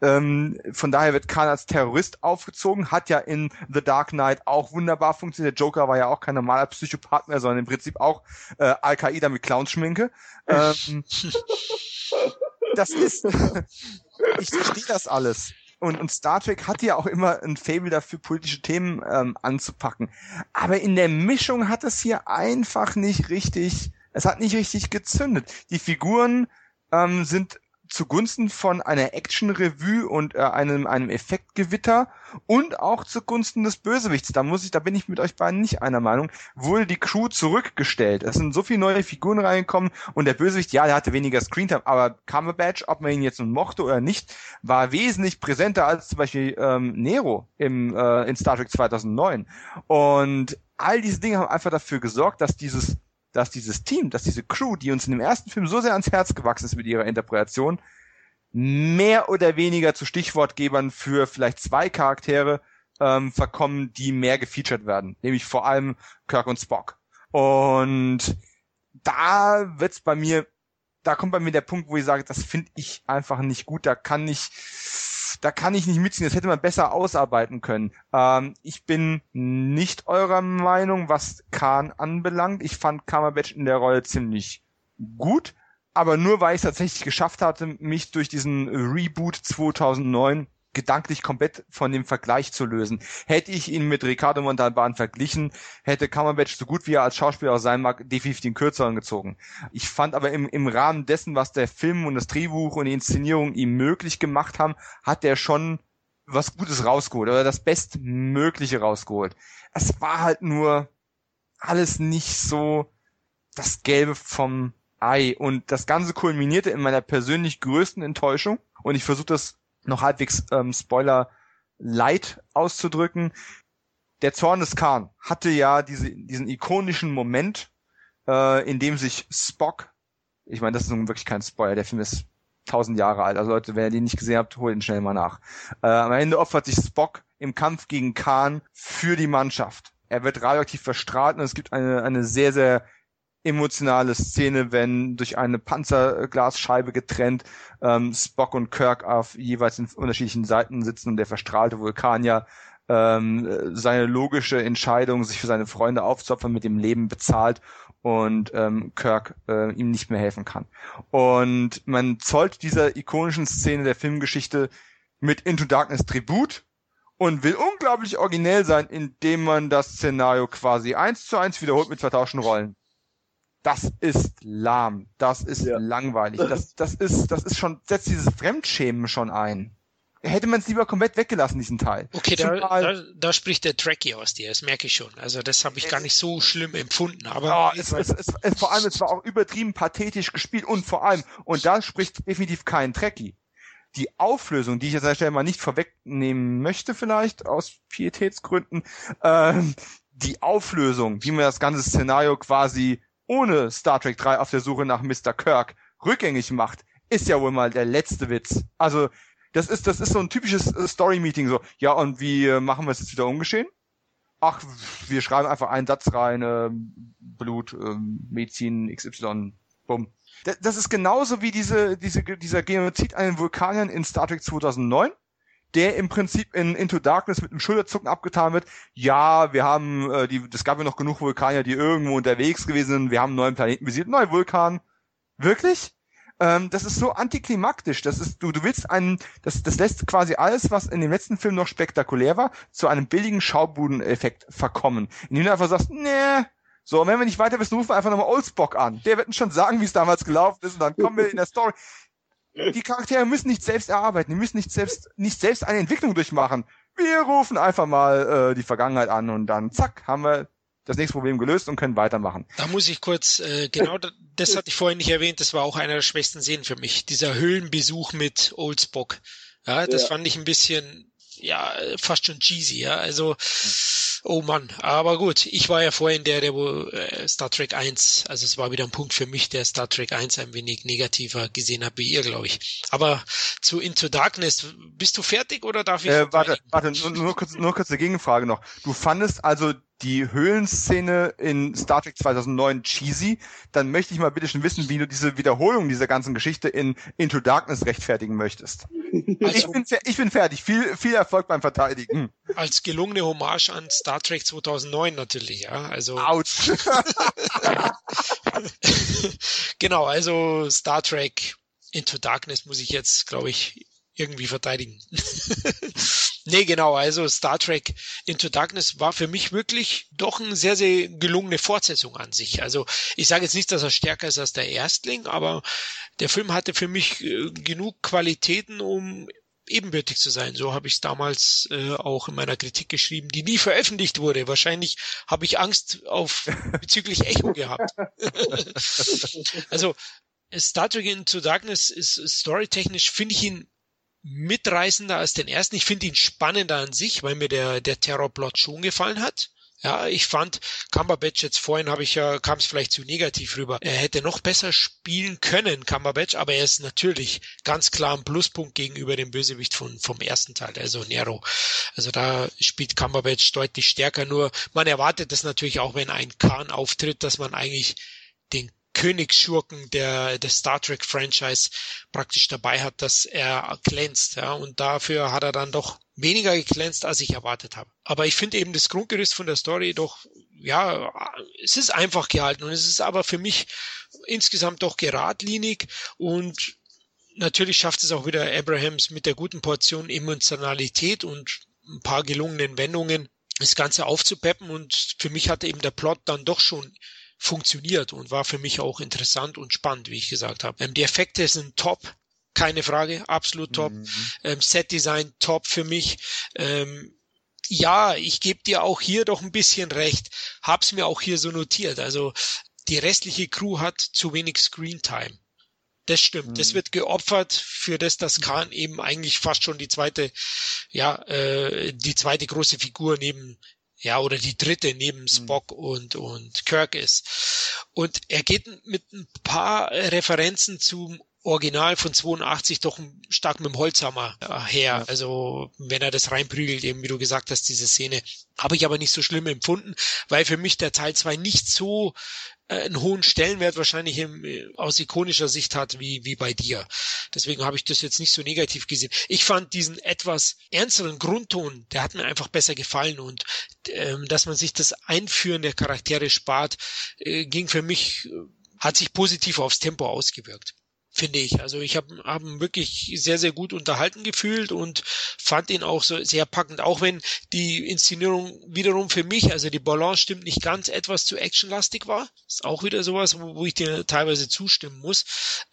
Ähm, von daher wird Khan als Terrorist aufgezogen, hat ja in The Dark Knight auch wunderbar funktioniert. Der Joker war ja auch kein normaler Psychopath mehr, sondern im Prinzip auch äh, Al-Qaida mit Clownschminke. Ähm, [laughs] das ist, ich verstehe das alles. Und, und Star Trek hat ja auch immer ein Fable dafür, politische Themen ähm, anzupacken. Aber in der Mischung hat es hier einfach nicht richtig, es hat nicht richtig gezündet. Die Figuren ähm, sind zugunsten von einer Action-Revue und äh, einem, einem Effektgewitter und auch zugunsten des Bösewichts, da muss ich, da bin ich mit euch beiden nicht einer Meinung, wurde die Crew zurückgestellt. Es sind so viele neue Figuren reingekommen und der Bösewicht, ja, der hatte weniger Screentime, aber Cumberbatch, ob man ihn jetzt nun mochte oder nicht, war wesentlich präsenter als zum Beispiel ähm, Nero im, äh, in Star Trek 2009. Und all diese Dinge haben einfach dafür gesorgt, dass dieses dass dieses Team, dass diese Crew, die uns in dem ersten Film so sehr ans Herz gewachsen ist mit ihrer Interpretation, mehr oder weniger zu Stichwortgebern für vielleicht zwei Charaktere ähm, verkommen, die mehr gefeatured werden, nämlich vor allem Kirk und Spock. Und da wird's bei mir, da kommt bei mir der Punkt, wo ich sage, das finde ich einfach nicht gut. Da kann ich, da kann ich nicht mitziehen, das hätte man besser ausarbeiten können. Ähm, ich bin nicht eurer Meinung, was Khan anbelangt. Ich fand Cumberbatch in der Rolle ziemlich gut, aber nur weil ich es tatsächlich geschafft hatte, mich durch diesen Reboot 2009 gedanklich komplett von dem Vergleich zu lösen. Hätte ich ihn mit Ricardo Montalban verglichen, hätte Cumberbatch so gut wie er als Schauspieler auch sein mag, definitiv den kürzeren gezogen. Ich fand aber im, im Rahmen dessen, was der Film und das Drehbuch und die Inszenierung ihm möglich gemacht haben, hat er schon was Gutes rausgeholt oder das Bestmögliche rausgeholt. Es war halt nur alles nicht so das Gelbe vom Ei und das Ganze kulminierte in meiner persönlich größten Enttäuschung und ich versuche das noch halbwegs ähm, Spoiler light auszudrücken. Der Zorn des Khan hatte ja diese, diesen ikonischen Moment, äh, in dem sich Spock, ich meine, das ist nun wirklich kein Spoiler, der Film ist tausend Jahre alt, also Leute, wenn ihr den nicht gesehen habt, holt ihn schnell mal nach. Äh, am Ende opfert sich Spock im Kampf gegen Khan für die Mannschaft. Er wird radioaktiv verstrahlt und es gibt eine, eine sehr, sehr emotionale Szene, wenn durch eine Panzerglasscheibe getrennt ähm, Spock und Kirk auf jeweils in unterschiedlichen Seiten sitzen und der verstrahlte Vulkanier ähm, seine logische Entscheidung, sich für seine Freunde aufzuopfern, mit dem Leben bezahlt und ähm, Kirk äh, ihm nicht mehr helfen kann. Und man zollt dieser ikonischen Szene der Filmgeschichte mit Into Darkness Tribut und will unglaublich originell sein, indem man das Szenario quasi eins zu eins wiederholt mit vertauschten Rollen das ist lahm, das ist ja. langweilig, das, das ist, das ist schon, setzt dieses Fremdschämen schon ein. Hätte man es lieber komplett weggelassen, diesen Teil. Okay, da, da, da, spricht der Trekkie aus dir, das merke ich schon. Also das habe ich gar nicht so schlimm empfunden. Aber oh, es, es, es, es, vor allem, es war auch übertrieben pathetisch gespielt und vor allem, und da spricht definitiv kein Trekkie. Die Auflösung, die ich jetzt an der Stelle mal nicht vorwegnehmen möchte, vielleicht aus Pietätsgründen, äh, die Auflösung, wie man das ganze Szenario quasi ohne Star Trek 3 auf der Suche nach Mr. Kirk rückgängig macht, ist ja wohl mal der letzte Witz. Also, das ist, das ist so ein typisches äh, Story-Meeting, so, ja, und wie äh, machen wir es jetzt wieder ungeschehen? Ach, wir schreiben einfach einen Satz rein, äh, Blut, äh, Medizin, XY, bumm. Das ist genauso wie diese, diese, dieser Genozid an den Vulkaniern in Star Trek 2009 der im Prinzip in Into Darkness mit einem Schulterzucken abgetan wird. Ja, wir haben, äh, die, es gab ja noch genug Vulkanier, die irgendwo unterwegs gewesen sind. Wir haben einen neuen Planeten besiedelt, neuen Vulkan. Wirklich? Ähm, das ist so antiklimaktisch. Das ist, du, du willst einen, das, das lässt quasi alles, was in dem letzten Film noch spektakulär war, zu einem billigen Schaubudeneffekt verkommen. Indem du einfach sagst, nee, so, und wenn wir nicht weiter wissen, rufen wir einfach nochmal Oldsbock an. Der wird uns schon sagen, wie es damals gelaufen ist, und dann kommen wir in der Story die Charaktere müssen nicht selbst erarbeiten, die müssen nicht selbst, nicht selbst eine Entwicklung durchmachen. Wir rufen einfach mal äh, die Vergangenheit an und dann zack, haben wir das nächste Problem gelöst und können weitermachen. Da muss ich kurz, äh, genau das hatte ich vorhin nicht erwähnt, das war auch einer der schwächsten Szenen für mich. Dieser Höhlenbesuch mit Oldsbock. Ja, das ja. fand ich ein bisschen ja, fast schon cheesy, ja. Also, oh Mann. Aber gut, ich war ja vorhin der, der wo äh, Star Trek 1, also es war wieder ein Punkt für mich, der Star Trek 1 ein wenig negativer gesehen hat wie ihr, glaube ich. Aber zu Into Darkness, bist du fertig oder darf ich? Äh, warte, warte, nur, nur kurz, nur kurz eine Gegenfrage noch. Du fandest also die Höhlenszene in Star Trek 2009 cheesy, dann möchte ich mal bitte schon wissen, wie du diese Wiederholung dieser ganzen Geschichte in Into Darkness rechtfertigen möchtest. Also, ich, [laughs] bin, ich bin fertig. Viel, viel Erfolg beim Verteidigen. Als gelungene Hommage an Star Trek 2009 natürlich, ja. Also. Autsch. [laughs] genau, also Star Trek Into Darkness muss ich jetzt, glaube ich, irgendwie verteidigen. [laughs] nee, genau, also Star Trek Into Darkness war für mich wirklich doch eine sehr, sehr gelungene Fortsetzung an sich. Also ich sage jetzt nicht, dass er stärker ist als der Erstling, aber der Film hatte für mich äh, genug Qualitäten, um ebenbürtig zu sein. So habe ich es damals äh, auch in meiner Kritik geschrieben, die nie veröffentlicht wurde. Wahrscheinlich habe ich Angst auf [laughs] bezüglich Echo gehabt. [laughs] also Star Trek Into Darkness ist storytechnisch, finde ich ihn mitreißender als den ersten. Ich finde ihn spannender an sich, weil mir der, der Terrorplot schon gefallen hat. Ja, ich fand Cumberbatch jetzt vorhin habe ich ja, kam es vielleicht zu negativ rüber. Er hätte noch besser spielen können, Cumberbatch, aber er ist natürlich ganz klar ein Pluspunkt gegenüber dem Bösewicht von, vom ersten Teil, also Nero. Also da spielt Cumberbatch deutlich stärker, nur man erwartet das natürlich auch, wenn ein Khan auftritt, dass man eigentlich den Königsschurken der, der Star Trek Franchise praktisch dabei hat, dass er glänzt, ja, und dafür hat er dann doch weniger geglänzt, als ich erwartet habe. Aber ich finde eben das Grundgerüst von der Story doch, ja, es ist einfach gehalten. Und es ist aber für mich insgesamt doch geradlinig. Und natürlich schafft es auch wieder Abrahams mit der guten Portion Emotionalität und ein paar gelungenen Wendungen das Ganze aufzupeppen. Und für mich hatte eben der Plot dann doch schon funktioniert und war für mich auch interessant und spannend, wie ich gesagt habe. Ähm, die Effekte sind top, keine Frage, absolut top. Mhm. Ähm, Set-Design top für mich. Ähm, ja, ich gebe dir auch hier doch ein bisschen recht. Hab's mir auch hier so notiert. Also die restliche Crew hat zu wenig Screentime. Das stimmt. Mhm. Das wird geopfert für das, dass Khan eben eigentlich fast schon die zweite, ja, äh, die zweite große Figur neben ja, oder die dritte neben mhm. Spock mhm. und, und Kirk ist. Und er geht mit ein paar Referenzen zum Original von 82 doch stark mit dem Holzhammer äh, her. Ja. Also wenn er das reinprügelt, eben wie du gesagt hast, diese Szene, habe ich aber nicht so schlimm empfunden, weil für mich der Teil 2 nicht so einen hohen Stellenwert wahrscheinlich im, äh, aus ikonischer Sicht hat wie, wie bei dir. Deswegen habe ich das jetzt nicht so negativ gesehen. Ich fand diesen etwas ernsteren Grundton, der hat mir einfach besser gefallen und ähm, dass man sich das Einführen der Charaktere spart, äh, ging für mich, äh, hat sich positiv aufs Tempo ausgewirkt finde ich. Also ich habe hab wirklich sehr, sehr gut unterhalten gefühlt und fand ihn auch so sehr packend, auch wenn die Inszenierung wiederum für mich, also die Balance stimmt nicht ganz, etwas zu actionlastig war. Ist auch wieder sowas, wo, wo ich dir teilweise zustimmen muss.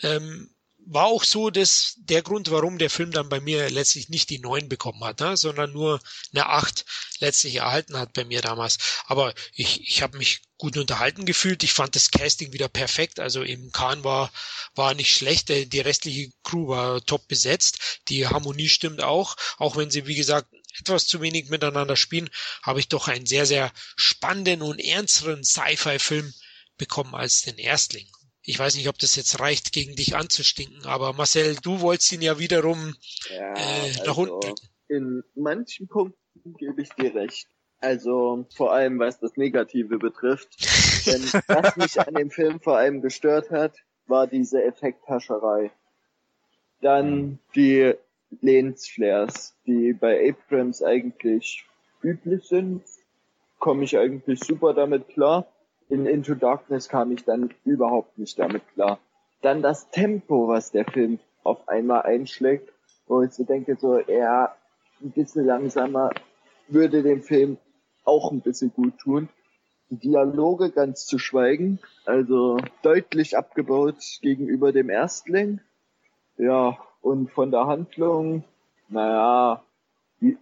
Ähm, war auch so, dass der Grund, warum der Film dann bei mir letztlich nicht die neun bekommen hat, ne, sondern nur eine acht letztlich erhalten hat bei mir damals. Aber ich, ich habe mich gut unterhalten gefühlt. Ich fand das Casting wieder perfekt. Also im Khan war, war nicht schlecht. Die restliche Crew war top besetzt. Die Harmonie stimmt auch. Auch wenn sie, wie gesagt, etwas zu wenig miteinander spielen, habe ich doch einen sehr, sehr spannenden und ernsteren Sci-Fi-Film bekommen als den Erstling. Ich weiß nicht, ob das jetzt reicht, gegen dich anzustinken, aber Marcel, du wolltest ihn ja wiederum ja, äh, nach also unten drücken. In manchen Punkten gebe ich dir recht. Also vor allem, was das Negative betrifft. Denn [laughs] was mich an dem Film vor allem gestört hat, war diese Effekthascherei. Dann die Lensflares, die bei Abrams eigentlich üblich sind, komme ich eigentlich super damit klar in Into Darkness kam ich dann überhaupt nicht damit klar. Dann das Tempo, was der Film auf einmal einschlägt, wo ich so denke, so, er ein bisschen langsamer würde dem Film auch ein bisschen gut tun. Die Dialoge ganz zu schweigen, also deutlich abgebaut gegenüber dem Erstling. Ja, und von der Handlung, naja,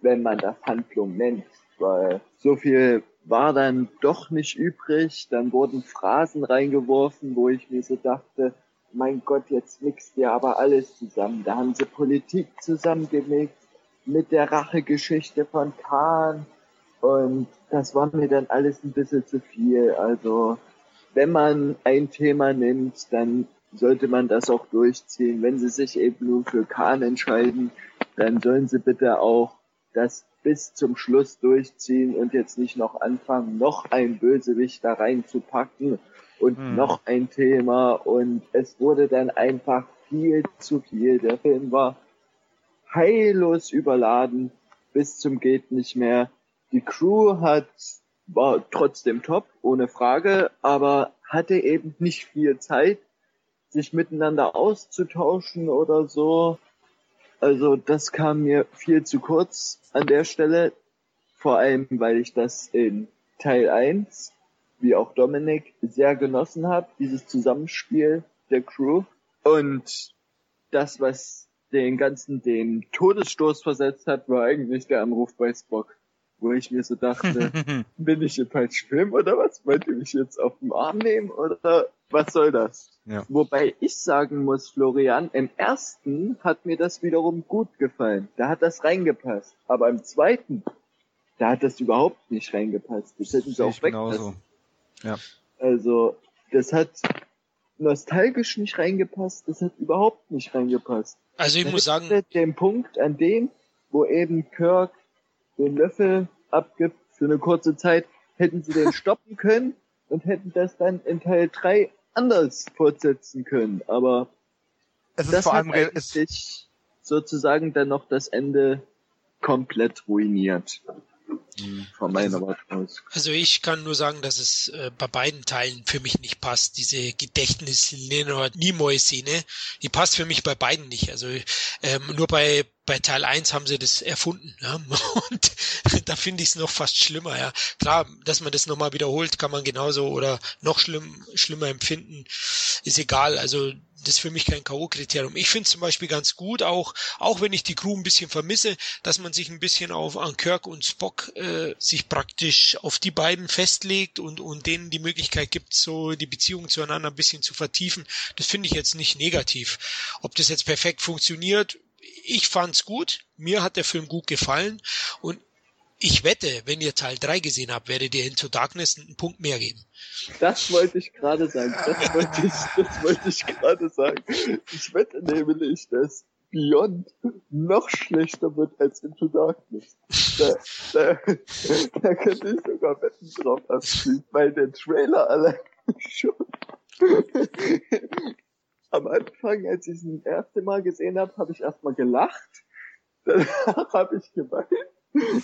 wenn man das Handlung nennt, weil so viel war dann doch nicht übrig. Dann wurden Phrasen reingeworfen, wo ich mir so dachte, mein Gott, jetzt mixt ihr aber alles zusammen. Da haben sie Politik zusammengemixt mit der Rachegeschichte von Kahn. Und das war mir dann alles ein bisschen zu viel. Also, wenn man ein Thema nimmt, dann sollte man das auch durchziehen. Wenn sie sich eben nur für Kahn entscheiden, dann sollen sie bitte auch das bis zum Schluss durchziehen und jetzt nicht noch anfangen, noch ein Bösewicht da reinzupacken und hm. noch ein Thema und es wurde dann einfach viel zu viel. Der Film war heillos überladen bis zum geht nicht mehr. Die Crew hat war trotzdem top, ohne Frage, aber hatte eben nicht viel Zeit, sich miteinander auszutauschen oder so. Also das kam mir viel zu kurz an der Stelle. Vor allem, weil ich das in Teil 1, wie auch Dominik, sehr genossen habe, dieses Zusammenspiel der Crew. Und das, was den ganzen den Todesstoß versetzt hat, war eigentlich der Anruf bei Spock. Wo ich mir so dachte, [laughs] bin ich im falschen Film oder was? Wollt ihr mich jetzt auf den Arm nehmen oder was soll das? Ja. Wobei ich sagen muss, Florian, im ersten hat mir das wiederum gut gefallen. Da hat das reingepasst. Aber im zweiten, da hat das überhaupt nicht reingepasst. Das hätten sie auch weglassen. Ja. Also, das hat nostalgisch nicht reingepasst, das hat überhaupt nicht reingepasst. Also ich da muss sagen, den Punkt an dem, wo eben Kirk den Löffel abgibt für eine kurze Zeit, hätten sie den [laughs] stoppen können und hätten das dann in Teil 3 anders fortsetzen können, aber Es ist das vor hat allem es, eigentlich sozusagen dann noch das Ende komplett ruiniert. Von meiner Warte aus. Also ich kann nur sagen, dass es äh, bei beiden Teilen für mich nicht passt. Diese Gedächtnis Leonard Nimoy Szene, die passt für mich bei beiden nicht. Also ähm, nur bei bei Teil 1 haben sie das erfunden. Ja? [laughs] Und da finde ich es noch fast schlimmer. Ja, klar, dass man das nochmal wiederholt, kann man genauso oder noch schlimm schlimmer empfinden. Ist egal. Also das ist für mich kein K.O.-Kriterium. Ich finde zum Beispiel ganz gut, auch, auch wenn ich die Crew ein bisschen vermisse, dass man sich ein bisschen auf an Kirk und Spock äh, sich praktisch auf die beiden festlegt und, und denen die Möglichkeit gibt, so die Beziehung zueinander ein bisschen zu vertiefen. Das finde ich jetzt nicht negativ. Ob das jetzt perfekt funktioniert, ich fand's gut. Mir hat der Film gut gefallen und ich wette, wenn ihr Teil 3 gesehen habt, werdet ihr Into Darkness einen Punkt mehr geben. Das wollte ich gerade sagen. Das wollte ich, das ich gerade sagen. Ich wette nämlich, dass Beyond noch schlechter wird als Into Darkness. Da, da, da könnte ich sogar Wetten drauf abschließen, weil der Trailer allein [laughs] schon am Anfang, als ich ihn das erste Mal gesehen habe, habe ich erstmal gelacht. Danach habe ich geweint.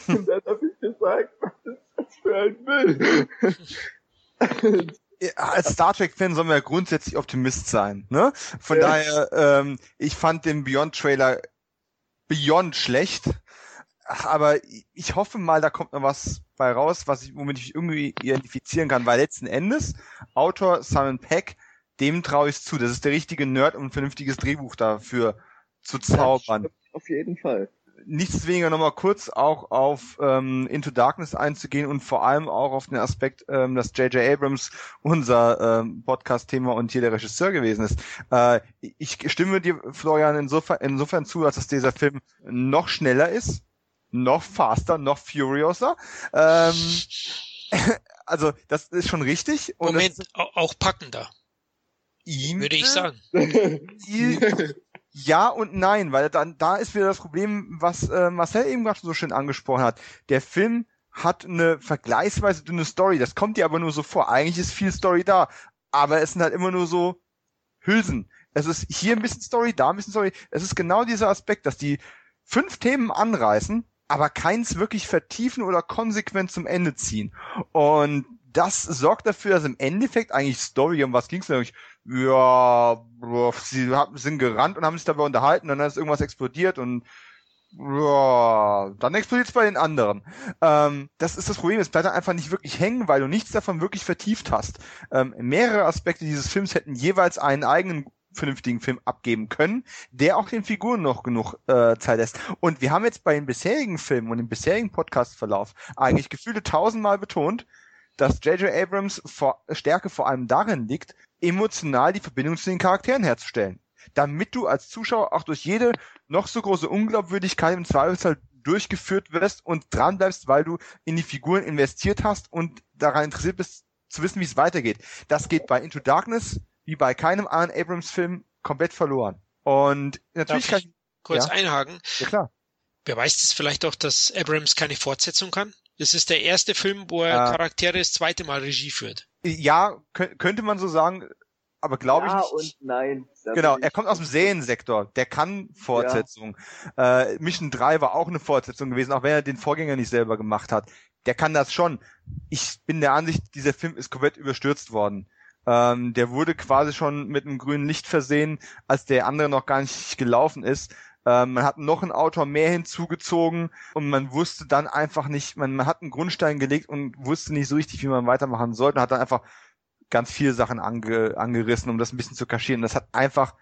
Und dann habe ich gesagt, was ist das für ein Müll? Ja, als Star Trek-Fan soll man ja grundsätzlich Optimist sein. Ne? Von Ja. daher, ähm, ich fand den Beyond-Trailer Beyond schlecht. Aber ich hoffe mal, da kommt noch was bei raus, was ich, womit ich irgendwie identifizieren kann, weil letzten Endes Autor Simon Peck, dem traue ich zu. Das ist der richtige Nerd, um ein vernünftiges Drehbuch dafür zu zaubern. Auf jeden Fall. Nichts weniger nochmal kurz auch auf ähm, Into Darkness einzugehen und vor allem auch auf den Aspekt, ähm, dass J.J. Abrams unser ähm, Podcast-Thema und hier der Regisseur gewesen ist. Äh, ich stimme dir, Florian, insofern, insofern zu, als dass dieser Film noch schneller ist, noch faster, noch furioser. Ähm, [laughs] also das ist schon richtig. Und Moment, auch packender, ihm würde ich sagen. viel- [laughs] Ja und nein, weil dann da ist wieder das Problem, was äh, Marcel eben gerade so schön angesprochen hat. Der Film hat eine vergleichsweise dünne Story. Das kommt dir aber nur so vor. Eigentlich ist viel Story da, aber es sind halt immer nur so Hülsen. Es ist hier ein bisschen Story, da ein bisschen Story. Es ist genau dieser Aspekt, dass die fünf Themen anreißen, aber keins wirklich vertiefen oder konsequent zum Ende ziehen. Und das sorgt dafür, dass im Endeffekt eigentlich Story, um was ging's denn eigentlich? Ja, sie sind gerannt und haben sich dabei unterhalten, dann ist irgendwas explodiert und ja, dann explodiert es bei den anderen. Ähm, das ist das Problem, es bleibt einfach nicht wirklich hängen, weil du nichts davon wirklich vertieft hast. Ähm, mehrere Aspekte dieses Films hätten jeweils einen eigenen vernünftigen Film abgeben können, der auch den Figuren noch genug äh, Zeit lässt. Und wir haben jetzt bei den bisherigen Filmen und dem bisherigen Podcast-Verlauf eigentlich gefühlte tausendmal betont, dass J.J. Abrams vor, Stärke vor allem darin liegt, emotional die Verbindung zu den Charakteren herzustellen. Damit du als Zuschauer auch durch jede noch so große Unglaubwürdigkeit im Zweifelsfall durchgeführt wirst und dranbleibst, weil du in die Figuren investiert hast und daran interessiert bist, zu wissen, wie es weitergeht. Das geht bei Into Darkness wie bei keinem anderen Abrams-Film komplett verloren. Und natürlich Darf kann ich kurz ja. einhaken? ja klar. Beweist es vielleicht auch, dass Abrams keine Fortsetzung kann? Das ist der erste Film, wo er Ah. Charaktere das zweite Mal Regie führt. Ja, kö- könnte man so sagen, aber glaube ja ich nicht. und nein. Genau, er kommt aus dem Seriensektor, der kann Fortsetzung. Äh, Mission 3 war auch eine Fortsetzung gewesen, auch wenn er den Vorgänger nicht selber gemacht hat. Der kann das schon. Ich bin der Ansicht, dieser Film ist komplett überstürzt worden. Ähm, der wurde quasi schon mit einem grünen Licht versehen, als der andere noch gar nicht gelaufen ist. Ähm, man hat noch einen Autor mehr hinzugezogen und man wusste dann einfach nicht, man, man hat einen Grundstein gelegt und wusste nicht so richtig, wie man weitermachen sollte und hat dann einfach ganz viele Sachen ange, angerissen, um das ein bisschen zu kaschieren. Das hat einfach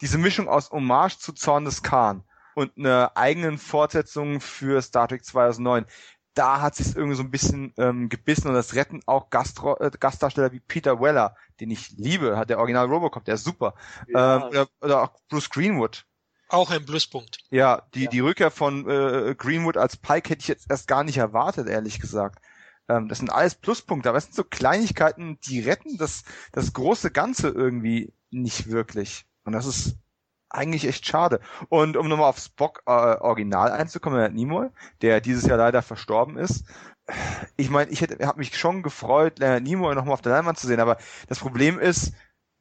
diese Mischung aus Hommage zu Zorn des Khan und einer eigenen Fortsetzung für Star Trek 2009. Da hat sich irgendwie so ein bisschen ähm, gebissen und das retten auch Gastro äh, Gastdarsteller wie Peter Weller, den ich liebe, hat der Original Robocop, der ist super. Ja, Ähm, oder, oder auch Bruce Greenwood. Auch ein Pluspunkt. Ja, die, Ja. die Rückkehr von äh, Greenwood als Pike hätte ich jetzt erst gar nicht erwartet, ehrlich gesagt. Ähm, das sind alles Pluspunkte, aber es sind so Kleinigkeiten, die retten das, das große Ganze irgendwie nicht wirklich. Und das ist eigentlich echt schade. Und um nochmal auf Spock äh, Original einzukommen, Leonard Nimoy, der dieses Jahr leider verstorben ist. Ich meine, ich hätte, habe mich schon gefreut, Leonard Nimoy nochmal auf der Leinwand zu sehen, aber das Problem ist,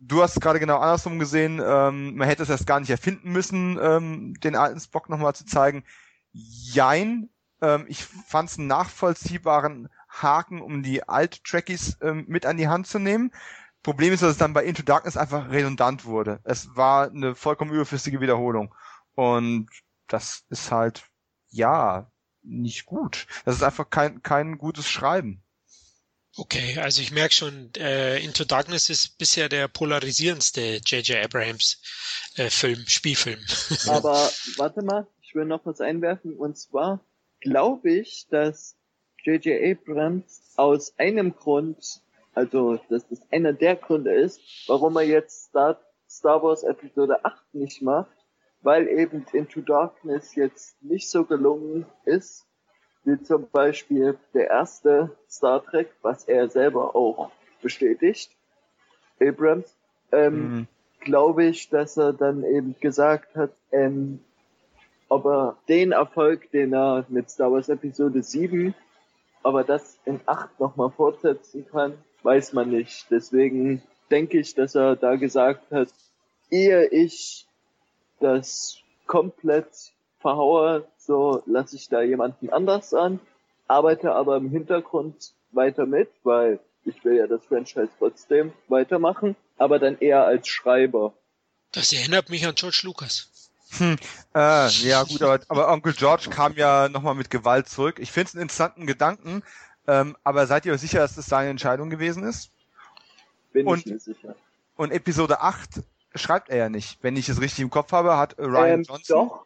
du hast gerade genau andersrum gesehen, ähm, man hätte es erst gar nicht erfinden müssen, ähm, den alten Spock nochmal zu zeigen. Jein, ähm, ich fand es einen nachvollziehbaren Haken, um die Alt-Trackies ähm, mit an die Hand zu nehmen. Problem ist, dass es dann bei Into Darkness einfach redundant wurde. Es war eine vollkommen überflüssige Wiederholung. Und das ist halt, ja, nicht gut. Das ist einfach kein, kein gutes Schreiben. Okay, also ich merke schon, äh, Into Darkness ist bisher der polarisierendste J.J. Abrams äh, Film, Spielfilm. [laughs] Aber warte mal, ich will noch was einwerfen. Und zwar glaube ich, dass J.J. Abrams aus einem Grund, also dass das einer der Gründe ist, warum er jetzt Star, Star Wars Episode 8 nicht macht, weil eben Into Darkness jetzt nicht so gelungen ist wie zum Beispiel der erste Star Trek, was er selber auch bestätigt, Abrams, ähm, mhm. glaube ich, dass er dann eben gesagt hat, ähm, ob er den Erfolg, den er mit Star Wars Episode 7, aber das in 8 nochmal fortsetzen kann, weiß man nicht. Deswegen denke ich, dass er da gesagt hat, ehe ich das komplett verhaue, so lasse ich da jemanden anders an, arbeite aber im Hintergrund weiter mit, weil ich will ja das Franchise trotzdem weitermachen, aber dann eher als Schreiber. Das erinnert mich an George Lucas. Hm, äh, ja gut, aber, aber Onkel George kam ja nochmal mit Gewalt zurück. Ich finde es einen interessanten Gedanken, ähm, aber seid ihr euch sicher, dass das seine Entscheidung gewesen ist? Bin und, ich mir sicher. Und Episode 8 schreibt er ja nicht. Wenn ich es richtig im Kopf habe, hat Ryan ähm, Johnson. Doch,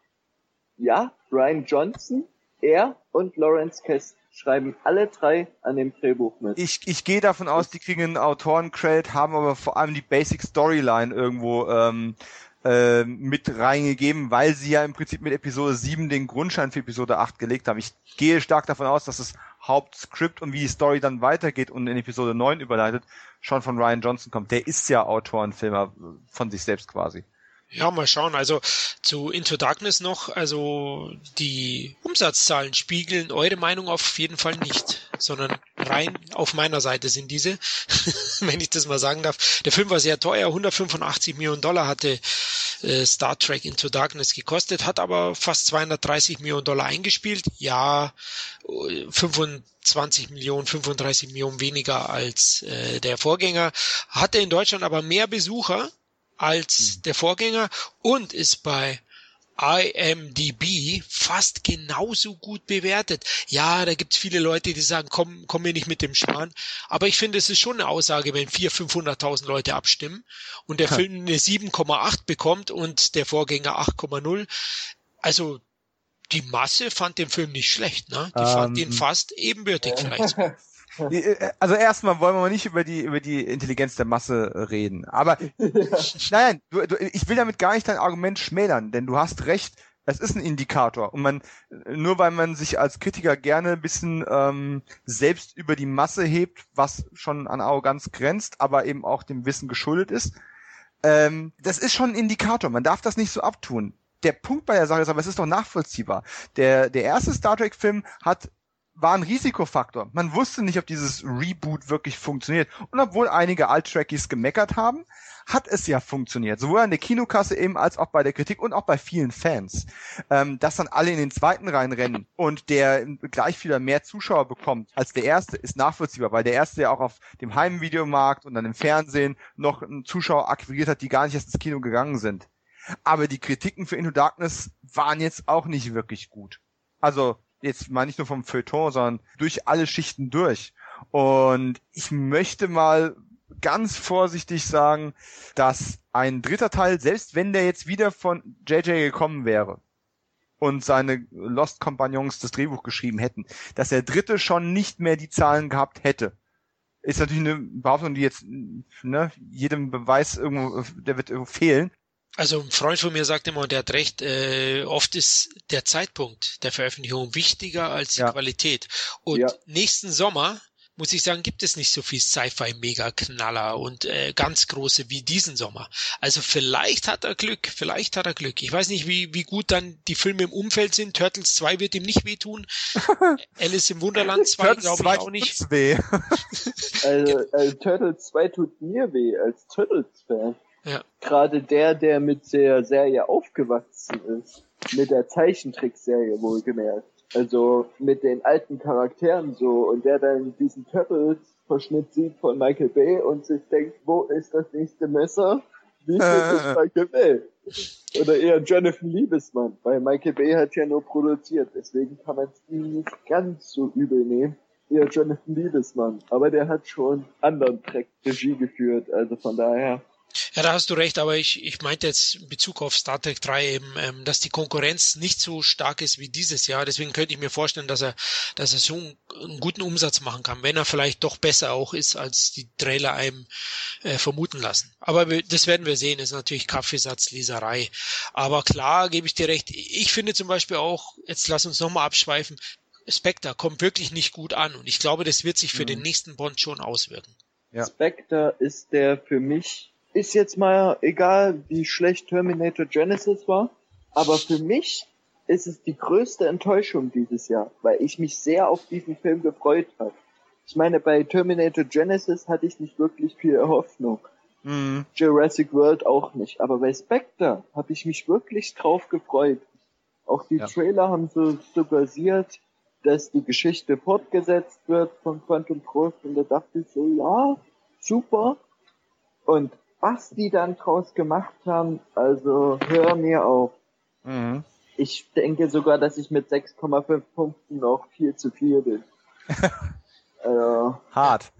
ja, Brian Johnson, er und Lawrence Kest schreiben alle drei an dem Drehbuch mit. Ich, ich gehe davon aus, die kriegen einen Autoren-Credit, haben aber vor allem die Basic Storyline irgendwo ähm, äh, mit reingegeben, weil sie ja im Prinzip mit Episode 7 den Grundschein für Episode 8 gelegt haben. Ich gehe stark davon aus, dass das Hauptskript und wie die Story dann weitergeht und in Episode 9 überleitet, schon von Ryan Johnson kommt. Der ist ja Autorenfilmer von sich selbst quasi. Ja, mal schauen. Also zu Into Darkness noch, also die Umsatzzahlen spiegeln eure Meinung auf jeden Fall nicht, sondern rein auf meiner Seite sind diese, [laughs] wenn ich das mal sagen darf. Der Film war sehr teuer, 185 Millionen Dollar hatte äh, Star Trek Into Darkness gekostet, hat aber fast 230 Millionen Dollar eingespielt. Ja, 25 Millionen, 35 Millionen weniger als äh, der Vorgänger. Hatte in Deutschland aber mehr Besucher als mhm. der Vorgänger und ist bei IMDB fast genauso gut bewertet. Ja, da gibt's viele Leute, die sagen, komm, komm mir nicht mit dem Schmarrn. Aber ich finde, es ist schon eine Aussage, wenn 400.000, 500.000 Leute abstimmen und der ja. Film eine 7,8 bekommt und der Vorgänger 8,0. Also, die Masse fand den Film nicht schlecht, ne? Die um, fand ihn ähm. fast ebenbürtig vielleicht. [laughs] [laughs] Äh, also erstmal wollen wir mal nicht über die über die Intelligenz der Masse reden. Aber [laughs] nein, du, du, ich will damit gar nicht dein Argument schmälern, denn du hast recht. Es ist ein Indikator und man nur weil man sich als Kritiker gerne ein bisschen ähm, selbst über die Masse hebt, was schon an Arroganz grenzt, aber eben auch dem Wissen geschuldet ist. Ähm, das ist schon ein Indikator. Man darf das nicht so abtun der Punkt bei der Sache ist aber, es ist doch nachvollziehbar. Der, der erste Star Trek Film hat war ein Risikofaktor. Man wusste nicht, ob dieses Reboot wirklich funktioniert. Und obwohl einige Alt-Trackies gemeckert haben, hat es ja funktioniert. Sowohl an der Kinokasse eben als auch bei der Kritik und auch bei vielen Fans. Ähm, dass dann alle in den zweiten reinrennen und der gleich wieder mehr Zuschauer bekommt als der erste, ist nachvollziehbar, weil der erste ja auch auf dem Heimvideomarkt und dann im Fernsehen noch einen Zuschauer akquiriert hat, die gar nicht erst ins Kino gegangen sind. Aber die Kritiken für Into Darkness waren jetzt auch nicht wirklich gut. Also jetzt mal nicht nur vom Feuilleton, sondern durch alle Schichten durch. Und ich möchte mal ganz vorsichtig sagen, dass ein dritter Teil, selbst wenn der jetzt wieder von JJ gekommen wäre und seine Lost Compagnons das Drehbuch geschrieben hätten, dass der dritte schon nicht mehr die Zahlen gehabt hätte. Ist natürlich eine Behauptung, die jetzt ne, jedem Beweis irgendwo, der wird irgendwo fehlen. Also ein Freund von mir sagt immer, und der hat recht, äh, oft ist der Zeitpunkt der Veröffentlichung wichtiger als die ja. Qualität. Und ja. nächsten Sommer muss ich sagen, gibt es nicht so viel Sci-Fi-Mega-Knaller und äh, ganz große wie diesen Sommer. Also vielleicht hat er Glück, vielleicht hat er Glück. Ich weiß nicht, wie, wie gut dann die Filme im Umfeld sind. Turtles 2 wird ihm nicht wehtun. [laughs] Alice im Wunderland 2 glaube ich auch nicht. Weh. [laughs] also, also Turtles 2 tut mir weh als Turtles-Fan. Ja. Gerade der, der mit der Serie aufgewachsen ist. Mit der Zeichentrickserie wohlgemerkt. Also mit den alten Charakteren so und der dann diesen Turtles-Verschnitt sieht von Michael Bay und sich denkt, wo ist das nächste Messer? Wie [laughs] äh. Michael Bay? Oder eher Jonathan Liebesmann, weil Michael Bay hat ja nur produziert, deswegen kann man es ihm nicht ganz so übel nehmen. Eher Jonathan Liebesmann, aber der hat schon anderen Track Regie geführt, also von daher ja, da hast du recht, aber ich, ich meinte jetzt in Bezug auf Star Trek 3 eben, ähm, dass die Konkurrenz nicht so stark ist wie dieses Jahr. Deswegen könnte ich mir vorstellen, dass er, dass er so einen, einen guten Umsatz machen kann, wenn er vielleicht doch besser auch ist, als die Trailer einem äh, vermuten lassen. Aber das werden wir sehen, das ist natürlich Kaffeesatzleserei. Aber klar, gebe ich dir recht. Ich finde zum Beispiel auch, jetzt lass uns nochmal abschweifen, Spectre kommt wirklich nicht gut an und ich glaube, das wird sich für mhm. den nächsten Bond schon auswirken. Ja. Spectre ist der für mich ist jetzt mal egal, wie schlecht Terminator Genesis war, aber für mich ist es die größte Enttäuschung dieses Jahr, weil ich mich sehr auf diesen Film gefreut habe. Ich meine, bei Terminator Genesis hatte ich nicht wirklich viel Hoffnung. Mhm. Jurassic World auch nicht. Aber bei Spectre habe ich mich wirklich drauf gefreut. Auch die ja. Trailer haben so suggeriert, dass die Geschichte fortgesetzt wird von Quantum Trost und da dachte ich so, ja, super. Und was die dann draus gemacht haben, also hör mir auf. Mhm. Ich denke sogar, dass ich mit 6,5 Punkten noch viel zu viel bin. [laughs] also, Hart.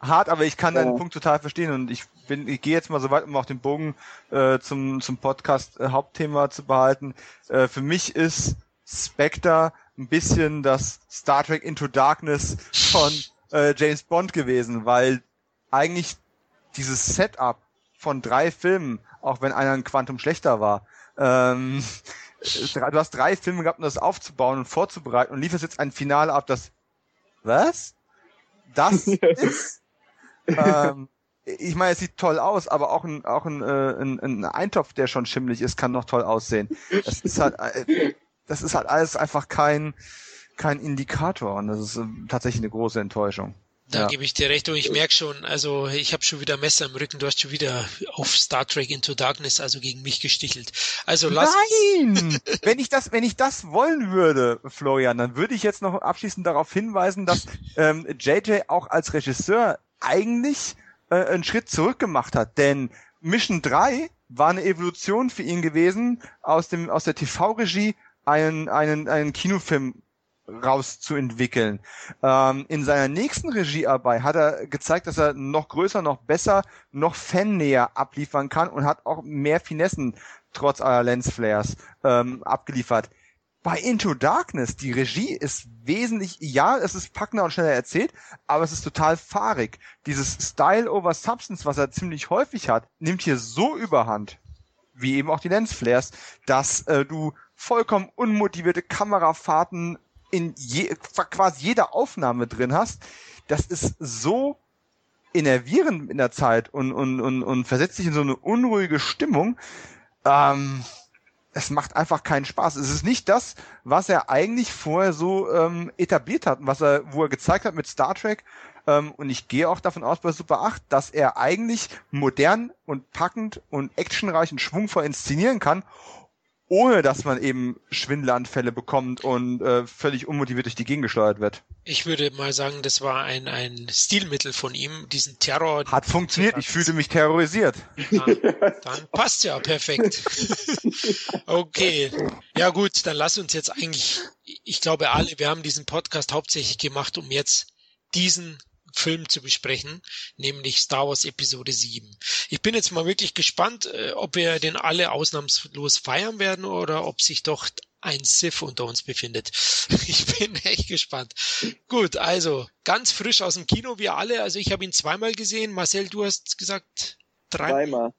Hart, aber ich kann ja. deinen Punkt total verstehen und ich bin, ich gehe jetzt mal so weit, um auch den Bogen äh, zum zum Podcast äh, Hauptthema zu behalten. Äh, für mich ist Spectre ein bisschen das Star Trek Into Darkness von äh, James Bond gewesen, weil eigentlich dieses Setup von drei Filmen, auch wenn einer ein Quantum schlechter war. Ähm, du hast drei Filme gehabt, um das aufzubauen und vorzubereiten und lieferst jetzt ein Finale ab, das was? Das [laughs] ist ähm, ich meine, es sieht toll aus, aber auch ein, auch ein, äh, ein, ein Eintopf, der schon schimmelig ist, kann noch toll aussehen. Das ist halt, äh, das ist halt alles einfach kein, kein Indikator und das ist äh, tatsächlich eine große Enttäuschung. Da ja. gebe ich dir recht und ich merke schon, also ich habe schon wieder Messer im Rücken, du hast schon wieder auf Star Trek Into Darkness, also gegen mich gestichelt. Also lass Nein! [laughs] wenn ich das, wenn ich das wollen würde, Florian, dann würde ich jetzt noch abschließend darauf hinweisen, dass ähm, JJ auch als Regisseur eigentlich äh, einen Schritt zurück gemacht hat, denn Mission 3 war eine Evolution für ihn gewesen, aus dem aus der TV-Regie einen, einen, einen Kinofilm rauszuentwickeln. Ähm, in seiner nächsten Regiearbeit hat er gezeigt, dass er noch größer, noch besser, noch fannäher abliefern kann und hat auch mehr Finessen trotz aller Lensflares ähm, abgeliefert. Bei Into Darkness, die Regie ist wesentlich, ja, es ist packender und schneller erzählt, aber es ist total fahrig. Dieses Style over Substance, was er ziemlich häufig hat, nimmt hier so überhand, wie eben auch die Lensflares, dass äh, du vollkommen unmotivierte Kamerafahrten in je, quasi jeder Aufnahme drin hast, das ist so innervierend in der Zeit und, und, und, und versetzt dich in so eine unruhige Stimmung. Ähm, es macht einfach keinen Spaß. Es ist nicht das, was er eigentlich vorher so ähm, etabliert hat, was er, wo er gezeigt hat mit Star Trek. Ähm, und ich gehe auch davon aus bei Super 8, dass er eigentlich modern und packend und actionreich und schwungvoll inszenieren kann ohne dass man eben Schwindelanfälle bekommt und äh, völlig unmotiviert durch die Gegend gesteuert wird. Ich würde mal sagen, das war ein, ein Stilmittel von ihm, diesen Terror. Hat funktioniert, ich fühlte mich terrorisiert. Ja, dann passt ja perfekt. [laughs] okay. Ja gut, dann lass uns jetzt eigentlich, ich glaube alle, wir haben diesen Podcast hauptsächlich gemacht, um jetzt diesen Film zu besprechen, nämlich Star Wars Episode 7. Ich bin jetzt mal wirklich gespannt, äh, ob wir den alle ausnahmslos feiern werden oder ob sich doch ein Sith unter uns befindet. [laughs] Ich bin echt gespannt. Gut, also ganz frisch aus dem Kino, wir alle. Also ich habe ihn zweimal gesehen. Marcel, du hast gesagt dreimal. Zweimal.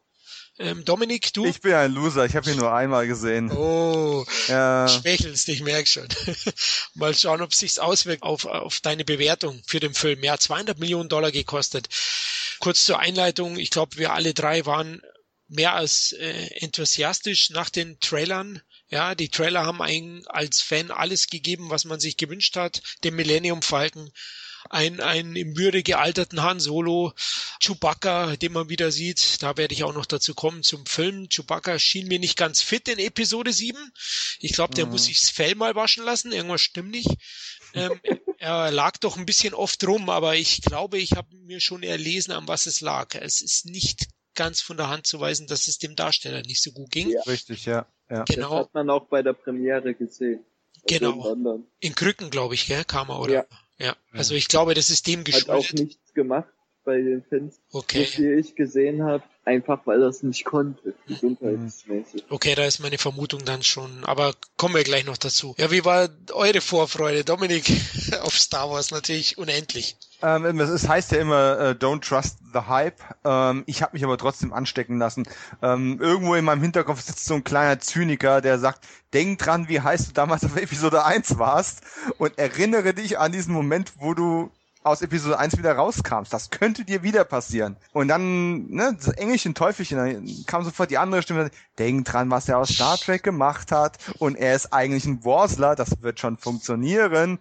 Ähm, Dominik, du? Ich bin ein Loser, ich habe ihn nur einmal gesehen. Oh, Ja. schwächelst, ich merke schon. [laughs] Mal schauen, ob es sich auswirkt auf, auf deine Bewertung für den Film. Ja, 200 Millionen Dollar gekostet. Kurz zur Einleitung, ich glaube, wir alle drei waren mehr als äh, enthusiastisch nach den Trailern. Ja, die Trailer haben einen als Fan alles gegeben, was man sich gewünscht hat. Den Millennium Falcon, ein, ein im Würde gealterten Han Solo, Chewbacca, den man wieder sieht. Da werde ich auch noch dazu kommen zum Film. Chewbacca schien mir nicht ganz fit in Episode 7. Ich glaube, der Mhm. muss sich das Fell mal waschen lassen. Irgendwas stimmt nicht. Ähm, er lag doch ein bisschen oft rum, aber ich glaube, ich habe mir schon erlesen, an was es lag. Es ist nicht ganz von der Hand zu weisen, dass es dem Darsteller nicht so gut ging. Ja. Richtig, ja. ja. Genau, Das hat man auch bei der Premiere gesehen. Also Genau. in Krücken, glaube ich, gell, kam er, oder? Ja. Ja. Also ich glaube, das ist dem Hat auch geschuldet. nichts gemacht bei den Fans, Okay. so viel ich gesehen habe, einfach weil er es nicht konnte, gesundheitsmäßig. Okay, da ist meine Vermutung dann schon. Aber kommen wir gleich noch dazu. Ja, wie war eure Vorfreude, Dominik, [laughs] auf Star Wars? Natürlich unendlich. Ähm, es heißt ja immer, äh, don't trust the hype. Ähm, ich habe mich aber trotzdem anstecken lassen. Ähm, irgendwo in meinem Hinterkopf sitzt so ein kleiner Zyniker, der sagt, denk dran, wie heiß du damals auf Episode 1 warst und erinnere dich an diesen Moment, wo du aus Episode 1 wieder rauskamst. Das könnte dir wieder passieren. Und dann, ne, das Engelchen, Teufelchen, dann kam sofort die andere Stimme, denk dran, was er aus Star Trek gemacht hat. Und er ist eigentlich ein Warsler, das wird schon funktionieren.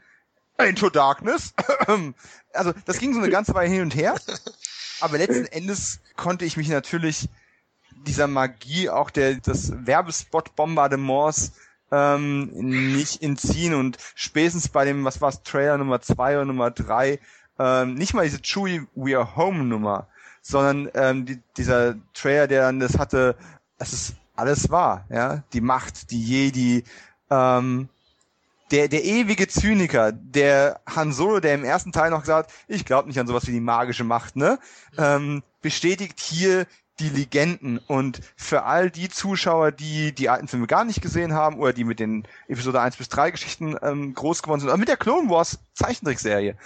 Into Darkness. [clears throat] Also, das ging so eine ganze Weile hin und her. Aber letzten Endes konnte ich mich natürlich dieser Magie auch der, des Werbespot-Bombardements ähm, nicht entziehen und spätestens bei dem, was war's, Trailer Nummer zwei oder Nummer drei ähm, nicht mal diese Chewie We Are Home Nummer, sondern ähm, die, dieser Trailer, der dann das hatte, das ist alles wahr, ja, die Macht, die Jedi, ähm, der, der ewige Zyniker, der Han Solo, der im ersten Teil noch gesagt ich glaube nicht an sowas wie die magische Macht, ne? Ähm, bestätigt hier die Legenden und für all die Zuschauer, die die alten Filme gar nicht gesehen haben oder die mit den Episode 1 bis 3 Geschichten ähm, groß geworden sind, aber mit der Clone Wars Zeichentrickserie,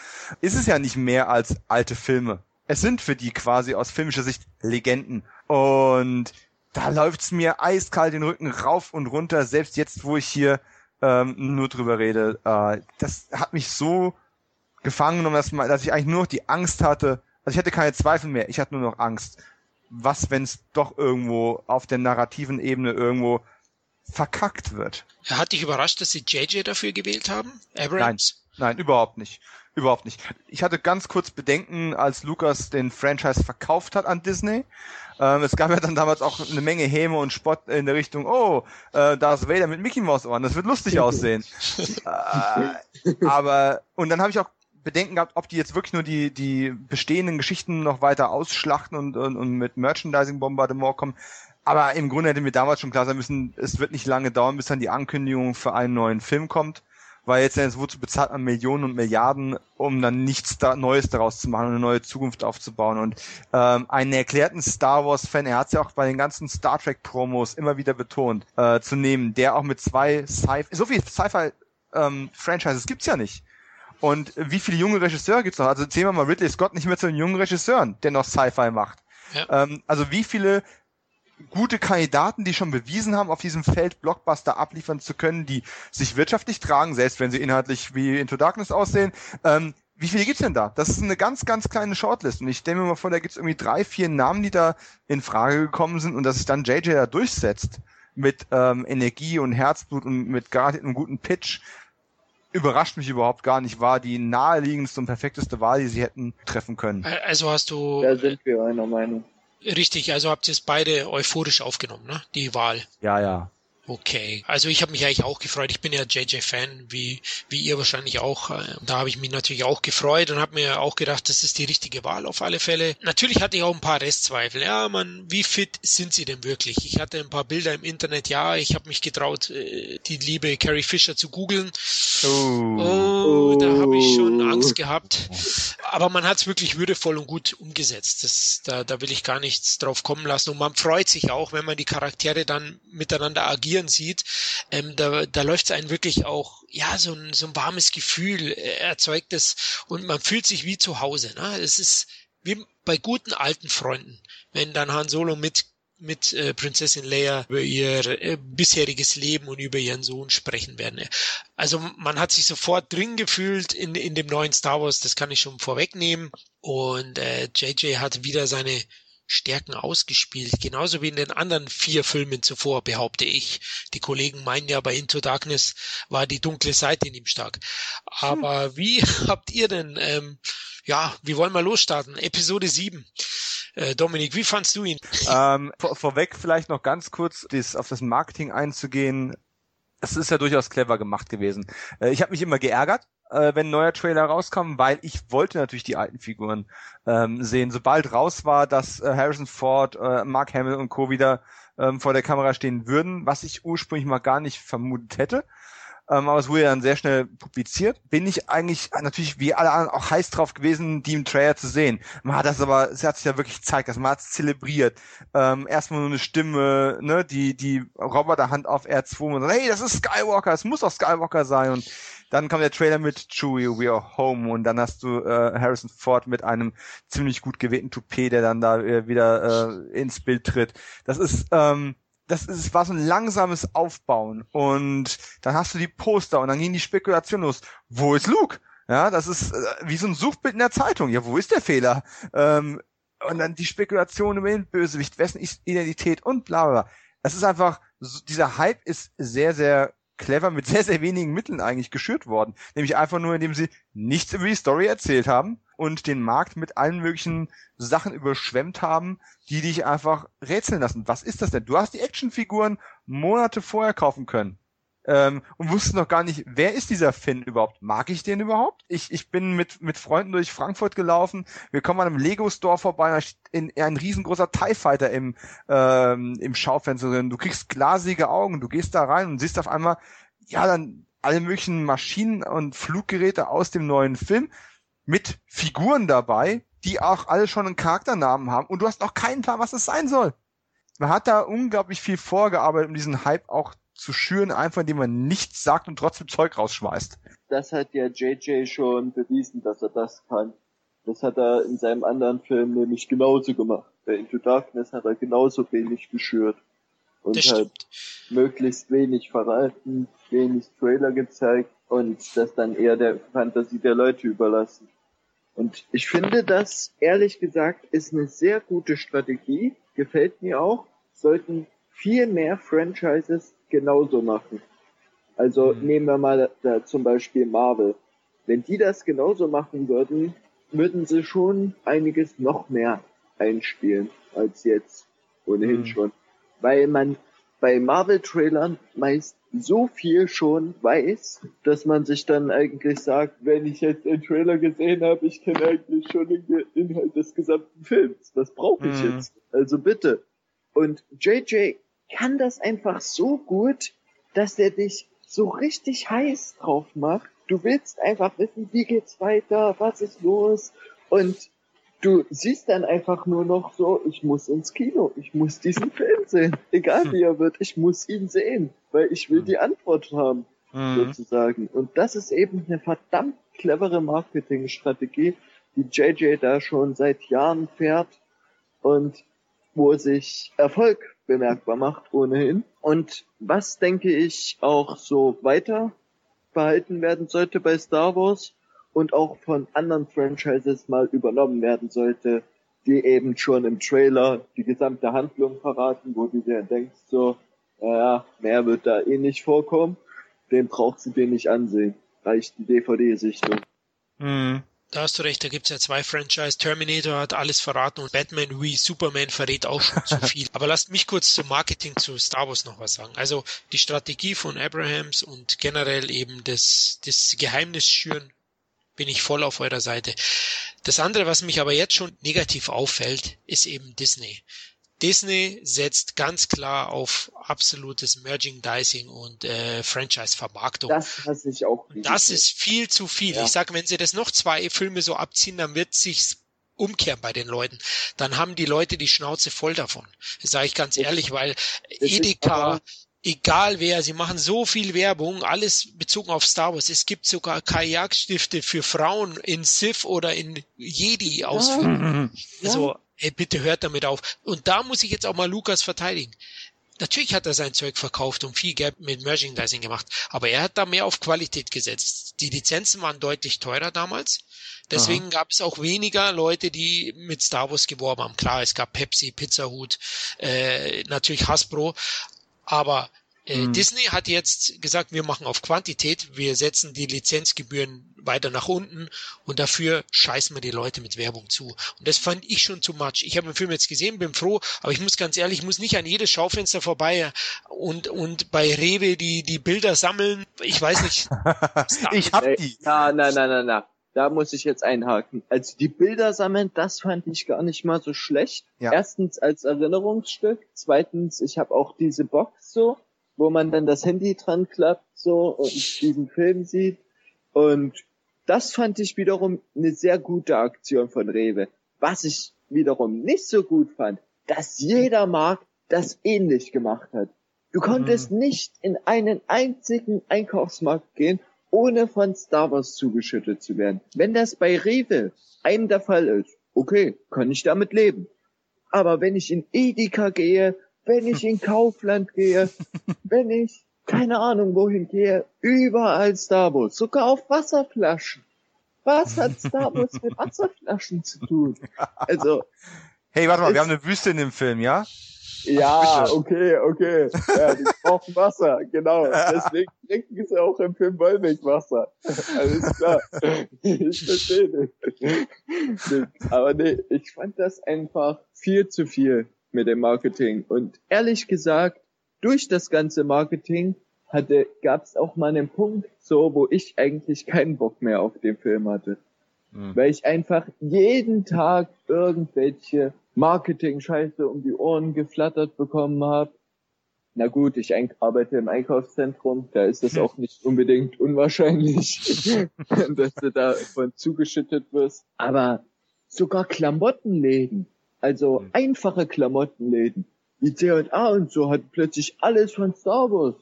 ist es ja nicht mehr als alte Filme. Es sind für die quasi aus filmischer Sicht Legenden und da läuft's mir eiskalt den Rücken rauf und runter, selbst jetzt, wo ich hier ähm, nur drüber rede. Äh, das hat mich so gefangen genommen, dass, dass ich eigentlich nur noch die Angst hatte. Also ich hatte keine Zweifel mehr, ich hatte nur noch Angst. Was, wenn es doch irgendwo auf der narrativen Ebene irgendwo verkackt wird? Hat dich überrascht, dass sie JJ dafür gewählt haben? Abrams? Nein, überhaupt nicht. Überhaupt nicht. Ich hatte ganz kurz Bedenken, als Lucas den Franchise verkauft hat an Disney. Ähm, es gab ja dann damals auch eine Menge Häme und Spott in der Richtung, oh, äh, Darth Vader mit Mickey Mouse Ohren, das wird lustig [laughs] aussehen. äh, aber, und dann habe ich auch Bedenken gehabt, ob die jetzt wirklich nur die, die bestehenden Geschichten noch weiter ausschlachten und, und, und mit Merchandising-Bombardement kommen. Aber im Grunde hätte mir damals schon klar sein müssen, es wird nicht lange dauern, bis dann die Ankündigung für einen neuen Film kommt weil jetzt, wozu bezahlt man Millionen und Milliarden, um dann nichts da Neues daraus zu machen und eine neue Zukunft aufzubauen. Und ähm, einen erklärten Star Wars-Fan, er hat es ja auch bei den ganzen Star Trek-Promos immer wieder betont, äh, zu nehmen, der auch mit zwei Sci so viel Sci-Fi-Franchises gibt's ja nicht. Und wie viele junge Regisseure gibt's noch? Also zählen wir mal Ridley Scott nicht mehr zu den jungen Regisseuren, der noch Sci-Fi macht. Ja. Ähm, also wie viele gute Kandidaten, die schon bewiesen haben, auf diesem Feld Blockbuster abliefern zu können, die sich wirtschaftlich tragen, selbst wenn sie inhaltlich wie Into Darkness aussehen. Ähm, wie viele gibt's denn da? Das ist eine ganz, ganz kleine Shortlist. Und ich stelle mir mal vor, da gibt's irgendwie drei, vier Namen, die da in Frage gekommen sind und dass sich dann JJ da durchsetzt mit ähm, Energie und Herzblut und mit garantiert einem guten Pitch, überrascht mich überhaupt gar nicht. War die naheliegendste und perfekteste Wahl, die sie hätten treffen können. Also hast du Da sind wir einer Meinung. Richtig, also habt ihr es beide euphorisch aufgenommen, ne? Die Wahl. Ja, ja. Okay, also ich habe mich eigentlich auch gefreut. Ich bin ja JJ-Fan, wie, wie ihr wahrscheinlich auch. Da habe ich mich natürlich auch gefreut und habe mir auch gedacht, das ist die richtige Wahl auf alle Fälle. Natürlich hatte ich auch ein paar Restzweifel. Ja, man, wie fit sind sie denn wirklich? Ich hatte ein paar Bilder im Internet. Ja, ich habe mich getraut, äh, die liebe Carrie Fisher zu googeln. Oh. Oh, da habe ich schon Oh. Angst gehabt. Aber man hat es wirklich würdevoll und gut umgesetzt. Das, da, da will ich gar nichts drauf kommen lassen. Und man freut sich auch, wenn man die Charaktere dann miteinander agieren sieht. Ähm, da da läuft es einen wirklich auch, ja, so ein, so ein warmes Gefühl äh, erzeugt es und man fühlt sich wie zu Hause. Ne? Es ist wie bei guten alten Freunden, wenn dann Han Solo mit mit äh, Prinzessin Leia über ihr äh, bisheriges Leben und über ihren Sohn sprechen werden. Also man hat sich sofort drin gefühlt in, in dem neuen Star Wars, das kann ich schon vorwegnehmen. Und äh, JJ hat wieder seine Stärken ausgespielt, genauso wie in den anderen vier Filmen zuvor, behaupte ich. Die Kollegen meinen ja, bei Into Darkness war die dunkle Seite in ihm stark. Aber hm. wie [laughs] habt ihr denn, ähm, ja, wie wollen wir losstarten? Episode 7. Äh, Dominik, wie fandst du ihn? Ähm, vor, vorweg vielleicht noch ganz kurz dies, auf das Marketing einzugehen. Es ist ja durchaus clever gemacht gewesen. Äh, ich habe mich immer geärgert, äh, wenn ein neuer Trailer rauskam, weil ich wollte natürlich die alten Figuren ähm, sehen. Sobald raus war, dass äh, Harrison Ford, äh, Mark Hamill und Co. wieder ähm, vor der Kamera stehen würden, was ich ursprünglich mal gar nicht vermutet hätte. Ähm, aber es wurde dann sehr schnell publiziert. Bin ich eigentlich natürlich wie alle anderen auch heiß drauf gewesen, die im Trailer zu sehen. Man hat das aber, es hat sich ja wirklich gezeigt, dass man hat es zelebriert. Ähm, erstmal nur eine Stimme, ne, die, die Roboterhand auf R2 und so, hey, das ist Skywalker, es muss doch Skywalker sein und dann kam der Trailer mit Chewie, We Are Home und dann hast du äh, Harrison Ford mit einem ziemlich gut gewählten Toupet, der dann da äh, wieder äh, ins Bild tritt. Das ist, ähm, das ist, war so ein langsames Aufbauen und dann hast du die Poster und dann ging die Spekulation los. Wo ist Luke? Ja, das ist äh, wie so ein Suchbild in der Zeitung. Ja, wo ist der Fehler? Ähm, und dann die Spekulation über den Bösewicht, wessen Identität und bla bla. Das ist einfach, dieser Hype ist sehr, sehr clever mit sehr, sehr wenigen Mitteln eigentlich geschürt worden. Nämlich einfach nur, indem sie nichts über die Story erzählt haben und den Markt mit allen möglichen Sachen überschwemmt haben, die dich einfach rätseln lassen. Was ist das denn? Du hast die Actionfiguren Monate vorher kaufen können ähm, und wusste noch gar nicht, wer ist dieser Finn überhaupt? Mag ich den überhaupt? Ich, ich bin mit, mit Freunden durch Frankfurt gelaufen. Wir kommen an einem Lego-Store vorbei, in, in ein riesengroßer TIE Fighter im, ähm, im Schaufenster drin. Du kriegst glasige Augen, du gehst da rein und siehst auf einmal, ja, dann alle möglichen Maschinen und Fluggeräte aus dem neuen Film mit Figuren dabei, die auch alle schon einen Charakternamen haben und du hast noch keinen Plan, was es sein soll. Man hat da unglaublich viel vorgearbeitet, um diesen Hype auch zu schüren, einfach indem man nichts sagt und trotzdem Zeug rausschmeißt. Das hat ja JJ schon bewiesen, dass er das kann. Das hat er in seinem anderen Film nämlich genauso gemacht. Bei Into Darkness hat er genauso wenig geschürt. Und halt möglichst wenig verraten, wenig Trailer gezeigt und das dann eher der Fantasie der Leute überlassen. Und ich finde das, ehrlich gesagt, ist eine sehr gute Strategie. Gefällt mir auch. Sollten viel mehr Franchises genauso machen. Also mhm. nehmen wir mal da zum Beispiel Marvel. Wenn die das genauso machen würden, würden sie schon einiges noch mehr einspielen als jetzt ohnehin mhm. schon. Weil man bei Marvel-Trailern meist so viel schon weiß, dass man sich dann eigentlich sagt, wenn ich jetzt den Trailer gesehen habe, ich kenne eigentlich schon den Inhalt des gesamten Films. Was brauche ich mhm. jetzt? Also bitte. Und JJ kann das einfach so gut, dass er dich so richtig heiß drauf macht. Du willst einfach wissen, wie geht's weiter, was ist los und du siehst dann einfach nur noch so, ich muss ins Kino, ich muss diesen Film sehen, egal hm. wie er wird, ich muss ihn sehen, weil ich will hm. die Antwort haben, mhm. sozusagen. Und das ist eben eine verdammt clevere Marketingstrategie, die JJ da schon seit Jahren fährt und wo sich Erfolg bemerkbar macht ohnehin. Und was denke ich auch so weiter behalten werden sollte bei Star Wars und auch von anderen Franchises mal übernommen werden sollte, die eben schon im Trailer die gesamte Handlung verraten, wo du dir denkst so, naja, mehr wird da eh nicht vorkommen, den brauchst du dir nicht ansehen. Reicht die DVD-Sichtung. Mhm. Da hast du recht, da gibt's ja zwei Franchise. Terminator hat alles verraten und Batman wie Superman verrät auch schon zu [laughs] viel. Aber lasst mich kurz zum Marketing zu Star Wars noch was sagen. Also die Strategie von Abrahams und generell eben das, das Geheimnis schüren, bin ich voll auf eurer Seite. Das andere, was mich aber jetzt schon negativ auffällt, ist eben Disney. Disney setzt ganz klar auf absolutes Merchandising und äh, Franchise-Vermarktung. Das hasse ich auch. Das ist viel zu viel. Ja. Ich sage, wenn sie das noch zwei Filme so abziehen, dann wird sich's umkehren bei den Leuten. Dann haben die Leute die Schnauze voll davon. Das sage ich ganz ehrlich, weil Edeka, egal wer, sie machen so viel Werbung, alles bezogen auf Star Wars. Es gibt sogar Kajakstifte für Frauen in Sith oder in Jedi ausführung. Ja. Also ey, bitte hört damit auf. Und da muss ich jetzt auch mal Lukas verteidigen. Natürlich hat er sein Zeug verkauft und viel Geld mit Merchandising gemacht, aber er hat da mehr auf Qualität gesetzt. Die Lizenzen waren deutlich teurer damals. Deswegen Aha. gab es auch weniger Leute, die mit Star Wars geworben haben. Klar, es gab Pepsi, Pizza Hut, äh, natürlich Hasbro, aber äh, mhm. Disney hat jetzt gesagt, wir machen auf Quantität, wir setzen die Lizenzgebühren weiter nach unten und dafür scheißen wir die Leute mit Werbung zu. Und das fand ich schon too much. Ich habe den Film jetzt gesehen, bin froh, aber ich muss ganz ehrlich, ich muss nicht an jedes Schaufenster vorbei und, und bei Rewe die, die Bilder sammeln. Ich weiß nicht. [laughs] ich hab die. Ja, nein, nein, nein, nein. Da muss ich jetzt einhaken. Also die Bilder sammeln, das fand ich gar nicht mal so schlecht. Ja. Erstens als Erinnerungsstück. Zweitens, ich habe auch diese Box so wo man dann das Handy dran klappt so und diesen Film sieht. Und das fand ich wiederum eine sehr gute Aktion von Rewe. Was ich wiederum nicht so gut fand, dass jeder Markt das ähnlich gemacht hat. Du konntest mhm. nicht in einen einzigen Einkaufsmarkt gehen, ohne von Star Wars zugeschüttet zu werden. Wenn das bei Rewe einem der Fall ist, okay, kann ich damit leben. Aber wenn ich in Edeka gehe wenn ich in Kaufland gehe, [laughs] wenn ich keine Ahnung wohin gehe, überall Star Wars, sogar auf Wasserflaschen. Was hat Star Wars mit [laughs] Wasserflaschen zu tun? Also. Hey, warte mal, wir haben eine Wüste in dem Film, ja? Ja, okay, okay. Ja, die brauchen Wasser, genau. Deswegen [laughs] trinken sie auch im Film Wollmilchwasser. Alles klar. Ich verstehe das. Aber nee, ich fand das einfach viel zu viel mit dem Marketing. Und ehrlich gesagt, durch das ganze Marketing hatte, gab es auch mal einen Punkt, so wo ich eigentlich keinen Bock mehr auf den Film hatte. Mhm. Weil ich einfach jeden Tag irgendwelche Marketing-Scheiße um die Ohren geflattert bekommen habe. Na gut, ich arbeite im Einkaufszentrum, da ist es [laughs] auch nicht unbedingt unwahrscheinlich, [laughs] dass du davon zugeschüttet wirst. Aber sogar Klamottenläden, also mhm. einfache Klamottenläden wie C&A und so hat plötzlich alles von Star Wars.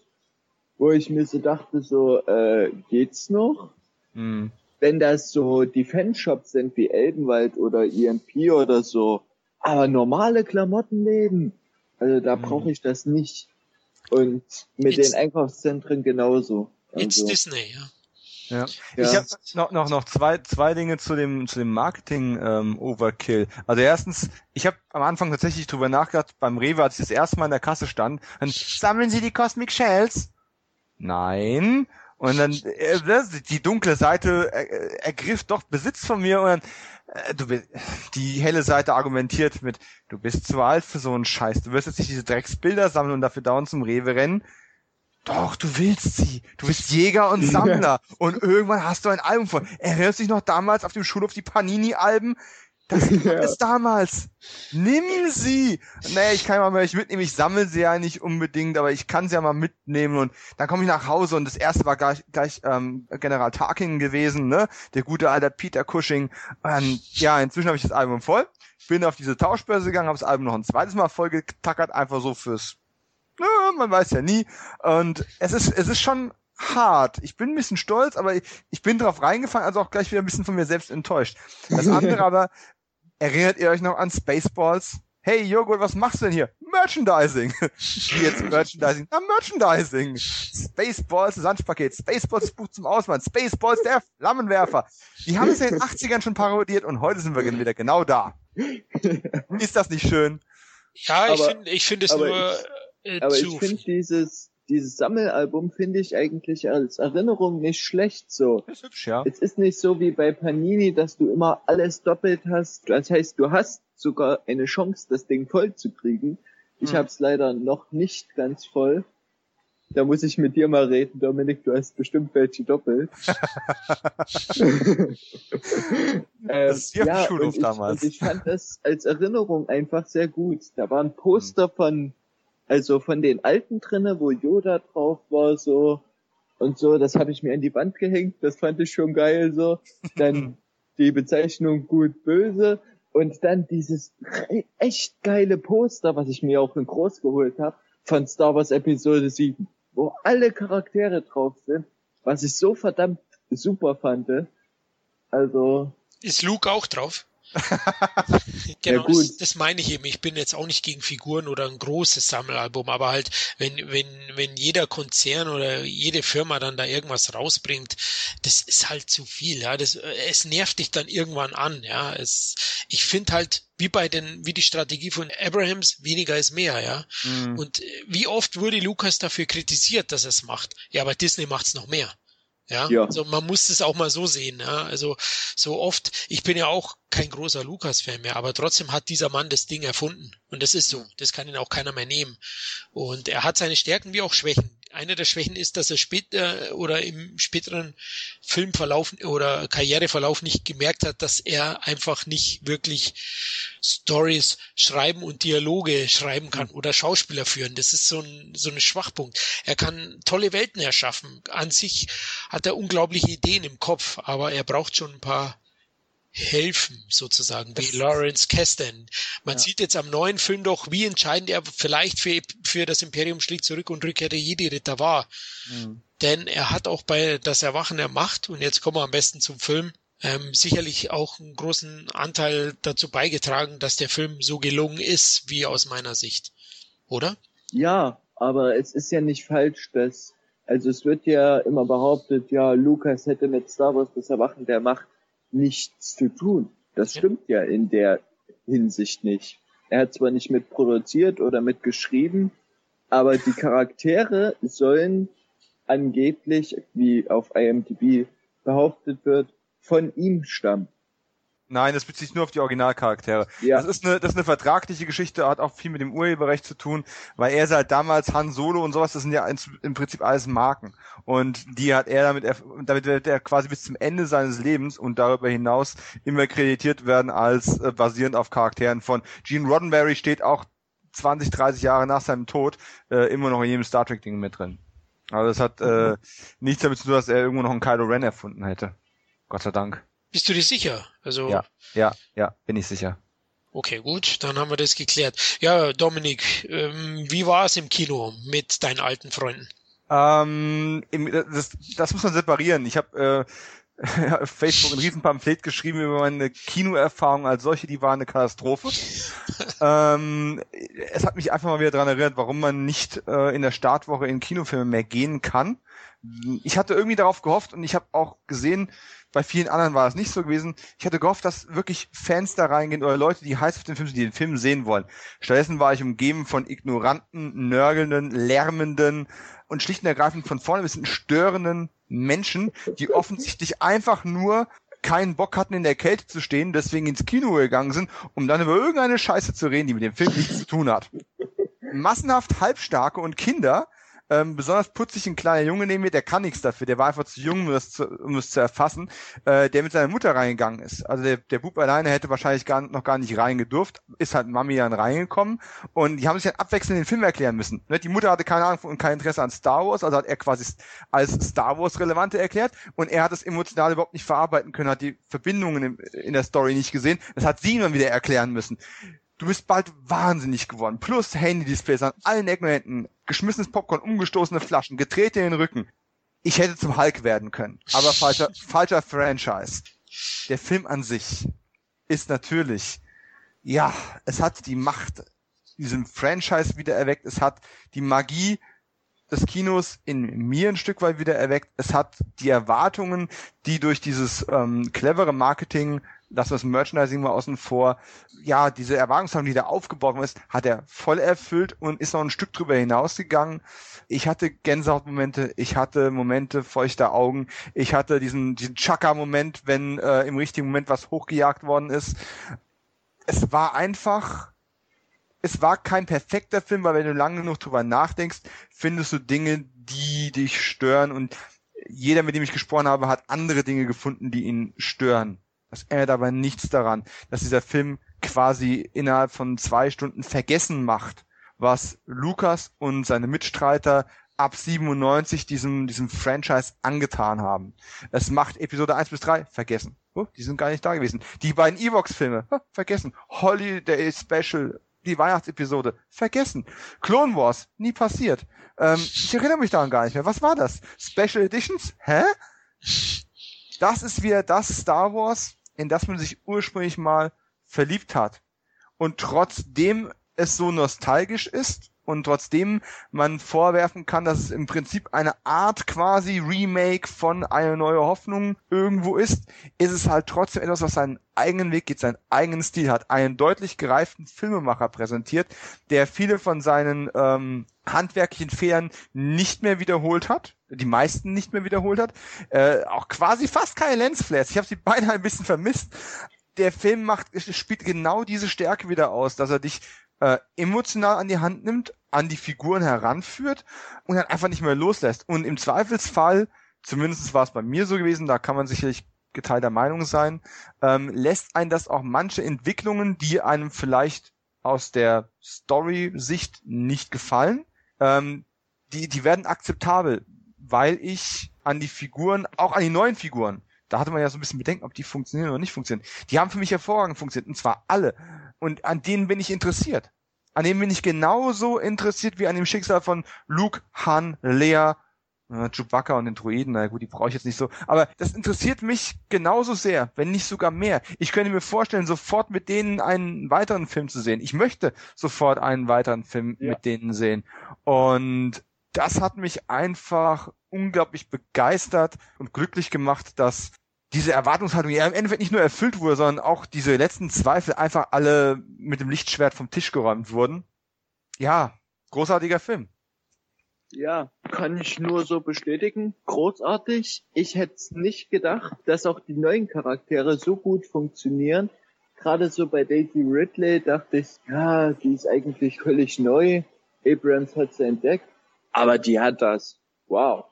Wo ich mir so dachte, so, äh, geht's noch? Mhm. Wenn das so die Fanshops sind wie Elbenwald oder EMP oder so, aber normale Klamottenläden, also da mhm. brauche ich das nicht. Und mit It's, den Einkaufszentren genauso. Also, It's Disney, ja. Ja. ja. Ich habe noch, noch, noch zwei, zwei Dinge zu dem, zu dem Marketing-Overkill. Ähm, also erstens, ich habe am Anfang tatsächlich drüber nachgedacht, beim Rewe, als ich das erste Mal in der Kasse stand, dann sammeln Sie die Cosmic Shells? Nein. Und dann äh, die dunkle Seite äh, ergriff doch Besitz von mir und dann äh, du bist, die helle Seite argumentiert mit, du bist zu alt für so einen Scheiß. Du wirst jetzt nicht diese Drecksbilder sammeln und dafür dauernd zum Rewe rennen. Doch, du willst sie. Du bist Jäger und Sammler. [laughs] und irgendwann hast du ein Album von. Erinnerst du dich noch damals auf dem Schulhof die Panini-Alben? Das [laughs] ja. ist damals. Nimm sie. Nee, ich kann ja mal ich mitnehmen. Ich sammle sie ja nicht unbedingt, aber ich kann sie ja mal mitnehmen. Und dann komme ich nach Hause und das erste war gleich, gleich ähm, General Tarkin gewesen, ne? Der gute alter Peter Cushing. Und ja, inzwischen habe ich das Album voll. Bin auf diese Tauschbörse gegangen, habe das Album noch ein zweites Mal voll getackert, einfach so fürs ja, man weiß ja nie. Und es ist, es ist schon hart. Ich bin ein bisschen stolz, aber ich, ich bin drauf reingefallen, also auch gleich wieder ein bisschen von mir selbst enttäuscht. Das andere [laughs] aber, erinnert ihr euch noch an Spaceballs? Hey Joghurt, was machst du denn hier? Merchandising. [laughs] Wie jetzt Merchandising? Na, Merchandising. Spaceballs, das Lunchpaket. Spaceballs, das Buch zum Ausmann. Spaceballs, der Flammenwerfer. Die haben es ja in den 80ern schon parodiert und heute sind wir wieder genau da. Ist das nicht schön? Ja, ich finde ich finde es nur, ich, äh, Aber ich finde dieses, dieses Sammelalbum finde ich eigentlich als Erinnerung nicht schlecht so. Das ist hübsch, ja. Es ist nicht so wie bei Panini, dass du immer alles doppelt hast. Das heißt, du hast sogar eine Chance, das Ding voll zu kriegen. Ich hm. habe es leider noch nicht ganz voll. Da muss ich mit dir mal reden, Dominik, du hast bestimmt welche doppelt. [laughs] ähm, das ist ja, und ich, damals. und ich fand das als Erinnerung einfach sehr gut. Da war ein Poster hm. von also von den alten drinne, wo Yoda drauf war, so und so, das habe ich mir an die Wand gehängt, das fand ich schon geil so. Dann [laughs] die Bezeichnung gut böse und dann dieses echt geile Poster, was ich mir auch in groß geholt habe, von Star Wars Episode 7, wo alle Charaktere drauf sind, was ich so verdammt super fand. Also ist Luke auch drauf? [laughs] genau, ja, das, das, meine ich eben. Ich bin jetzt auch nicht gegen Figuren oder ein großes Sammelalbum, aber halt, wenn, wenn, wenn jeder Konzern oder jede Firma dann da irgendwas rausbringt, das ist halt zu viel, ja. Das, es nervt dich dann irgendwann an, ja. Es, ich finde halt, wie bei den, wie die Strategie von Abrahams, weniger ist mehr, ja. Mhm. Und wie oft wurde Lukas dafür kritisiert, dass er es macht? Ja, aber Disney macht's noch mehr. Ja, ja. also man muss es auch mal so sehen. Ja? Also so oft, ich bin ja auch kein großer Lukas-Fan mehr, aber trotzdem hat dieser Mann das Ding erfunden. Und das ist so. Das kann ihn auch keiner mehr nehmen. Und er hat seine Stärken wie auch Schwächen eine der Schwächen ist, dass er später oder im späteren Filmverlauf oder Karriereverlauf nicht gemerkt hat, dass er einfach nicht wirklich Stories schreiben und Dialoge schreiben kann oder Schauspieler führen. Das ist so ein, so ein Schwachpunkt. Er kann tolle Welten erschaffen. An sich hat er unglaubliche Ideen im Kopf, aber er braucht schon ein paar helfen, sozusagen, wie Lawrence Kasten. Man ja. sieht jetzt am neuen Film doch, wie entscheidend er vielleicht für, für das Imperium schlägt zurück und Rückkehr der Jedi-Ritter war. Mhm. Denn er hat auch bei das Erwachen der Macht, und jetzt kommen wir am besten zum Film, ähm, sicherlich auch einen großen Anteil dazu beigetragen, dass der Film so gelungen ist, wie aus meiner Sicht. Oder? Ja, aber es ist ja nicht falsch, dass, also es wird ja immer behauptet, ja, Lucas hätte mit Star Wars das Erwachen der Macht nichts zu tun. Das stimmt ja in der Hinsicht nicht. Er hat zwar nicht mit produziert oder mit geschrieben, aber die Charaktere sollen angeblich, wie auf IMDb behauptet wird, von ihm stammen. Nein, das bezieht sich nur auf die Originalcharaktere. Ja. Das ist eine, das ist eine vertragliche Geschichte, hat auch viel mit dem Urheberrecht zu tun, weil er ist halt damals Han Solo und sowas, das sind ja im Prinzip alles Marken. Und die hat er damit, damit wird er quasi bis zum Ende seines Lebens und darüber hinaus immer kreditiert werden als äh, basierend auf Charakteren von Gene Roddenberry steht auch 20, 30 Jahre nach seinem Tod äh, immer noch in jedem Star Trek Ding mit drin. Also das hat äh, nichts damit zu tun, dass er irgendwo noch einen Kylo Ren erfunden hätte. Gott sei Dank. Bist du dir sicher? Also ja, ja, ja, bin ich sicher. Okay, gut, dann haben wir das geklärt. Ja, Dominik, ähm, wie war es im Kino mit deinen alten Freunden? Ähm, das, das muss man separieren. Ich habe äh, auf [laughs] Facebook ein Riesenpamphlet geschrieben über meine Kinoerfahrung als solche, die war eine Katastrophe. [laughs] ähm, es hat mich einfach mal wieder daran erinnert, warum man nicht äh, in der Startwoche in Kinofilme mehr gehen kann. Ich hatte irgendwie darauf gehofft und ich habe auch gesehen, bei vielen anderen war es nicht so gewesen. Ich hatte gehofft, dass wirklich Fans da reingehen oder Leute, die heiß auf den Film sind, die den Film sehen wollen. Stattdessen war ich umgeben von ignoranten, nörgelnden, lärmenden und schlicht und ergreifend von vorne bis hinten störenden Menschen, die offensichtlich einfach nur keinen Bock hatten, in der Kälte zu stehen, deswegen ins Kino gegangen sind, um dann über irgendeine Scheiße zu reden, die mit dem Film nichts zu tun hat. Massenhaft Halbstarke und Kinder, ähm, besonders putzig ein kleiner Junge neben mir, der kann nichts dafür, der war einfach zu jung, um das zu, um das zu erfassen, äh, der mit seiner Mutter reingegangen ist. Also der, der Bub alleine hätte wahrscheinlich gar, noch gar nicht reingedurft, ist halt Mami dann reingekommen und die haben sich dann abwechselnd den Film erklären müssen. Ne? Die Mutter hatte keine Ahnung und kein Interesse an Star Wars, also hat er quasi als Star Wars Relevante erklärt und er hat es emotional überhaupt nicht verarbeiten können, hat die Verbindungen in, in der Story nicht gesehen. Das hat sie ihm dann wieder erklären müssen. Du bist bald wahnsinnig geworden. Plus Handy-Displays an allen Ecken und geschmissenes Popcorn, umgestoßene Flaschen, gedreht in den Rücken. Ich hätte zum Hulk werden können. Aber falscher, [laughs] falscher Franchise. Der Film an sich ist natürlich, ja, es hat die Macht diesem Franchise wieder erweckt. Es hat die Magie des Kinos in mir ein Stück weit wieder erweckt. Es hat die Erwartungen, die durch dieses ähm, clevere Marketing lassen das Merchandising mal außen vor. Ja, diese Erwartungshaltung, die da aufgebaut ist, hat er voll erfüllt und ist noch ein Stück drüber hinausgegangen. Ich hatte Gänsehautmomente, ich hatte Momente feuchter Augen, ich hatte diesen, diesen Chaka-Moment, wenn äh, im richtigen Moment was hochgejagt worden ist. Es war einfach, es war kein perfekter Film, weil wenn du lange genug drüber nachdenkst, findest du Dinge, die dich stören und jeder, mit dem ich gesprochen habe, hat andere Dinge gefunden, die ihn stören. Das ändert aber nichts daran, dass dieser Film quasi innerhalb von zwei Stunden vergessen macht, was Lukas und seine Mitstreiter ab 97 diesem, diesem Franchise angetan haben. Es macht Episode 1 bis 3 vergessen. Oh, die sind gar nicht da gewesen. Die beiden Evox-Filme, oh, vergessen. Holiday Special, die Weihnachtsepisode, vergessen. Clone Wars, nie passiert. Ähm, ich erinnere mich daran gar nicht mehr. Was war das? Special Editions? Hä? Das ist wieder das Star Wars, in das man sich ursprünglich mal verliebt hat. Und trotzdem es so nostalgisch ist und trotzdem man vorwerfen kann, dass es im Prinzip eine Art quasi Remake von eine neue Hoffnung irgendwo ist, ist es halt trotzdem etwas, was seinen eigenen Weg geht, seinen eigenen Stil hat, einen deutlich gereiften Filmemacher präsentiert, der viele von seinen ähm, handwerklichen Fehlern nicht mehr wiederholt hat, die meisten nicht mehr wiederholt hat, äh, auch quasi fast keine Lensflares. Ich habe sie beinahe ein bisschen vermisst. Der Film macht, spielt genau diese Stärke wieder aus, dass er dich äh, emotional an die Hand nimmt, an die Figuren heranführt und dann einfach nicht mehr loslässt. Und im Zweifelsfall, zumindest war es bei mir so gewesen, da kann man sicherlich geteilter Meinung sein, ähm, lässt ein das auch manche Entwicklungen, die einem vielleicht aus der Story-Sicht nicht gefallen, ähm, die, die werden akzeptabel, weil ich an die Figuren, auch an die neuen Figuren, da hatte man ja so ein bisschen Bedenken, ob die funktionieren oder nicht funktionieren. Die haben für mich hervorragend funktioniert, und zwar alle. Und an denen bin ich interessiert. An denen bin ich genauso interessiert wie an dem Schicksal von Luke, Han, Leia, äh, Chewbacca und den Druiden. Na gut, die brauche ich jetzt nicht so. Aber das interessiert mich genauso sehr, wenn nicht sogar mehr. Ich könnte mir vorstellen, sofort mit denen einen weiteren Film zu sehen. Ich möchte sofort einen weiteren Film ja. mit denen sehen. Und das hat mich einfach unglaublich begeistert und glücklich gemacht, dass diese Erwartungshaltung ja im Endeffekt nicht nur erfüllt wurde, sondern auch diese letzten Zweifel einfach alle mit dem Lichtschwert vom Tisch geräumt wurden. Ja, großartiger Film. Ja, kann ich nur so bestätigen. Großartig. Ich hätte es nicht gedacht, dass auch die neuen Charaktere so gut funktionieren. Gerade so bei Daisy Ridley dachte ich, ja, die ist eigentlich völlig neu. Abrams hat sie entdeckt. Aber die hat das. Wow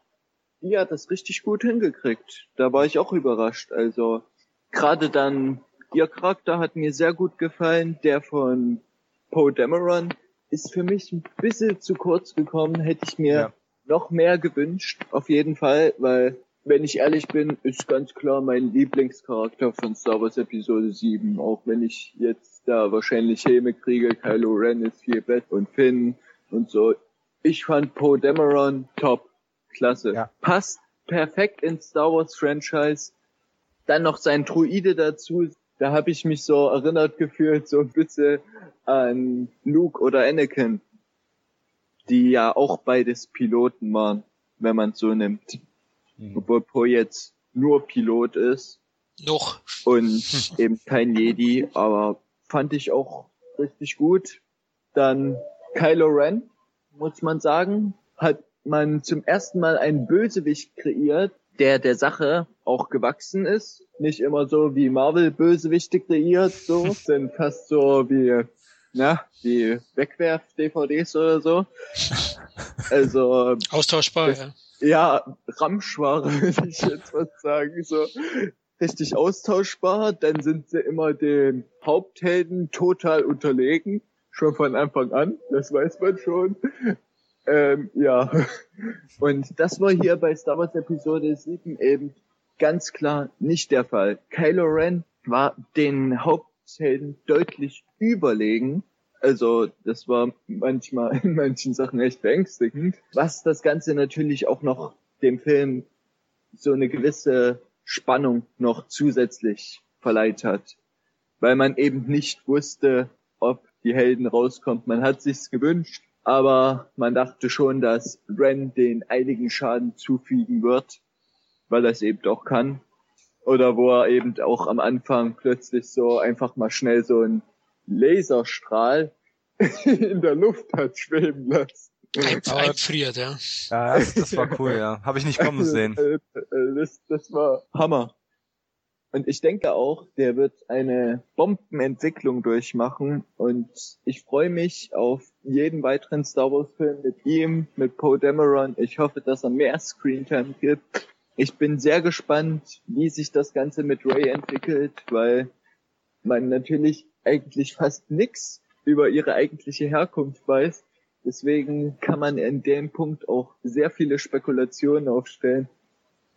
die hat das richtig gut hingekriegt. Da war ich auch überrascht. Also gerade dann, ihr Charakter hat mir sehr gut gefallen. Der von Poe Dameron ist für mich ein bisschen zu kurz gekommen. Hätte ich mir ja. noch mehr gewünscht, auf jeden Fall, weil wenn ich ehrlich bin, ist ganz klar mein Lieblingscharakter von Star Wars Episode 7. Auch wenn ich jetzt da wahrscheinlich Häme kriege, Kylo Ren ist viel besser und Finn und so. Ich fand Poe Dameron top klasse. Ja. Passt perfekt ins Star Wars Franchise. Dann noch sein Druide dazu. Da habe ich mich so erinnert gefühlt, so ein bisschen an Luke oder Anakin, die ja auch beides Piloten waren, wenn man so nimmt. Mhm. Obwohl Poe jetzt nur Pilot ist. Noch. Und [laughs] eben kein Jedi, aber fand ich auch richtig gut. Dann Kylo Ren, muss man sagen, hat man zum ersten Mal einen Bösewicht kreiert, der der Sache auch gewachsen ist. Nicht immer so wie Marvel Bösewichte kreiert, so, [laughs] sind fast so wie, na, die Wegwerf-DVDs oder so. Also. Austauschbar, das, ja. Ja, Ramschware, [laughs] würde ich jetzt was sagen, so. Richtig austauschbar, dann sind sie immer den Haupthelden total unterlegen. Schon von Anfang an, das weiß man schon. Ähm, ja. Und das war hier bei Star Wars Episode 7 eben ganz klar nicht der Fall. Kylo Ren war den Haupthelden deutlich überlegen. Also das war manchmal [laughs] in manchen Sachen echt beängstigend. Was das Ganze natürlich auch noch dem Film so eine gewisse Spannung noch zusätzlich verleiht hat. Weil man eben nicht wusste, ob die Helden rauskommt. Man hat sich's gewünscht, aber man dachte schon, dass Ren den einigen Schaden zufügen wird, weil er es eben doch kann. Oder wo er eben auch am Anfang plötzlich so einfach mal schnell so einen Laserstrahl [laughs] in der Luft hat schweben lassen. Ein, einfriert, ja. Ja, das, das war cool, ja. Habe ich nicht kommen [laughs] sehen. Das, das war Hammer. Und ich denke auch, der wird eine Bombenentwicklung durchmachen. Und ich freue mich auf jeden weiteren Star Wars Film mit ihm, mit Poe Dameron. Ich hoffe, dass er mehr Screentime gibt. Ich bin sehr gespannt, wie sich das Ganze mit Ray entwickelt, weil man natürlich eigentlich fast nichts über ihre eigentliche Herkunft weiß. Deswegen kann man in dem Punkt auch sehr viele Spekulationen aufstellen,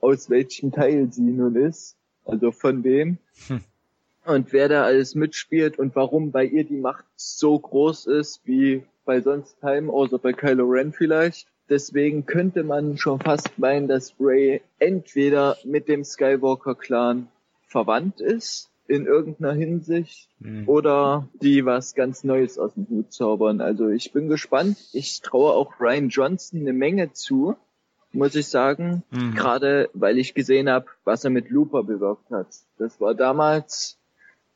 aus welchem Teil sie nun ist. Also von wem? Hm. Und wer da alles mitspielt und warum bei ihr die Macht so groß ist wie bei sonst keinem, außer bei Kylo Ren vielleicht. Deswegen könnte man schon fast meinen, dass Ray entweder mit dem Skywalker-Clan verwandt ist in irgendeiner Hinsicht mhm. oder die was ganz Neues aus dem Hut zaubern. Also ich bin gespannt. Ich traue auch Ryan Johnson eine Menge zu, muss ich sagen. Mhm. Gerade weil ich gesehen habe, was er mit Looper bewirkt hat. Das war damals,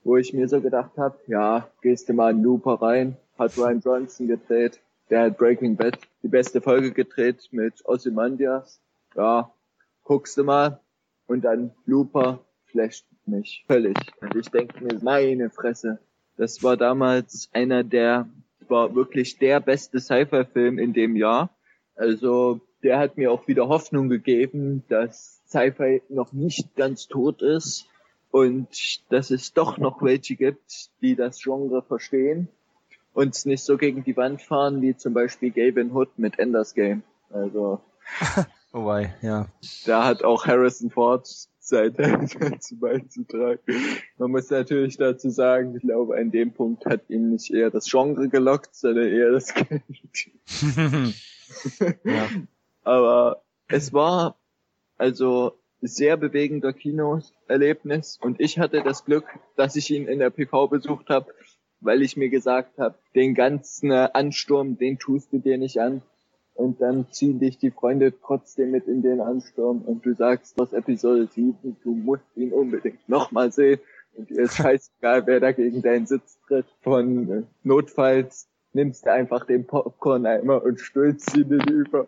wo ich mir so gedacht habe, ja, gehst du mal in Looper rein, hat Ryan Johnson gedreht. Der hat Breaking Bad die beste Folge gedreht mit Ozymandias. Ja, guckst du mal. Und dann Looper flasht mich völlig. Und ich denke mir, meine Fresse, das war damals einer der, war wirklich der beste Sci-Fi-Film in dem Jahr. Also der hat mir auch wieder Hoffnung gegeben, dass Sci-Fi noch nicht ganz tot ist und dass es doch noch welche gibt, die das Genre verstehen und es nicht so gegen die Wand fahren, wie zum Beispiel Gabe Hood mit Enders Game. Also. [laughs] oh wei, ja. Da hat auch Harrison Ford Seite dazu [laughs] beizutragen. Man muss natürlich dazu sagen, ich glaube, an dem Punkt hat ihn nicht eher das Genre gelockt, sondern eher das Geld. [laughs] ja. Aber es war also sehr bewegender Kinoerlebnis und ich hatte das Glück, dass ich ihn in der PV besucht habe, weil ich mir gesagt habe, den ganzen Ansturm, den tust du dir nicht an und dann ziehen dich die Freunde trotzdem mit in den Ansturm und du sagst aus Episode 7, du musst ihn unbedingt nochmal sehen und dir ist scheißegal, wer da gegen deinen Sitz tritt. Von notfalls nimmst du einfach den Popcorn-Eimer und stülzt ihn über.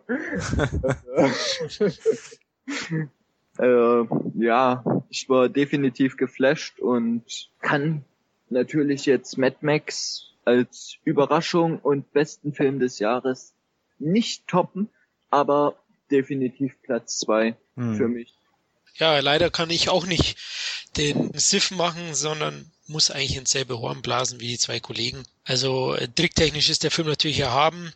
äh, [laughs] ja, ich war definitiv geflasht und kann natürlich jetzt Mad Max als Überraschung und besten Film des Jahres nicht toppen, aber definitiv Platz zwei hm. für mich. Ja, leider kann ich auch nicht den Sif machen, sondern muss eigentlich ins selbe Horn blasen wie die zwei Kollegen. Also äh, tricktechnisch ist der Film natürlich erhaben.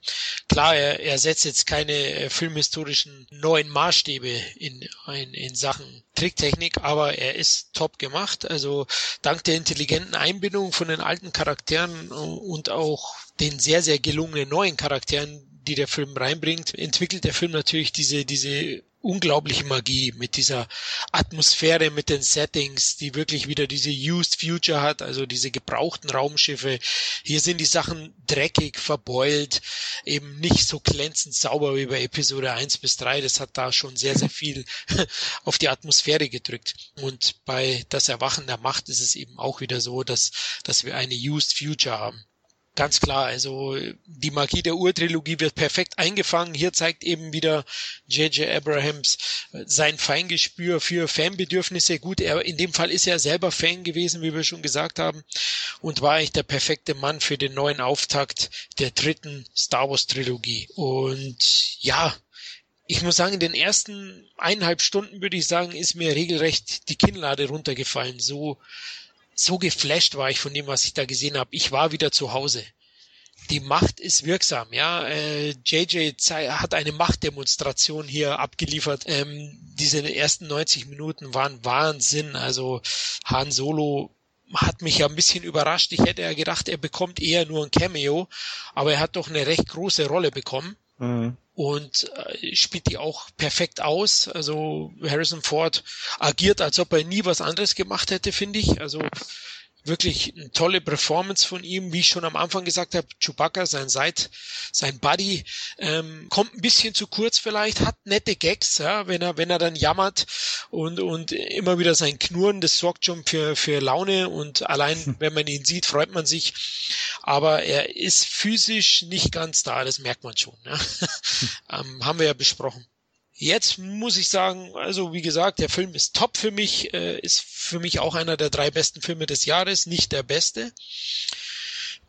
Klar, er, er setzt jetzt keine äh, filmhistorischen neuen Maßstäbe in, in, in Sachen Tricktechnik, aber er ist top gemacht. Also dank der intelligenten Einbindung von den alten Charakteren und auch den sehr, sehr gelungenen neuen Charakteren, die der Film reinbringt, entwickelt der Film natürlich diese, diese unglaubliche Magie mit dieser Atmosphäre, mit den Settings, die wirklich wieder diese Used Future hat, also diese gebrauchten Raumschiffe. Hier sind die Sachen dreckig, verbeult, eben nicht so glänzend sauber wie bei Episode 1 bis 3. Das hat da schon sehr, sehr viel [laughs] auf die Atmosphäre gedrückt. Und bei Das Erwachen der Macht ist es eben auch wieder so, dass, dass wir eine Used Future haben. Ganz klar, also die Magie der Urtrilogie wird perfekt eingefangen. Hier zeigt eben wieder J.J. Abrahams äh, sein Feingespür für Fanbedürfnisse. Gut, er, in dem Fall ist er selber Fan gewesen, wie wir schon gesagt haben, und war eigentlich der perfekte Mann für den neuen Auftakt der dritten Star Wars Trilogie. Und ja, ich muss sagen, in den ersten eineinhalb Stunden würde ich sagen, ist mir regelrecht die Kinnlade runtergefallen. So so geflasht war ich von dem, was ich da gesehen habe. Ich war wieder zu Hause. Die Macht ist wirksam, ja. Äh, JJ hat eine Machtdemonstration hier abgeliefert. Ähm, diese ersten 90 Minuten waren Wahnsinn. Also Han Solo hat mich ja ein bisschen überrascht. Ich hätte ja gedacht, er bekommt eher nur ein Cameo, aber er hat doch eine recht große Rolle bekommen. Mhm und äh, spielt die auch perfekt aus. Also Harrison Ford agiert, als ob er nie was anderes gemacht hätte, finde ich. Also wirklich eine tolle Performance von ihm, wie ich schon am Anfang gesagt habe, Chewbacca, sein Seit, sein Buddy, ähm, kommt ein bisschen zu kurz vielleicht, hat nette Gags, ja, wenn er, wenn er dann jammert und, und immer wieder sein Knurren, das sorgt schon für, für Laune und allein, hm. wenn man ihn sieht, freut man sich. Aber er ist physisch nicht ganz da, das merkt man schon. Ja. [laughs] ähm, haben wir ja besprochen. Jetzt muss ich sagen, also wie gesagt, der Film ist top für mich, äh, ist für mich auch einer der drei besten Filme des Jahres, nicht der beste.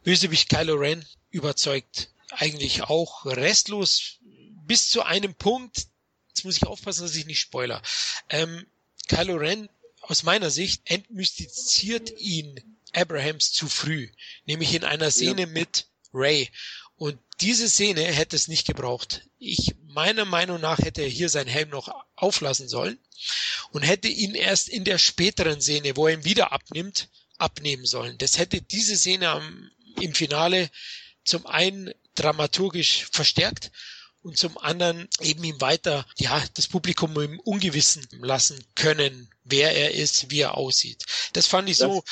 Bösewicht Kylo Ren überzeugt eigentlich auch restlos bis zu einem Punkt. Jetzt muss ich aufpassen, dass ich nicht spoiler. Ähm, Kylo Ren aus meiner Sicht entmystiziert ihn Abrahams zu früh, nämlich in einer Szene ja. mit Ray. Und diese Szene hätte es nicht gebraucht. Ich, meiner Meinung nach hätte er hier seinen Helm noch auflassen sollen und hätte ihn erst in der späteren Szene, wo er ihn wieder abnimmt, abnehmen sollen. Das hätte diese Szene am, im Finale zum einen dramaturgisch verstärkt und zum anderen eben ihm weiter, ja, das Publikum im Ungewissen lassen können, wer er ist, wie er aussieht. Das fand ich das, so,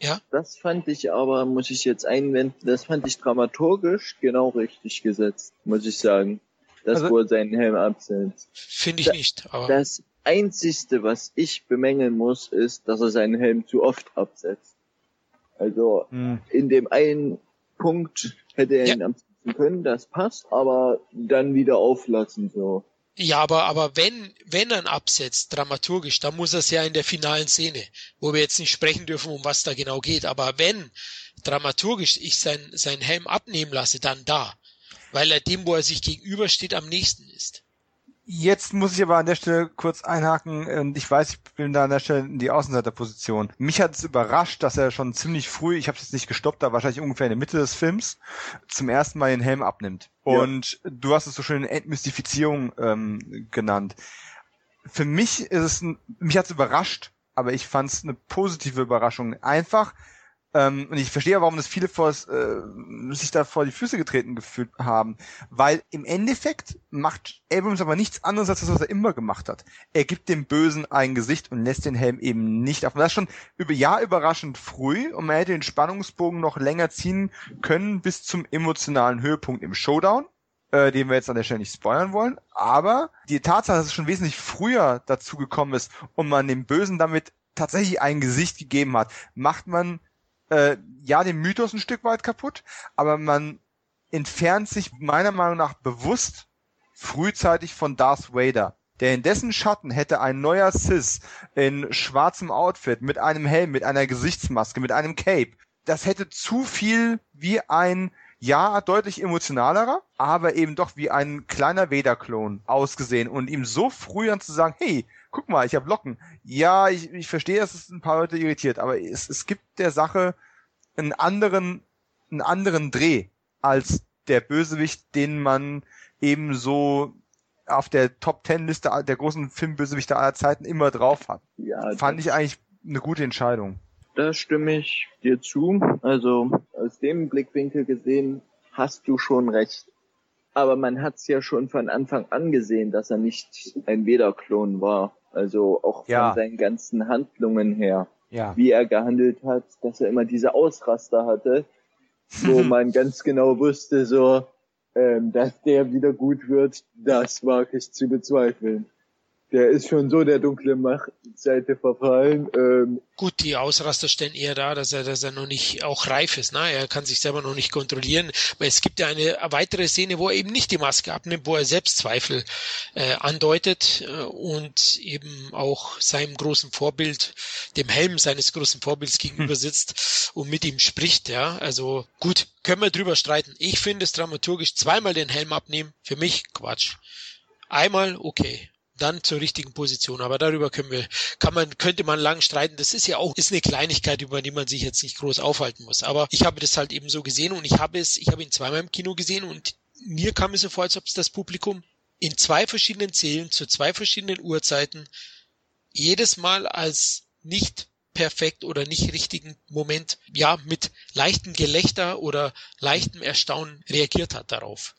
ja. Das fand ich aber, muss ich jetzt einwenden, das fand ich dramaturgisch genau richtig gesetzt, muss ich sagen. Das, also, wo er seinen Helm absetzt. Finde ich da, nicht, aber. Das einzigste, was ich bemängeln muss, ist, dass er seinen Helm zu oft absetzt. Also, hm. in dem einen Punkt hätte er ja. ihn absetzen können, das passt, aber dann wieder auflassen, so. Ja, aber, aber wenn, wenn er absetzt, dramaturgisch, dann muss er es ja in der finalen Szene, wo wir jetzt nicht sprechen dürfen, um was da genau geht, aber wenn dramaturgisch ich sein, sein Helm abnehmen lasse, dann da, weil er dem, wo er sich gegenübersteht, am nächsten ist. Jetzt muss ich aber an der Stelle kurz einhaken. Und ich weiß, ich bin da an der Stelle in die Außenseiterposition. Mich hat es überrascht, dass er schon ziemlich früh, ich habe es jetzt nicht gestoppt, da wahrscheinlich ungefähr in der Mitte des Films, zum ersten Mal den Helm abnimmt. Und ja. du hast es so schön Entmystifizierung ähm, genannt. Für mich ist es, mich hat es überrascht, aber ich fand es eine positive Überraschung. Einfach, ähm, und ich verstehe, warum das viele vor, äh, sich da vor die Füße getreten gefühlt haben. Weil im Endeffekt macht Abrams aber nichts anderes als das, was er immer gemacht hat. Er gibt dem Bösen ein Gesicht und lässt den Helm eben nicht auf. Und das ist schon über Jahr überraschend früh und man hätte den Spannungsbogen noch länger ziehen können bis zum emotionalen Höhepunkt im Showdown äh, den wir jetzt an der Stelle nicht spoilern wollen, aber die Tatsache, dass es schon wesentlich früher dazu gekommen ist und man dem Bösen damit tatsächlich ein Gesicht gegeben hat, macht man äh, ja den Mythos ein Stück weit kaputt, aber man entfernt sich meiner Meinung nach bewusst frühzeitig von Darth Vader. Der in dessen Schatten hätte ein neuer Sis in schwarzem Outfit, mit einem Helm, mit einer Gesichtsmaske, mit einem Cape. Das hätte zu viel wie ein, ja, deutlich emotionalerer, aber eben doch wie ein kleiner Vader-Klon ausgesehen und ihm so früh dann zu sagen, hey, guck mal, ich habe Locken. Ja, ich, ich verstehe, dass es ein paar Leute irritiert, aber es, es gibt der Sache einen anderen, einen anderen Dreh als der Bösewicht, den man eben so auf der Top Ten Liste der großen Filmbösewichte aller Zeiten immer drauf hat. Ja, Fand ich eigentlich eine gute Entscheidung. Da stimme ich dir zu. Also aus dem Blickwinkel gesehen hast du schon recht. Aber man hat es ja schon von Anfang an gesehen, dass er nicht ein Vader-Klon war. Also auch ja. von seinen ganzen Handlungen her. Ja. Wie er gehandelt hat, dass er immer diese Ausraster hatte, wo [laughs] man ganz genau wusste, so, ähm, dass der wieder gut wird, das mag ich zu bezweifeln der ist schon so der dunkle Machtseite verfallen. Ähm, Gut, die Ausraster stellen eher da, dass er, dass er noch nicht auch reif ist. Ne? Er kann sich selber noch nicht kontrollieren. Weil es gibt ja eine weitere Szene, wo er eben nicht die Maske abnimmt, wo er Selbstzweifel äh, andeutet äh, und eben auch seinem großen Vorbild, dem Helm seines großen Vorbilds gegenüber hm. sitzt und mit ihm spricht. Ja, also gut, können wir drüber streiten. Ich finde es dramaturgisch zweimal den Helm abnehmen. Für mich Quatsch. Einmal okay dann zur richtigen Position. Aber darüber können wir, kann man, könnte man lang streiten. Das ist ja auch, ist eine Kleinigkeit, über die man sich jetzt nicht groß aufhalten muss. Aber ich habe das halt eben so gesehen und ich habe es, ich habe ihn zweimal im Kino gesehen und mir kam es so vor, als ob es das Publikum in zwei verschiedenen Zählen zu zwei verschiedenen Uhrzeiten jedes Mal als nicht perfekt oder nicht richtigen Moment, ja, mit leichtem Gelächter oder leichtem Erstaunen reagiert hat darauf.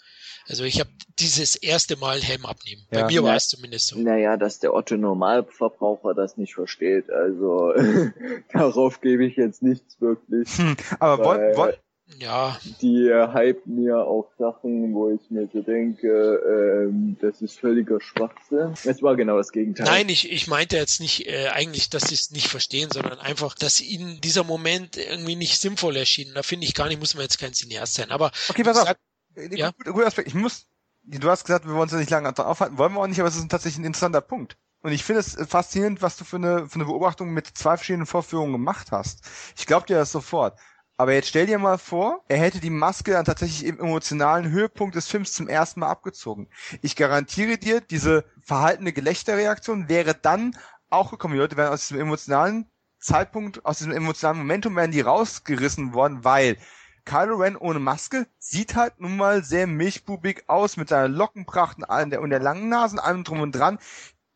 Also ich habe dieses erste Mal Helm abnehmen. Ja. Bei mir war es zumindest so. Naja, dass der Otto Normalverbraucher das nicht versteht. Also [laughs] darauf gebe ich jetzt nichts wirklich. Hm, aber wollt, wollt, ja. Die hypen ja auch Sachen, wo ich mir so denke, ähm, das ist völliger Schwachsinn. Es war genau das Gegenteil. Nein, ich, ich meinte jetzt nicht äh, eigentlich, dass sie es nicht verstehen, sondern einfach, dass ihnen dieser Moment irgendwie nicht sinnvoll erschien. Da finde ich gar nicht, muss man jetzt kein Cineast sein. Aber okay, pass auf. Äh, ja? Guter Aspekt. Ich muss, du hast gesagt, wir wollen uns ja nicht lange aufhalten, wollen wir auch nicht, aber es ist tatsächlich ein interessanter Punkt. Und ich finde es faszinierend, was du für eine, für eine Beobachtung mit zwei verschiedenen Vorführungen gemacht hast. Ich glaube dir das sofort. Aber jetzt stell dir mal vor, er hätte die Maske dann tatsächlich im emotionalen Höhepunkt des Films zum ersten Mal abgezogen. Ich garantiere dir, diese verhaltene Gelächterreaktion wäre dann auch gekommen. Die Leute wären aus diesem emotionalen Zeitpunkt, aus diesem emotionalen Momentum wären die rausgerissen worden, weil Kylo Ren ohne Maske sieht halt nun mal sehr milchbubig aus mit seiner Lockenpracht und, der, und der langen Nase und allem drum und dran.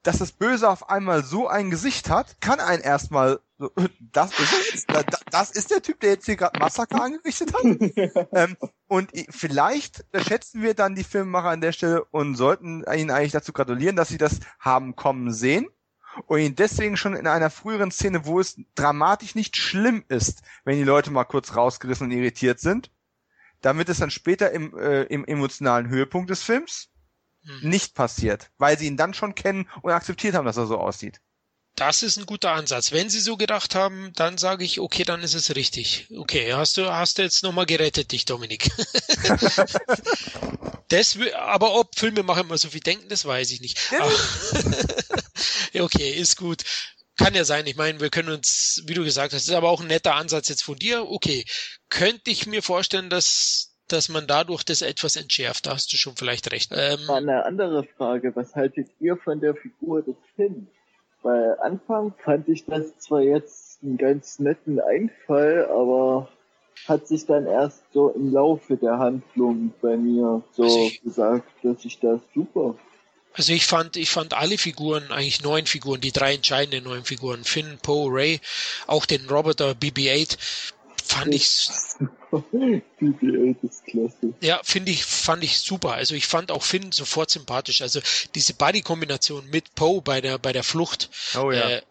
dass das Böse auf einmal so ein Gesicht hat, kann ein erstmal so, das ist das ist der Typ, der jetzt hier gerade Massaker angerichtet hat. [laughs] ähm, und vielleicht schätzen wir dann die Filmemacher an der Stelle und sollten ihnen eigentlich dazu gratulieren, dass sie das haben kommen sehen und ihn deswegen schon in einer früheren Szene, wo es dramatisch nicht schlimm ist, wenn die Leute mal kurz rausgerissen und irritiert sind, damit es dann später im, äh, im emotionalen Höhepunkt des Films hm. nicht passiert, weil sie ihn dann schon kennen und akzeptiert haben, dass er so aussieht. Das ist ein guter Ansatz. Wenn Sie so gedacht haben, dann sage ich, okay, dann ist es richtig. Okay, hast du, hast du jetzt nochmal gerettet dich, Dominik. [laughs] das, aber ob Filmemacher immer so viel denken, das weiß ich nicht. [laughs] okay, ist gut. Kann ja sein. Ich meine, wir können uns, wie du gesagt hast, ist aber auch ein netter Ansatz jetzt von dir. Okay, könnte ich mir vorstellen, dass dass man dadurch das etwas entschärft. Da hast du schon vielleicht recht. Ähm, eine andere Frage. Was haltet ihr von der Figur des Finn? Weil Anfang fand ich das zwar jetzt einen ganz netten Einfall, aber hat sich dann erst so im Laufe der Handlung bei mir so also ich, gesagt, dass ich das super. Also ich fand, ich fand alle Figuren, eigentlich neun Figuren, die drei entscheidenden neun Figuren, Finn, Poe, Ray, auch den Roboter BB-8, fand ich. BB-8 [laughs] ist klasse. Ja, finde ich, fand ich super. Also ich fand auch Finn sofort sympathisch. Also diese Buddy-Kombination mit Poe bei der, bei der Flucht. Oh ja. Äh,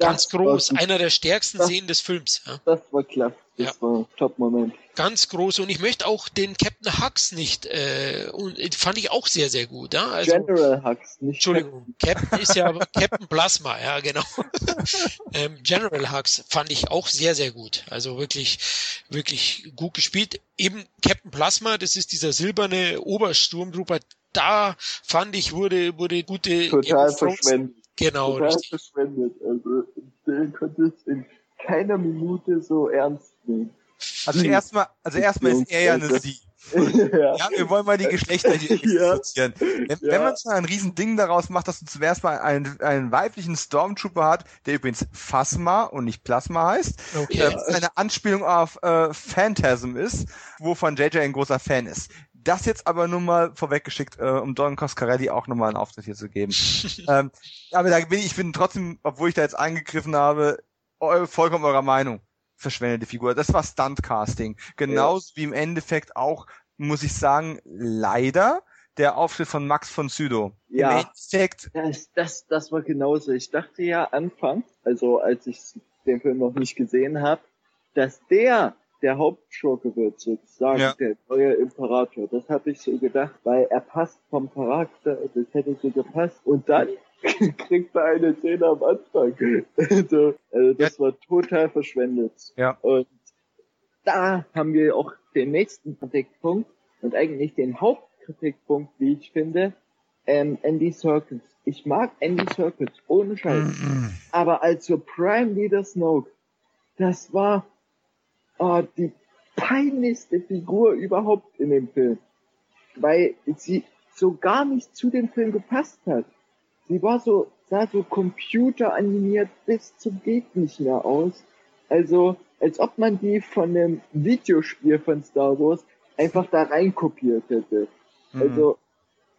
ganz groß, einer der stärksten das, Szenen des Films. Ja. Das war klasse. Das ja. war Top-Moment. Ganz groß und ich möchte auch den Captain Hux nicht, äh, und fand ich auch sehr, sehr gut. Ja? Also, General Hux, nicht Entschuldigung, Captain ist ja [laughs] Captain Plasma, ja genau. [laughs] ähm, General Hux fand ich auch sehr, sehr gut. Also wirklich, wirklich gut gespielt. Eben Captain Plasma, das ist dieser silberne Obersturmtrooper, da fand ich, wurde, wurde gute Total verschwendet. Genau, Total richtig. verschwendet. Also, den konnte ich in keiner Minute so ernst nehmen. Also erstmal, also erstmal ist er ja eine Sie. Ja. ja. wir wollen mal die Geschlechter hier [laughs] diskutieren. Ja. Wenn, ja. wenn man so ein Riesending daraus macht, dass du zuerst mal einen, einen weiblichen Stormtrooper hat, der übrigens Phasma und nicht Plasma heißt, okay. äh, eine Anspielung auf äh, Phantasm ist, wovon JJ ein großer Fan ist. Das jetzt aber nur mal vorweggeschickt, äh, um Don Coscarelli auch nochmal einen Auftritt hier zu geben. [laughs] ähm, aber da bin ich, ich bin trotzdem, obwohl ich da jetzt eingegriffen habe, vollkommen eurer Meinung. Verschwendete Figur. Das war Stuntcasting. Genauso ja. wie im Endeffekt auch, muss ich sagen, leider der Auftritt von Max von Südow. Ja. Im Endeffekt. Das, das, das war genauso. Ich dachte ja Anfang, also als ich den Film noch nicht gesehen habe, dass der der Hauptschurke wird sozusagen, ja. der neue Imperator. Das habe ich so gedacht, weil er passt vom Charakter, das hätte so gepasst. Und dann [laughs] kriegt er eine Szene am Anfang. also, also das ja. war total verschwendet. Ja. Und da haben wir auch den nächsten Kritikpunkt und eigentlich den Hauptkritikpunkt, wie ich finde, ähm, Andy Serkis. Ich mag Andy Serkis, ohne Scheiß. Aber als so Prime Leader Snoke, das war oh, die peinlichste Figur überhaupt in dem Film. Weil sie so gar nicht zu dem Film gepasst hat. Sie war so, sah so computeranimiert bis zum geht nicht mehr aus. Also, als ob man die von dem Videospiel von Star Wars einfach da reinkopiert hätte. Mhm. Also,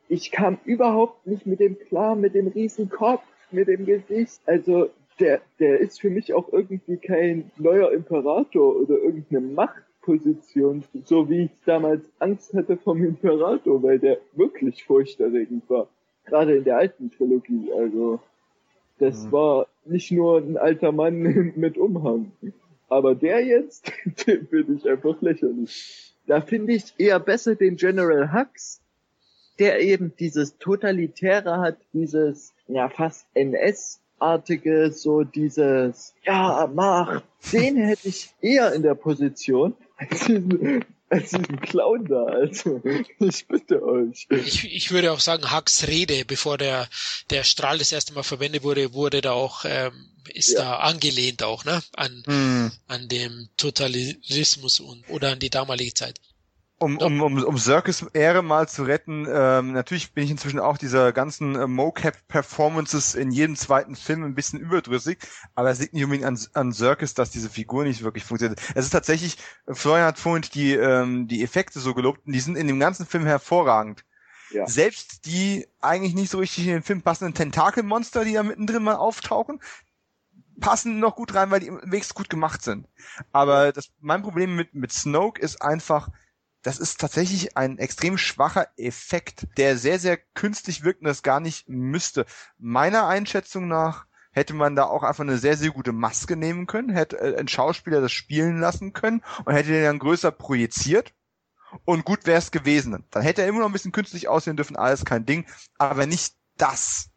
ich kam überhaupt nicht mit dem klar, mit dem riesen Kopf, mit dem Gesicht. Also, der, der ist für mich auch irgendwie kein neuer Imperator oder irgendeine Machtposition, so wie ich damals Angst hatte vom Imperator, weil der wirklich furchterregend war gerade in der alten Trilogie. Also das mhm. war nicht nur ein alter Mann [laughs] mit Umhang. Aber der jetzt, [laughs] den finde ich einfach lächerlich. Da finde ich eher besser den General Hux, der eben dieses Totalitäre hat, dieses ja fast NS-artige, so dieses ja Macht. Den hätte ich eher in der Position [laughs] als diesen als diesen Clown da. Also, ich bitte euch. Ich, ich würde auch sagen, Hacks Rede, bevor der, der Strahl das erste Mal verwendet wurde, wurde da auch, ähm, ist ja. da angelehnt auch, ne? An, hm. an dem Totalitarismus und, oder an die damalige Zeit um, um, um, um Circus Ehre mal zu retten, ähm, natürlich bin ich inzwischen auch dieser ganzen äh, Mocap-Performances in jedem zweiten Film ein bisschen überdrüssig, aber es liegt nicht unbedingt an, an Circus, dass diese Figur nicht wirklich funktioniert. Es ist tatsächlich, Florian hat vorhin die, ähm, die Effekte so gelobt, und die sind in dem ganzen Film hervorragend. Ja. Selbst die eigentlich nicht so richtig in den Film passenden Tentakelmonster, die da mittendrin mal auftauchen, passen noch gut rein, weil die wenigstens gut gemacht sind. Aber das, mein Problem mit, mit Snoke ist einfach, das ist tatsächlich ein extrem schwacher Effekt, der sehr, sehr künstlich wirkt und das gar nicht müsste. Meiner Einschätzung nach hätte man da auch einfach eine sehr, sehr gute Maske nehmen können, hätte äh, ein Schauspieler das spielen lassen können und hätte den dann größer projiziert. Und gut wäre es gewesen. Dann hätte er immer noch ein bisschen künstlich aussehen dürfen, alles kein Ding, aber nicht das.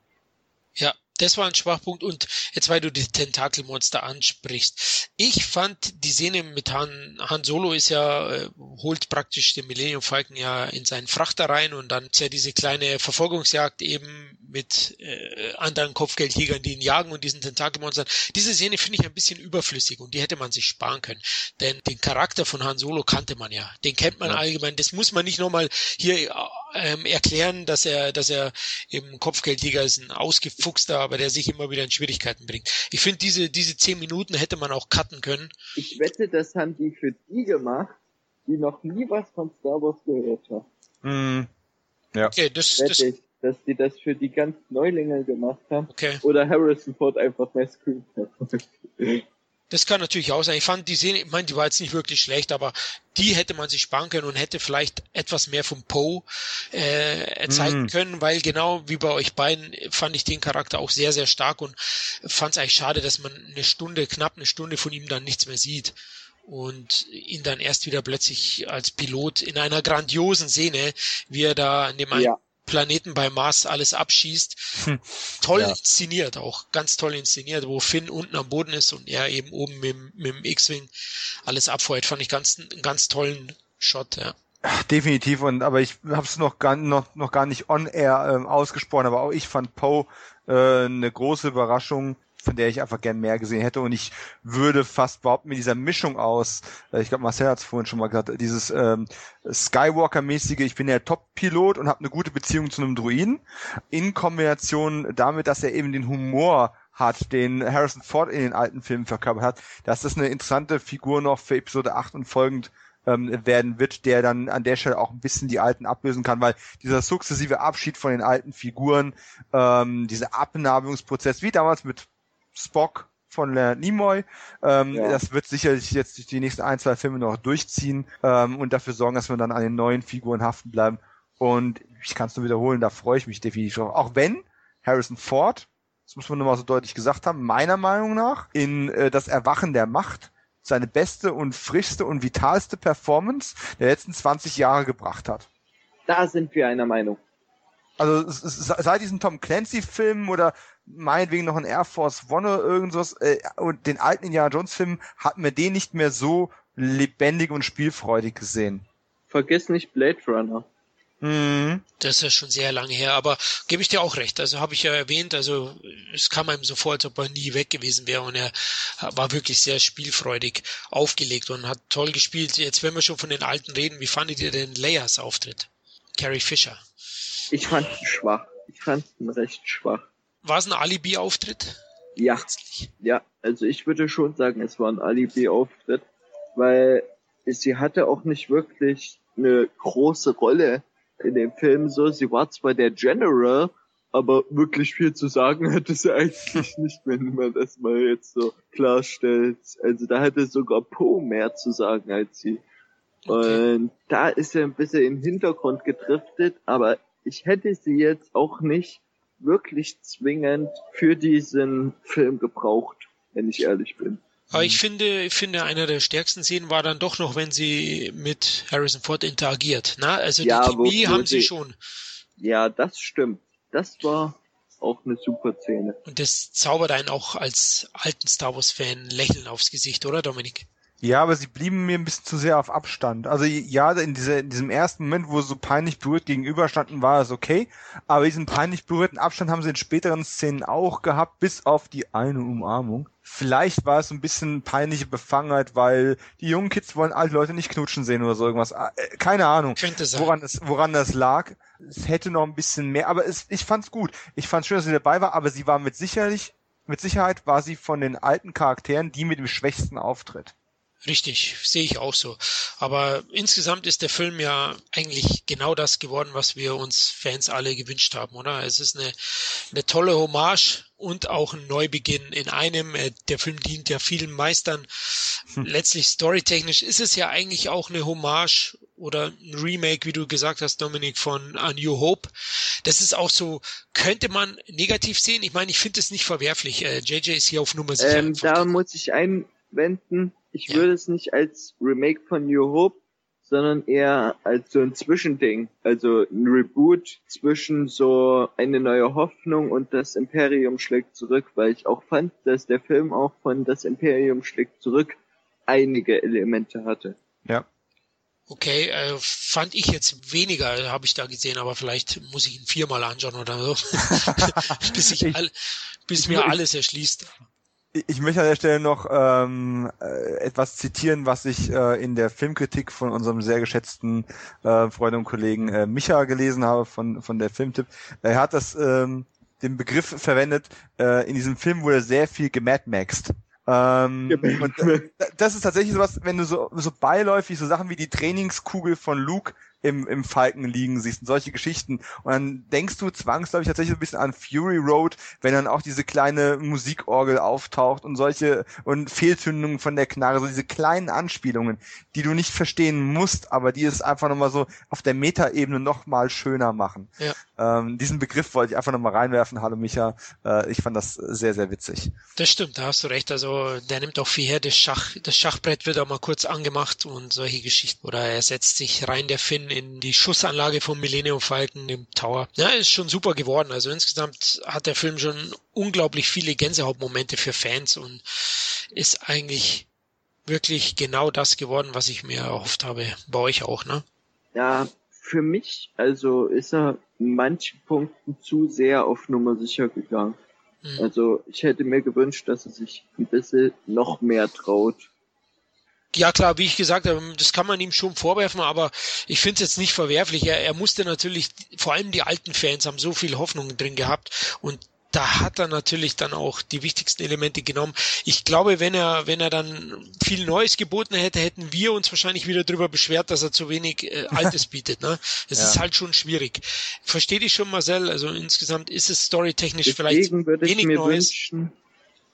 Ja, das war ein Schwachpunkt und jetzt, weil du die Tentakelmonster ansprichst. Ich fand die Szene mit Han, Han Solo ist ja, äh, holt praktisch den Millennium Falcon ja in seinen Frachter rein und dann ist ja diese kleine Verfolgungsjagd eben mit äh, anderen Kopfgeldjägern, die ihn jagen und diesen Tentakelmonstern. Diese Szene finde ich ein bisschen überflüssig und die hätte man sich sparen können. Denn den Charakter von Han Solo kannte man ja. Den kennt man ja. allgemein. Das muss man nicht nochmal hier ähm, erklären, dass er, dass er eben Kopfgeldjäger ist, ein ausgefuchster, aber der sich immer wieder in Schwierigkeiten bringt. Ich finde, diese, diese zehn Minuten hätte man auch cutten können. Ich wette, das haben die für die gemacht, die noch nie was von Star Wars gehört haben. Mm, ja. Okay, das, das, dass die das für die ganz Neulinge gemacht haben. Okay. Oder Harrison Ford einfach mehr Screen [laughs] Das kann natürlich auch sein. Ich fand die Szene, ich meine, die war jetzt nicht wirklich schlecht, aber die hätte man sich sparen können und hätte vielleicht etwas mehr vom Poe äh, zeigen mm. können, weil genau wie bei euch beiden fand ich den Charakter auch sehr, sehr stark und fand es eigentlich schade, dass man eine Stunde, knapp eine Stunde von ihm dann nichts mehr sieht und ihn dann erst wieder plötzlich als Pilot in einer grandiosen Szene, wie er da an dem ja. Planeten bei Mars alles abschießt. Hm. Toll ja. inszeniert auch, ganz toll inszeniert, wo Finn unten am Boden ist und er eben oben mit, mit dem X-Wing alles abfeuert. Fand ich ganz, einen ganz tollen Shot, ja. Definitiv und aber ich habe es noch gar noch noch gar nicht on air ähm, ausgesprochen, aber auch ich fand Poe äh, eine große Überraschung von der ich einfach gern mehr gesehen hätte. Und ich würde fast behaupten, mit dieser Mischung aus, äh, ich glaube, Marcel hat es vorhin schon mal gesagt, dieses ähm, Skywalker-mäßige, ich bin der Top-Pilot und habe eine gute Beziehung zu einem Druiden, in Kombination damit, dass er eben den Humor hat, den Harrison Ford in den alten Filmen verkörpert hat, dass das eine interessante Figur noch für Episode 8 und folgend ähm, werden wird, der dann an der Stelle auch ein bisschen die alten ablösen kann, weil dieser sukzessive Abschied von den alten Figuren, ähm, dieser Abnabelungsprozess, wie damals mit Spock von Leonard Nimoy. Ähm, ja. Das wird sicherlich jetzt die nächsten ein, zwei Filme noch durchziehen ähm, und dafür sorgen, dass wir dann an den neuen Figuren haften bleiben. Und ich kann es nur wiederholen, da freue ich mich definitiv drauf. Auch wenn Harrison Ford, das muss man nur mal so deutlich gesagt haben, meiner Meinung nach in äh, das Erwachen der Macht seine beste und frischste und vitalste Performance der letzten 20 Jahre gebracht hat. Da sind wir einer Meinung. Also seit diesen Tom Clancy-Filmen oder meinetwegen noch ein Air Force One oder irgendwas, äh, und den alten Indiana Jones Film hatten wir den nicht mehr so lebendig und spielfreudig gesehen. Vergiss nicht Blade Runner. Mhm. Das ist ja schon sehr lange her, aber gebe ich dir auch recht. Also habe ich ja erwähnt, also es kam einem so vor, als ob er nie weg gewesen wäre und er war wirklich sehr spielfreudig aufgelegt und hat toll gespielt. Jetzt, wenn wir schon von den Alten reden, wie fandet ihr denn Leias Auftritt? Carrie Fisher. Ich fand ihn schwach. Ich fand ihn recht schwach. War es ein Alibi-Auftritt? Ja. Ja, also ich würde schon sagen, es war ein Alibi-Auftritt, weil sie hatte auch nicht wirklich eine große Rolle in dem Film so. Sie war zwar der General, aber wirklich viel zu sagen hatte sie [laughs] eigentlich nicht, wenn man das mal jetzt so klarstellt. Also da hatte sogar Poe mehr zu sagen als sie. Okay. Und da ist er ein bisschen im Hintergrund gedriftet, aber ich hätte sie jetzt auch nicht wirklich zwingend für diesen Film gebraucht, wenn ich ehrlich bin. Aber ich finde, ich finde, einer der stärksten Szenen war dann doch noch, wenn sie mit Harrison Ford interagiert. Na, also die ja, Chemie haben sie schon. Ja, das stimmt. Das war auch eine super Szene. Und das zaubert einen auch als alten Star Wars Fan Lächeln aufs Gesicht, oder Dominik? Ja, aber sie blieben mir ein bisschen zu sehr auf Abstand. Also ja, in, dieser, in diesem ersten Moment, wo sie so peinlich berührt gegenüberstanden, war es okay. Aber diesen peinlich berührten Abstand haben sie in späteren Szenen auch gehabt, bis auf die eine Umarmung. Vielleicht war es ein bisschen peinliche Befangenheit, weil die jungen Kids wollen alte Leute nicht knutschen sehen oder so irgendwas. Ah, äh, keine Ahnung, woran es, woran das lag. Es hätte noch ein bisschen mehr, aber es, ich fand's gut. Ich fand's schön, dass sie dabei war, aber sie war mit sicherlich, mit Sicherheit war sie von den alten Charakteren die mit dem schwächsten Auftritt. Richtig, sehe ich auch so. Aber insgesamt ist der Film ja eigentlich genau das geworden, was wir uns Fans alle gewünscht haben, oder? Es ist eine, eine tolle Hommage und auch ein Neubeginn in einem. Äh, der Film dient ja vielen Meistern. Hm. Letztlich storytechnisch ist es ja eigentlich auch eine Hommage oder ein Remake, wie du gesagt hast, Dominik, von A New Hope. Das ist auch so, könnte man negativ sehen. Ich meine, ich finde es nicht verwerflich. JJ äh, ist hier auf Nummer sicher. Ähm, da muss ich einwenden ich ja. würde es nicht als Remake von New Hope, sondern eher als so ein Zwischending. Also ein Reboot zwischen so eine neue Hoffnung und das Imperium schlägt zurück, weil ich auch fand, dass der Film auch von das Imperium schlägt zurück einige Elemente hatte. Ja. Okay, äh, fand ich jetzt weniger, habe ich da gesehen, aber vielleicht muss ich ihn viermal anschauen oder so, [laughs] bis, ich all, bis mir alles erschließt ich möchte an der Stelle noch ähm, äh, etwas zitieren, was ich äh, in der Filmkritik von unserem sehr geschätzten äh, Freund und Kollegen äh, Micha gelesen habe von von der Filmtipp. Er hat das ähm, den Begriff verwendet. Äh, in diesem Film wurde sehr viel gemadmaxt. Ähm, und das ist tatsächlich sowas, wenn du so, so beiläufig so Sachen wie die Trainingskugel von Luke im, im Falken liegen siehst und solche Geschichten. Und dann denkst du zwangsläufig tatsächlich ein bisschen an Fury Road, wenn dann auch diese kleine Musikorgel auftaucht und solche und Fehlzündungen von der Knarre, so diese kleinen Anspielungen, die du nicht verstehen musst, aber die es einfach nochmal so auf der Metaebene nochmal schöner machen. Ja. Ähm, diesen Begriff wollte ich einfach nochmal reinwerfen. Hallo Micha, äh, ich fand das sehr, sehr witzig. Das stimmt, da hast du recht. Also der nimmt auch viel her. Das, Schach, das Schachbrett wird auch mal kurz angemacht und solche Geschichten. Oder er setzt sich rein, der Finn, in die Schussanlage vom Millennium Falcon im Tower. Ja, ist schon super geworden. Also insgesamt hat der Film schon unglaublich viele Gänsehautmomente für Fans und ist eigentlich wirklich genau das geworden, was ich mir erhofft habe. Bei euch auch, ne? Ja, für mich, also ist er in manchen Punkten zu sehr auf Nummer sicher gegangen. Mhm. Also ich hätte mir gewünscht, dass er sich ein bisschen noch mehr traut. Ja klar, wie ich gesagt habe, das kann man ihm schon vorwerfen, aber ich finde es jetzt nicht verwerflich. Er, er musste natürlich, vor allem die alten Fans haben so viel Hoffnung drin gehabt und da hat er natürlich dann auch die wichtigsten Elemente genommen. Ich glaube, wenn er, wenn er dann viel Neues geboten hätte, hätten wir uns wahrscheinlich wieder darüber beschwert, dass er zu wenig äh, Altes bietet. Ne? Es [laughs] ja. ist halt schon schwierig. Verstehe dich schon, Marcel. Also insgesamt ist es storytechnisch vielleicht würde wenig ich mir Neues. Wünschen,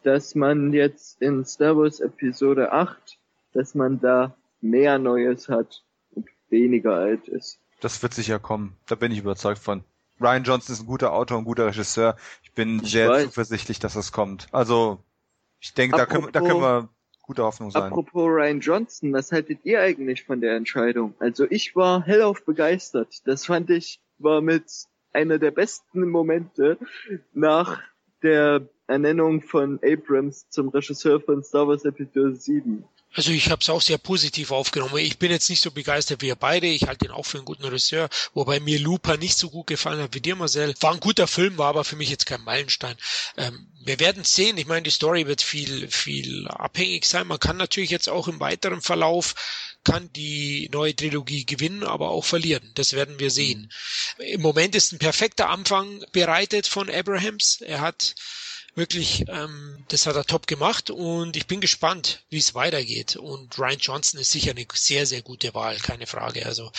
dass man jetzt in Star Wars Episode 8 dass man da mehr Neues hat und weniger Altes. Das wird sicher kommen. Da bin ich überzeugt von. Ryan Johnson ist ein guter Autor, ein guter Regisseur. Ich bin ich sehr weiß. zuversichtlich, dass das kommt. Also, ich denke, da können, da können wir gute Hoffnung sein. Apropos Ryan Johnson, was haltet ihr eigentlich von der Entscheidung? Also ich war hellauf begeistert. Das fand ich war mit einer der besten Momente nach der Ernennung von Abrams zum Regisseur von Star Wars Episode 7. Also ich habe es auch sehr positiv aufgenommen. Ich bin jetzt nicht so begeistert wie ihr beide. Ich halte ihn auch für einen guten Regisseur, wobei mir Lupa nicht so gut gefallen hat wie dir, Marcel. War ein guter Film, war aber für mich jetzt kein Meilenstein. Ähm, wir werden sehen. Ich meine, die Story wird viel, viel abhängig sein. Man kann natürlich jetzt auch im weiteren Verlauf kann die neue Trilogie gewinnen, aber auch verlieren. Das werden wir sehen. Im Moment ist ein perfekter Anfang bereitet von Abrahams. Er hat wirklich, ähm, das hat er top gemacht und ich bin gespannt, wie es weitergeht. Und Ryan Johnson ist sicher eine sehr, sehr gute Wahl, keine Frage. Also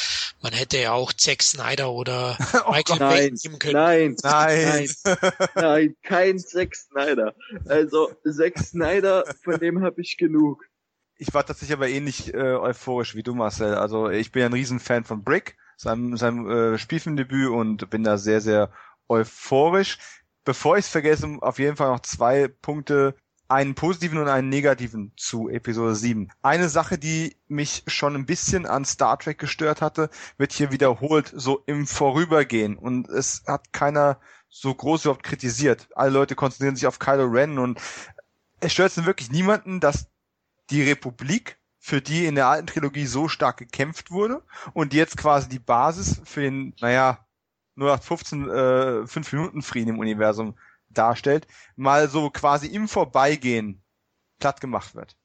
man hätte ja auch Zack Snyder oder [laughs] oh Michael Gott, Bay nehmen können. Nein, nein, [laughs] nein, nein, kein Zack Snyder. Also Zack Snyder, von dem habe ich genug. Ich war tatsächlich aber ähnlich äh, euphorisch wie du, Marcel. Also ich bin ja ein Riesenfan von Brick, seinem, seinem äh, Spielfilmdebüt und bin da sehr, sehr euphorisch bevor ich es vergesse, auf jeden Fall noch zwei Punkte, einen positiven und einen negativen zu Episode 7. Eine Sache, die mich schon ein bisschen an Star Trek gestört hatte, wird hier wiederholt, so im Vorübergehen. Und es hat keiner so groß überhaupt kritisiert. Alle Leute konzentrieren sich auf Kylo Ren und es stört dann wirklich niemanden, dass die Republik, für die in der alten Trilogie so stark gekämpft wurde und jetzt quasi die Basis für den, naja, 0815 äh, 5 Minuten Frieden im Universum darstellt, mal so quasi im Vorbeigehen platt gemacht wird.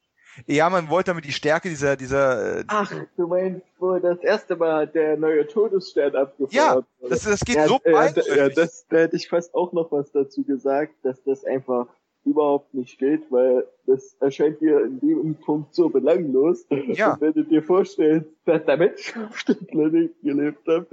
Ja, man wollte damit die Stärke dieser, dieser. Äh, Ach, du meinst, wo das erste Mal der neue Todesstern abgefeuert Ja, das, das geht ja, so äh, ja, das, da hätte ich fast auch noch was dazu gesagt, dass das einfach überhaupt nicht geht, weil das erscheint dir in dem Punkt so belanglos. Ja. Und wenn du dir vorstellst, dass der Mensch auf dem Planeten gelebt hat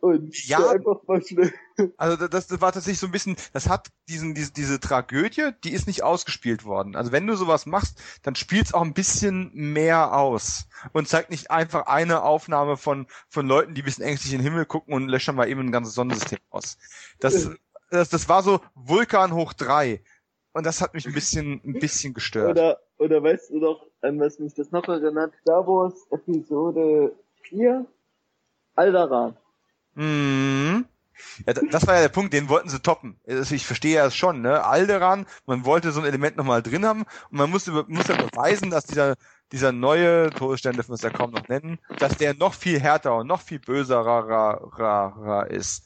und Ja. einfach mal schnell. Also das, das war tatsächlich so ein bisschen, das hat diesen, diese, diese Tragödie, die ist nicht ausgespielt worden. Also wenn du sowas machst, dann spielst auch ein bisschen mehr aus und zeigt nicht einfach eine Aufnahme von, von Leuten, die ein bisschen ängstlich in den Himmel gucken und löschen mal eben ein ganzes Sonnensystem aus. Das, das, das war so Vulkan hoch drei. Und das hat mich ein bisschen, ein bisschen gestört. Oder, oder weißt du noch, an was mich das noch erinnert? Star Wars Episode 4, Alderan. Mhm. Ja, da- das war ja der Punkt, den wollten sie toppen. Also ich verstehe ja schon, ne? Alderan, man wollte so ein Element nochmal drin haben und man musste, muss ja beweisen, dass dieser, dieser neue Todesstern, dürfen wir es ja kaum noch nennen, dass der noch viel härter und noch viel böserer ist.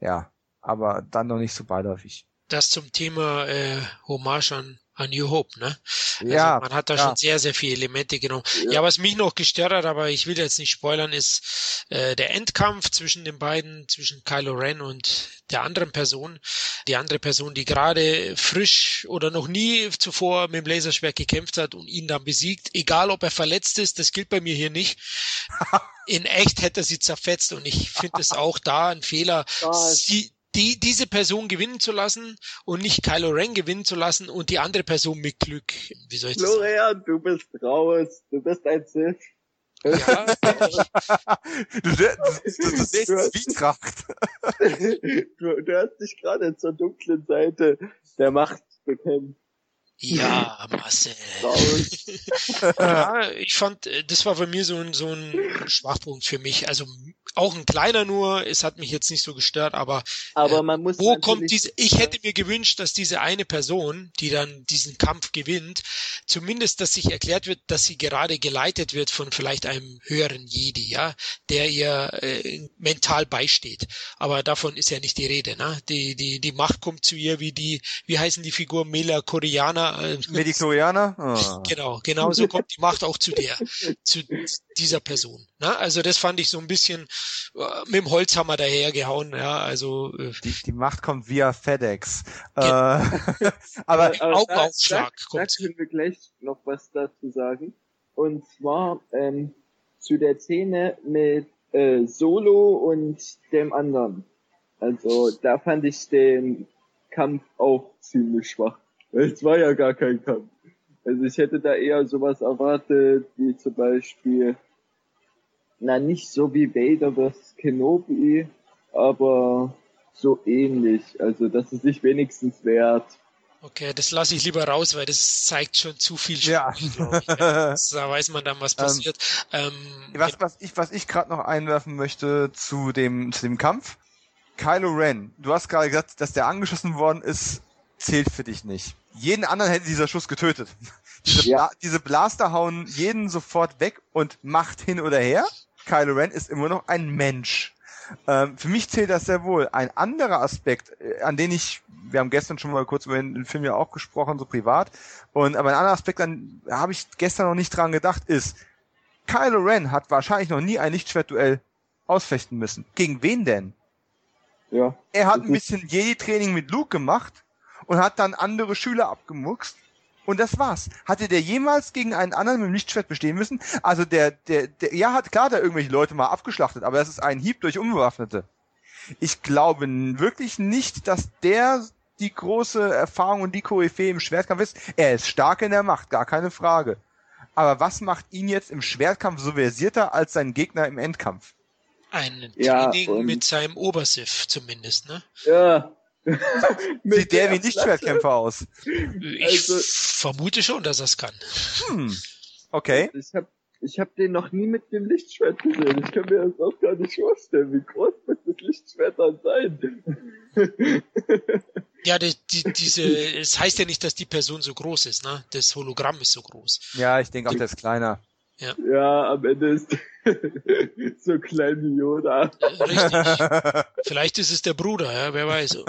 Ja, aber dann noch nicht so beiläufig. Das zum Thema äh, Hommage an, an New Hope, ne? Also Ja, man hat da ja. schon sehr, sehr viele Elemente genommen. Ja. Ja. was mich noch gestört hat, aber ich will jetzt nicht spoilern, ist äh, der Endkampf zwischen den beiden, zwischen Kylo Ren und der anderen Person. Die andere Person, die gerade frisch oder noch nie zuvor mit dem Laserschwert gekämpft hat und ihn dann besiegt, egal ob er verletzt ist, das gilt bei mir hier nicht. [laughs] In echt hätte er sie zerfetzt und ich finde es auch da ein Fehler, sie, die, diese Person gewinnen zu lassen und nicht Kylo Ren gewinnen zu lassen und die andere Person mit Glück. Wie soll ich das sagen? Florian, du bist raus. Du bist ein Sith. Ja, [laughs] Du, das, das, das ist Du hast- Zwietracht. [laughs] du, du hast dich gerade zur dunklen Seite der Macht bekämpft. ja, Marcel. Raus. [laughs] Ja, ich fand, äh, das war bei mir so ein, so ein Schwachpunkt für mich. Also auch ein kleiner nur, es hat mich jetzt nicht so gestört, aber Aber man muss wo kommt diese, ich hätte mir gewünscht, dass diese eine Person, die dann diesen Kampf gewinnt, zumindest, dass sich erklärt wird, dass sie gerade geleitet wird von vielleicht einem höheren Jedi, ja, der ihr äh, mental beisteht. Aber davon ist ja nicht die Rede, ne? Die, die, die Macht kommt zu ihr wie die, wie heißen die Figur Mela Koreaner? Äh, Mediklorianer? Oh. [laughs] Genau, genau so kommt die Macht auch zu der, zu dieser Person. Ne? Also das fand ich so ein bisschen äh, mit dem Holzhammer dahergehauen, ja, also äh, Die, die Macht kommt via FedEx. Äh, [laughs] aber Aber Augenaufschlag da, da kommt. können wir gleich noch was dazu sagen. Und zwar ähm, zu der Szene mit äh, Solo und dem anderen. Also da fand ich den Kampf auch ziemlich schwach. Es war ja gar kein Kampf. Also ich hätte da eher sowas erwartet, wie zum Beispiel, na nicht so wie Vader vs. Kenobi, aber so ähnlich. Also dass es sich wenigstens wehrt. Okay, das lasse ich lieber raus, weil das zeigt schon zu viel Ja. Spiel, glaub ich. Das- [laughs] Da weiß man dann, was Ähm, passiert. Ähm, was, was ich, was ich gerade noch einwerfen möchte zu dem, zu dem Kampf. Kylo Ren, du hast gerade gesagt, dass der angeschossen worden ist, zählt für dich nicht. Jeden anderen hätte dieser Schuss getötet. [laughs] Diese, Ja. Bla diese Blaster hauen jeden sofort weg und macht hin oder her. Kylo Ren ist immer noch ein Mensch. Ähm, für mich zählt das sehr wohl. Ein anderer Aspekt, äh, an den ich, wir haben gestern schon mal kurz über den, Film ja auch gesprochen, so privat, und aber ein anderer Aspekt, an habe ich gestern noch nicht dran gedacht, ist, Kylo Ren hat wahrscheinlich noch nie ein Lichtschwertduell ausfechten müssen. Gegen wen denn? Ja. Er hat ein bisschen Jedi-Training mit Luke gemacht und hat dann andere Schüler abgemuckst. Und das war's. Hatte der jemals gegen einen anderen mit dem Lichtschwert bestehen müssen? Also der, der, der, ja, hat klar da irgendwelche Leute mal abgeschlachtet, aber das ist ein Hieb durch Unbewaffnete. Ich glaube wirklich nicht, dass der die große Erfahrung und die Koryphäe im Schwertkampf ist. Er ist stark in der Macht, gar keine Frage. Aber was macht ihn jetzt im Schwertkampf so versierter als sein Gegner im Endkampf? ein Ja, Training und- mit seinem Obersif zumindest, ne? Ja. [laughs] Mit Sieht der wie. Lichtschwertkämpfer aus? Ich Also- vermute schon, dass er es kann. Hm. Okay. Ich hab, ich hab den noch nie mit dem Lichtschwert gesehen. Ich kann mir das auch gar nicht vorstellen. Wie groß wird das Lichtschwert dann sein? [laughs] Ja, die, die, diese, es heißt ja nicht, dass die Person so groß ist, ne? Das Hologramm ist so groß. Ja, ich denke auch, der ist kleiner. Ja, am Ende ist [laughs] so klein wie Yoda. Richtig. [laughs] Vielleicht ist es der Bruder, ja, wer weiß. [laughs]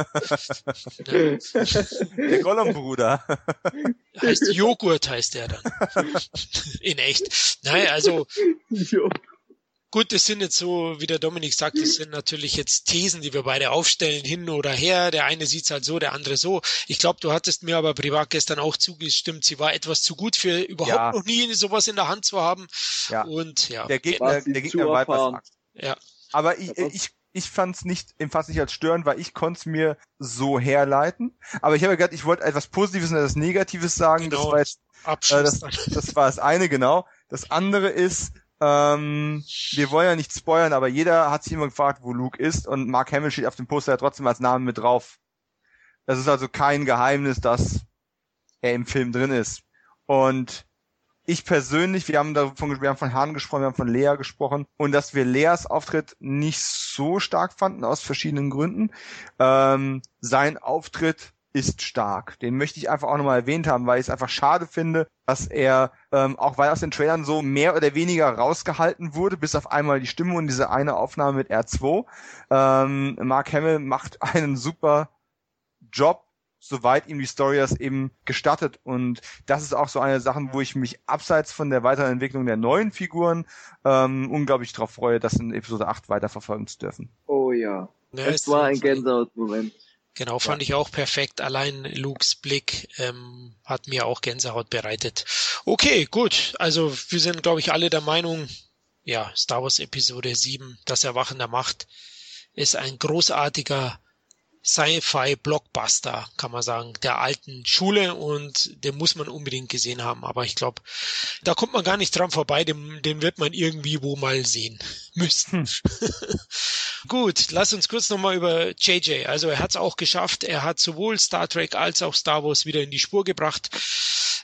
Der Gollum-Bruder. Heißt Joghurt heißt der dann. In echt. Nein, also Jo. Gut, das sind jetzt so, wie der Dominik sagt, das sind natürlich jetzt Thesen, die wir beide aufstellen, hin oder her. Der eine sieht's halt so, der andere so. Ich glaube, du hattest mir aber privat gestern auch zugestimmt, sie war etwas zu gut für überhaupt ja. noch nie sowas in der Hand zu haben. Ja. Und ja. Der Gegner, der Gegner war etwas Ja. Aber ich, ich, ich fand es nicht, fast nicht als störend, weil ich konnte es mir so herleiten. Aber ich habe gerade, ich wollte etwas Positives und etwas Negatives sagen. Genau, das war jetzt, äh, das, das war das eine, genau. Das andere ist, ähm, wir wollen ja nicht spoilern, aber jeder hat sich immer gefragt, wo Luke ist und Mark Hamill steht auf dem Poster ja trotzdem als Name mit drauf. Das ist also kein Geheimnis, dass er im Film drin ist. Und ich persönlich, wir haben davon, wir haben von Hahn gesprochen, wir haben von Lea gesprochen und dass wir Leas Auftritt nicht so stark fanden aus verschiedenen Gründen. Ähm, sein Auftritt ist stark. Den möchte ich einfach auch nochmal erwähnt haben, weil ich es einfach schade finde, dass er, ähm, auch weil aus den Trailern so mehr oder weniger rausgehalten wurde, bis auf einmal die Stimme und diese eine Aufnahme mit R2. Ähm, Mark Hamill macht [laughs] einen super Job, soweit ihm die Story das eben gestattet. Und das ist auch so eine Sache, wo ich mich abseits von der weiteren Entwicklung der neuen Figuren ähm, unglaublich darauf freue, das in Episode 8 weiterverfolgen zu dürfen. Oh ja. ja es war ein Gänsehautmoment. Genau, fand ja. ich auch perfekt. Allein Lukes Blick ähm, hat mir auch Gänsehaut bereitet. Okay, gut. Also wir sind, glaube ich, alle der Meinung, ja, Star Wars Episode 7, das Erwachen der Macht, ist ein großartiger Sci-Fi-Blockbuster, kann man sagen, der alten Schule und den muss man unbedingt gesehen haben. Aber ich glaube, da kommt man gar nicht dran vorbei, den, den wird man irgendwie wo mal sehen [laughs] müssen. Hm. [laughs] Gut, lass uns kurz nochmal über JJ. Also er hat es auch geschafft. Er hat sowohl Star Trek als auch Star Wars wieder in die Spur gebracht.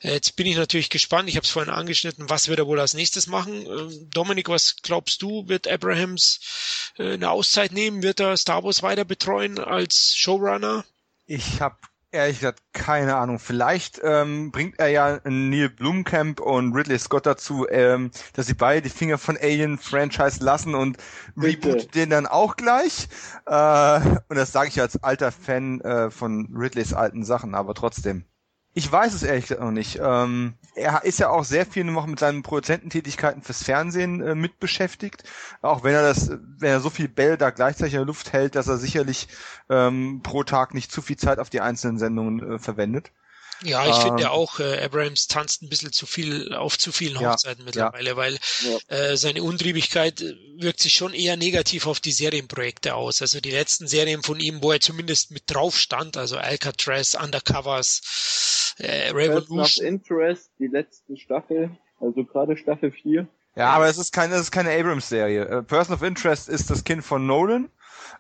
Jetzt bin ich natürlich gespannt. Ich habe es vorhin angeschnitten. Was wird er wohl als nächstes machen? Ähm, Dominik, was glaubst du? Wird Abrahams äh, eine Auszeit nehmen? Wird er Star Wars weiter betreuen als Showrunner? Ich habe ehrlich gesagt keine Ahnung. Vielleicht ähm, bringt er ja Neil Blumkamp und Ridley Scott dazu, ähm, dass sie beide die Finger von Alien Franchise lassen und rebootet den dann auch gleich. Äh, und das sage ich als alter Fan äh, von Ridleys alten Sachen, aber trotzdem. Ich weiß es ehrlich gesagt noch nicht. Ähm, er ist ja auch sehr viel noch mit seinen Produzententätigkeiten fürs Fernsehen äh, mit beschäftigt. Auch wenn er das, wenn er so viel Bell da gleichzeitig in der Luft hält, dass er sicherlich ähm, pro Tag nicht zu viel Zeit auf die einzelnen Sendungen äh, verwendet. Ja, ich ähm, finde auch, äh, Abrams tanzt ein bisschen zu viel auf zu vielen Hochzeiten ja, mittlerweile, ja. weil ja. Äh, seine Untriebigkeit äh, wirkt sich schon eher negativ auf die Serienprojekte aus. Also die letzten Serien von ihm, wo er zumindest mit drauf stand, also Alcatraz, Undercovers, äh, Revolution. Interest, die letzten Staffel, also gerade Staffel 4. Ja, aber es ist keine, es ist keine Abrams-Serie. Uh, Person of Interest ist das Kind von Nolan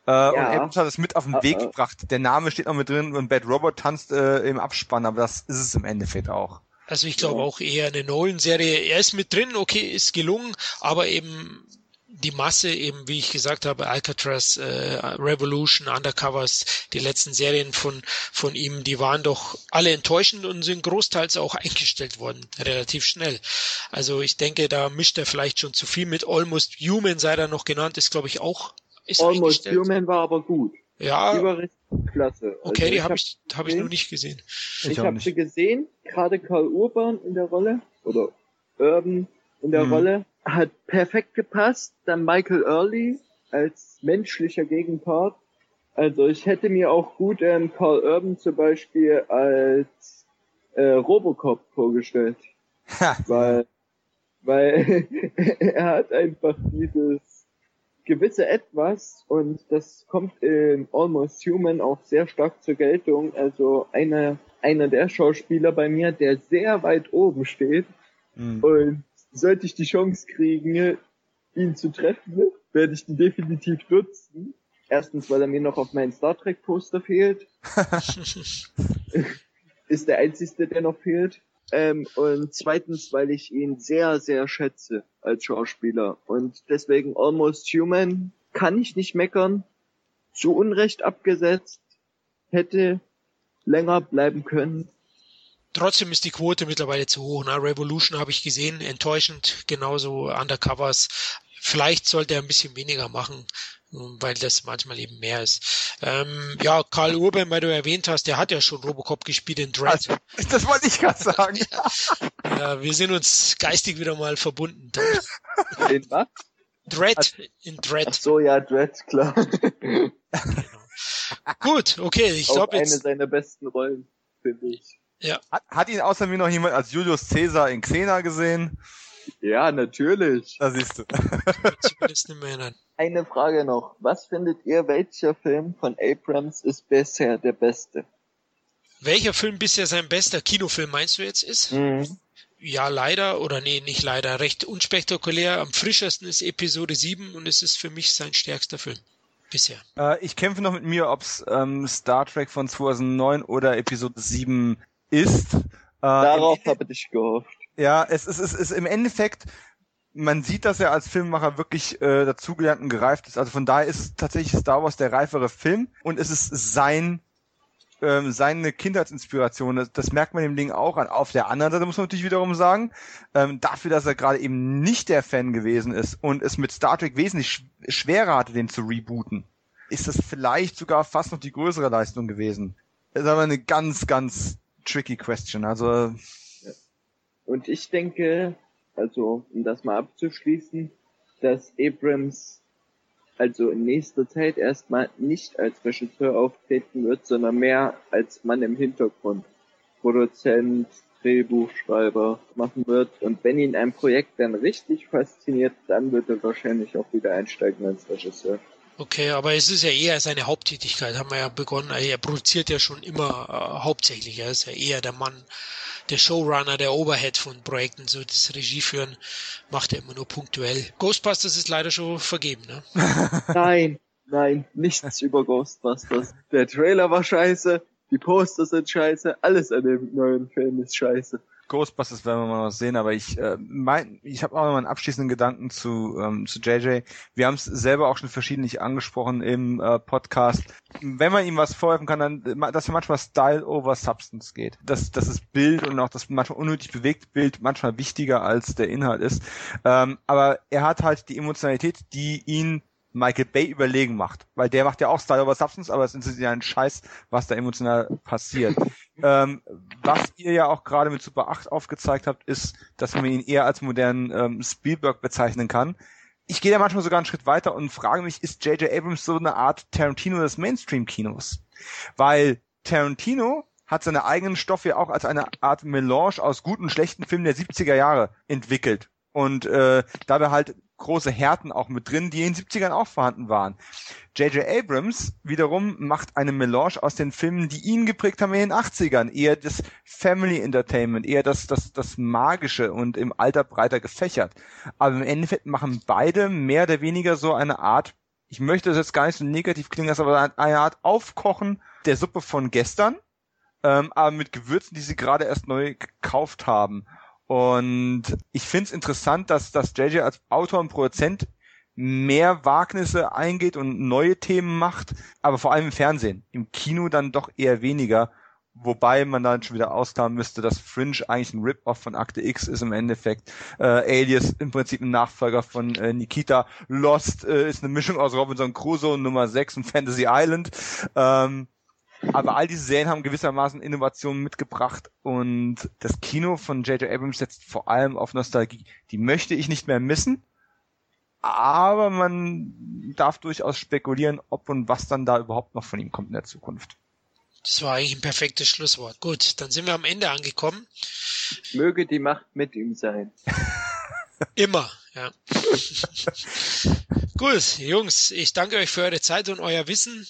äh, ja. Und Abrams hat es mit auf den uh, Weg gebracht. Der Name steht noch mit drin und Bad Robot tanzt äh, im Abspann, aber das ist es im Endeffekt auch. Also ich glaube ja. auch eher eine Nolan-Serie. Er ist mit drin, okay, ist gelungen, aber eben die Masse eben, wie ich gesagt habe, Alcatraz, äh, Revolution, Undercovers, die letzten Serien von, von ihm, die waren doch alle enttäuschend und sind großteils auch eingestellt worden, relativ schnell. Also ich denke, da mischt er vielleicht schon zu viel mit. Almost Human sei da noch genannt, ist glaube ich auch ist Almost Human war aber gut. Ja. Die war richtig klasse. Okay, also die habe ich, hab ich noch nicht gesehen. Ich, ich habe sie gesehen, gerade Karl Urban in der Rolle, oder Urban in der hm. Rolle, hat perfekt gepasst. Dann Michael Early als menschlicher Gegenpart. Also ich hätte mir auch gut ähm, Carl Urban zum Beispiel als äh, Robocop vorgestellt. weil weil [laughs] er hat einfach dieses gewisse Etwas und das kommt in Almost Human auch sehr stark zur Geltung. Also einer, einer der Schauspieler bei mir, der sehr weit oben steht mhm. und sollte ich die Chance kriegen, ihn zu treffen, werde ich ihn definitiv nutzen. Erstens, weil er mir noch auf meinen Star Trek Poster fehlt. [laughs] Ist der einzigste, der noch fehlt. Ähm, und zweitens, weil ich ihn sehr, sehr schätze als Schauspieler. Und deswegen Almost Human kann ich nicht meckern. Zu Unrecht abgesetzt. Hätte länger bleiben können. Trotzdem ist die Quote mittlerweile zu hoch. Ne? Revolution habe ich gesehen, enttäuschend, genauso Undercovers. Vielleicht sollte er ein bisschen weniger machen weil das manchmal eben mehr ist. Ähm, ja, Karl Urban, weil du erwähnt hast, der hat ja schon Robocop gespielt in Dread. Also, das wollte ich gerade sagen. [laughs] ja, ja, wir sind uns geistig wieder mal verbunden. Den was? Dread, in Dread. Ach so, ja, Dread, klar. genau. Gut, okay, ich glaube jetzt. eine seiner besten Rollen, finde ich. Ja. Hat, hat ihn außer mir noch jemand als Julius Caesar in Xena gesehen? Ja, natürlich. Da siehst du. Zumindest Eine Frage noch. Was findet ihr, welcher Film von Abrams ist bisher der beste? Welcher Film bisher sein bester Kinofilm meinst du jetzt ist? Mhm. Ja, leider, oder nee, nicht leider, recht unspektakulär. Am frischesten ist Episode 7 und es ist für mich sein stärkster Film. Bisher. Äh, ich kämpfe noch mit mir, ob's ähm, Star Trek von 2009 oder Episode 7 ist. Äh, Darauf habe ich gehofft. Ja, es ist, es ist im Endeffekt, man sieht, dass er als Filmemacher wirklich äh, dazugelernt und gereift ist. Also von daher ist tatsächlich Star Wars der reifere Film und es ist sein ähm, seine Kindheitsinspiration. Das, das merkt man dem Ding auch an. Auf der anderen Seite muss man natürlich wiederum sagen, ähm, dafür, dass er gerade eben nicht der Fan gewesen ist und es mit Star Trek wesentlich sch schwerer hatte, den zu rebooten, ist das vielleicht sogar fast noch die größere Leistung gewesen. Das ist aber eine ganz, ganz tricky question. Also und ich denke, also um das mal abzuschließen, dass Abrams also in nächster Zeit erstmal nicht als Regisseur auftreten wird, sondern mehr als Mann im Hintergrund, Produzent, Drehbuchschreiber machen wird. Und wenn ihn ein Projekt dann richtig fasziniert, dann wird er wahrscheinlich auch wieder einsteigen als Regisseur. Okay, aber es ist ja eher seine Haupttätigkeit, haben wir ja begonnen. Er produziert ja schon immer äh, hauptsächlich. Er ist ja eher der Mann der Showrunner, der Overhead von Projekten, so das Regie führen, macht er immer nur punktuell. Ghostbusters ist leider schon vergeben, ne? [laughs] Nein, nein, nichts über Ghostbusters. Der Trailer war scheiße, die Poster sind scheiße, alles an dem neuen Film ist scheiße. Ghostbusters werden wir mal noch sehen, aber ich äh, mein, ich habe auch noch mal einen abschließenden Gedanken zu ähm, zu JJ. Wir haben es selber auch schon verschiedentlich angesprochen im äh, Podcast. Wenn man ihm was vorwerfen kann, dann dass er manchmal Style over Substance geht. Dass dass das Bild und auch das manchmal unnötig bewegte Bild manchmal wichtiger als der Inhalt ist. Ähm, aber er hat halt die Emotionalität, die ihn Michael Bay überlegen macht. Weil der macht ja auch Style over Substance, aber es ist ja ein Scheiß, was da emotional passiert. [laughs] ähm, was ihr ja auch gerade mit Super 8 aufgezeigt habt, ist, dass man ihn eher als modernen ähm, Spielberg bezeichnen kann. Ich gehe da manchmal sogar einen Schritt weiter und frage mich, ist J.J. Abrams so eine Art Tarantino des Mainstream-Kinos? Weil Tarantino hat seine eigenen Stoffe auch als eine Art Melange aus guten und schlechten Filmen der 70er Jahre entwickelt. Und äh, dabei halt große Härten auch mit drin, die in den 70ern auch vorhanden waren. J.J. Abrams wiederum macht eine Melange aus den Filmen, die ihn geprägt haben in den 80ern. Eher das Family Entertainment, eher das, das, das Magische und im Alter breiter gefächert. Aber im Endeffekt machen beide mehr oder weniger so eine Art, ich möchte das jetzt gar nicht so negativ klingen lassen, aber eine Art Aufkochen der Suppe von gestern, ähm, aber mit Gewürzen, die sie gerade erst neu gekauft haben. Und ich finde es interessant, dass, dass JJ als Autor und Produzent mehr Wagnisse eingeht und neue Themen macht, aber vor allem im Fernsehen. Im Kino dann doch eher weniger. Wobei man dann schon wieder ausklammern müsste, dass Fringe eigentlich ein Rip-Off von Akte X ist im Endeffekt. Äh, Alias im Prinzip ein Nachfolger von äh, Nikita. Lost äh, ist eine Mischung aus Robinson Crusoe Nummer 6 und Fantasy Island. Ähm, aber all diese Serien haben gewissermaßen Innovationen mitgebracht und das Kino von J.J. Abrams setzt vor allem auf Nostalgie. Die möchte ich nicht mehr missen, aber man darf durchaus spekulieren, ob und was dann da überhaupt noch von ihm kommt in der Zukunft. Das war eigentlich ein perfektes Schlusswort. Gut, dann sind wir am Ende angekommen. Möge die Macht mit ihm sein. [laughs] Immer, ja. [laughs] Gut, Jungs, ich danke euch für eure Zeit und euer Wissen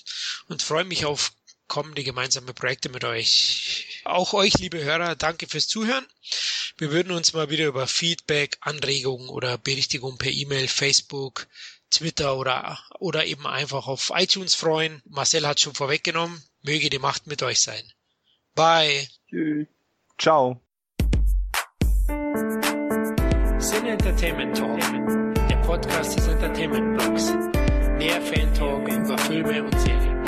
und freue mich auf kommende gemeinsame Projekte mit euch. Auch euch, liebe Hörer, danke fürs Zuhören. Wir würden uns mal wieder über Feedback, Anregungen oder Berichtigungen per E-Mail, Facebook, Twitter oder, oder eben einfach auf iTunes freuen. Marcel hat schon vorweggenommen. Möge die Macht mit euch sein. Bye. Tschüss. Ciao. Sin Entertainment Talk, der Podcast des Entertainment Blogs. Mehr Fan Talk über Filme und Serien.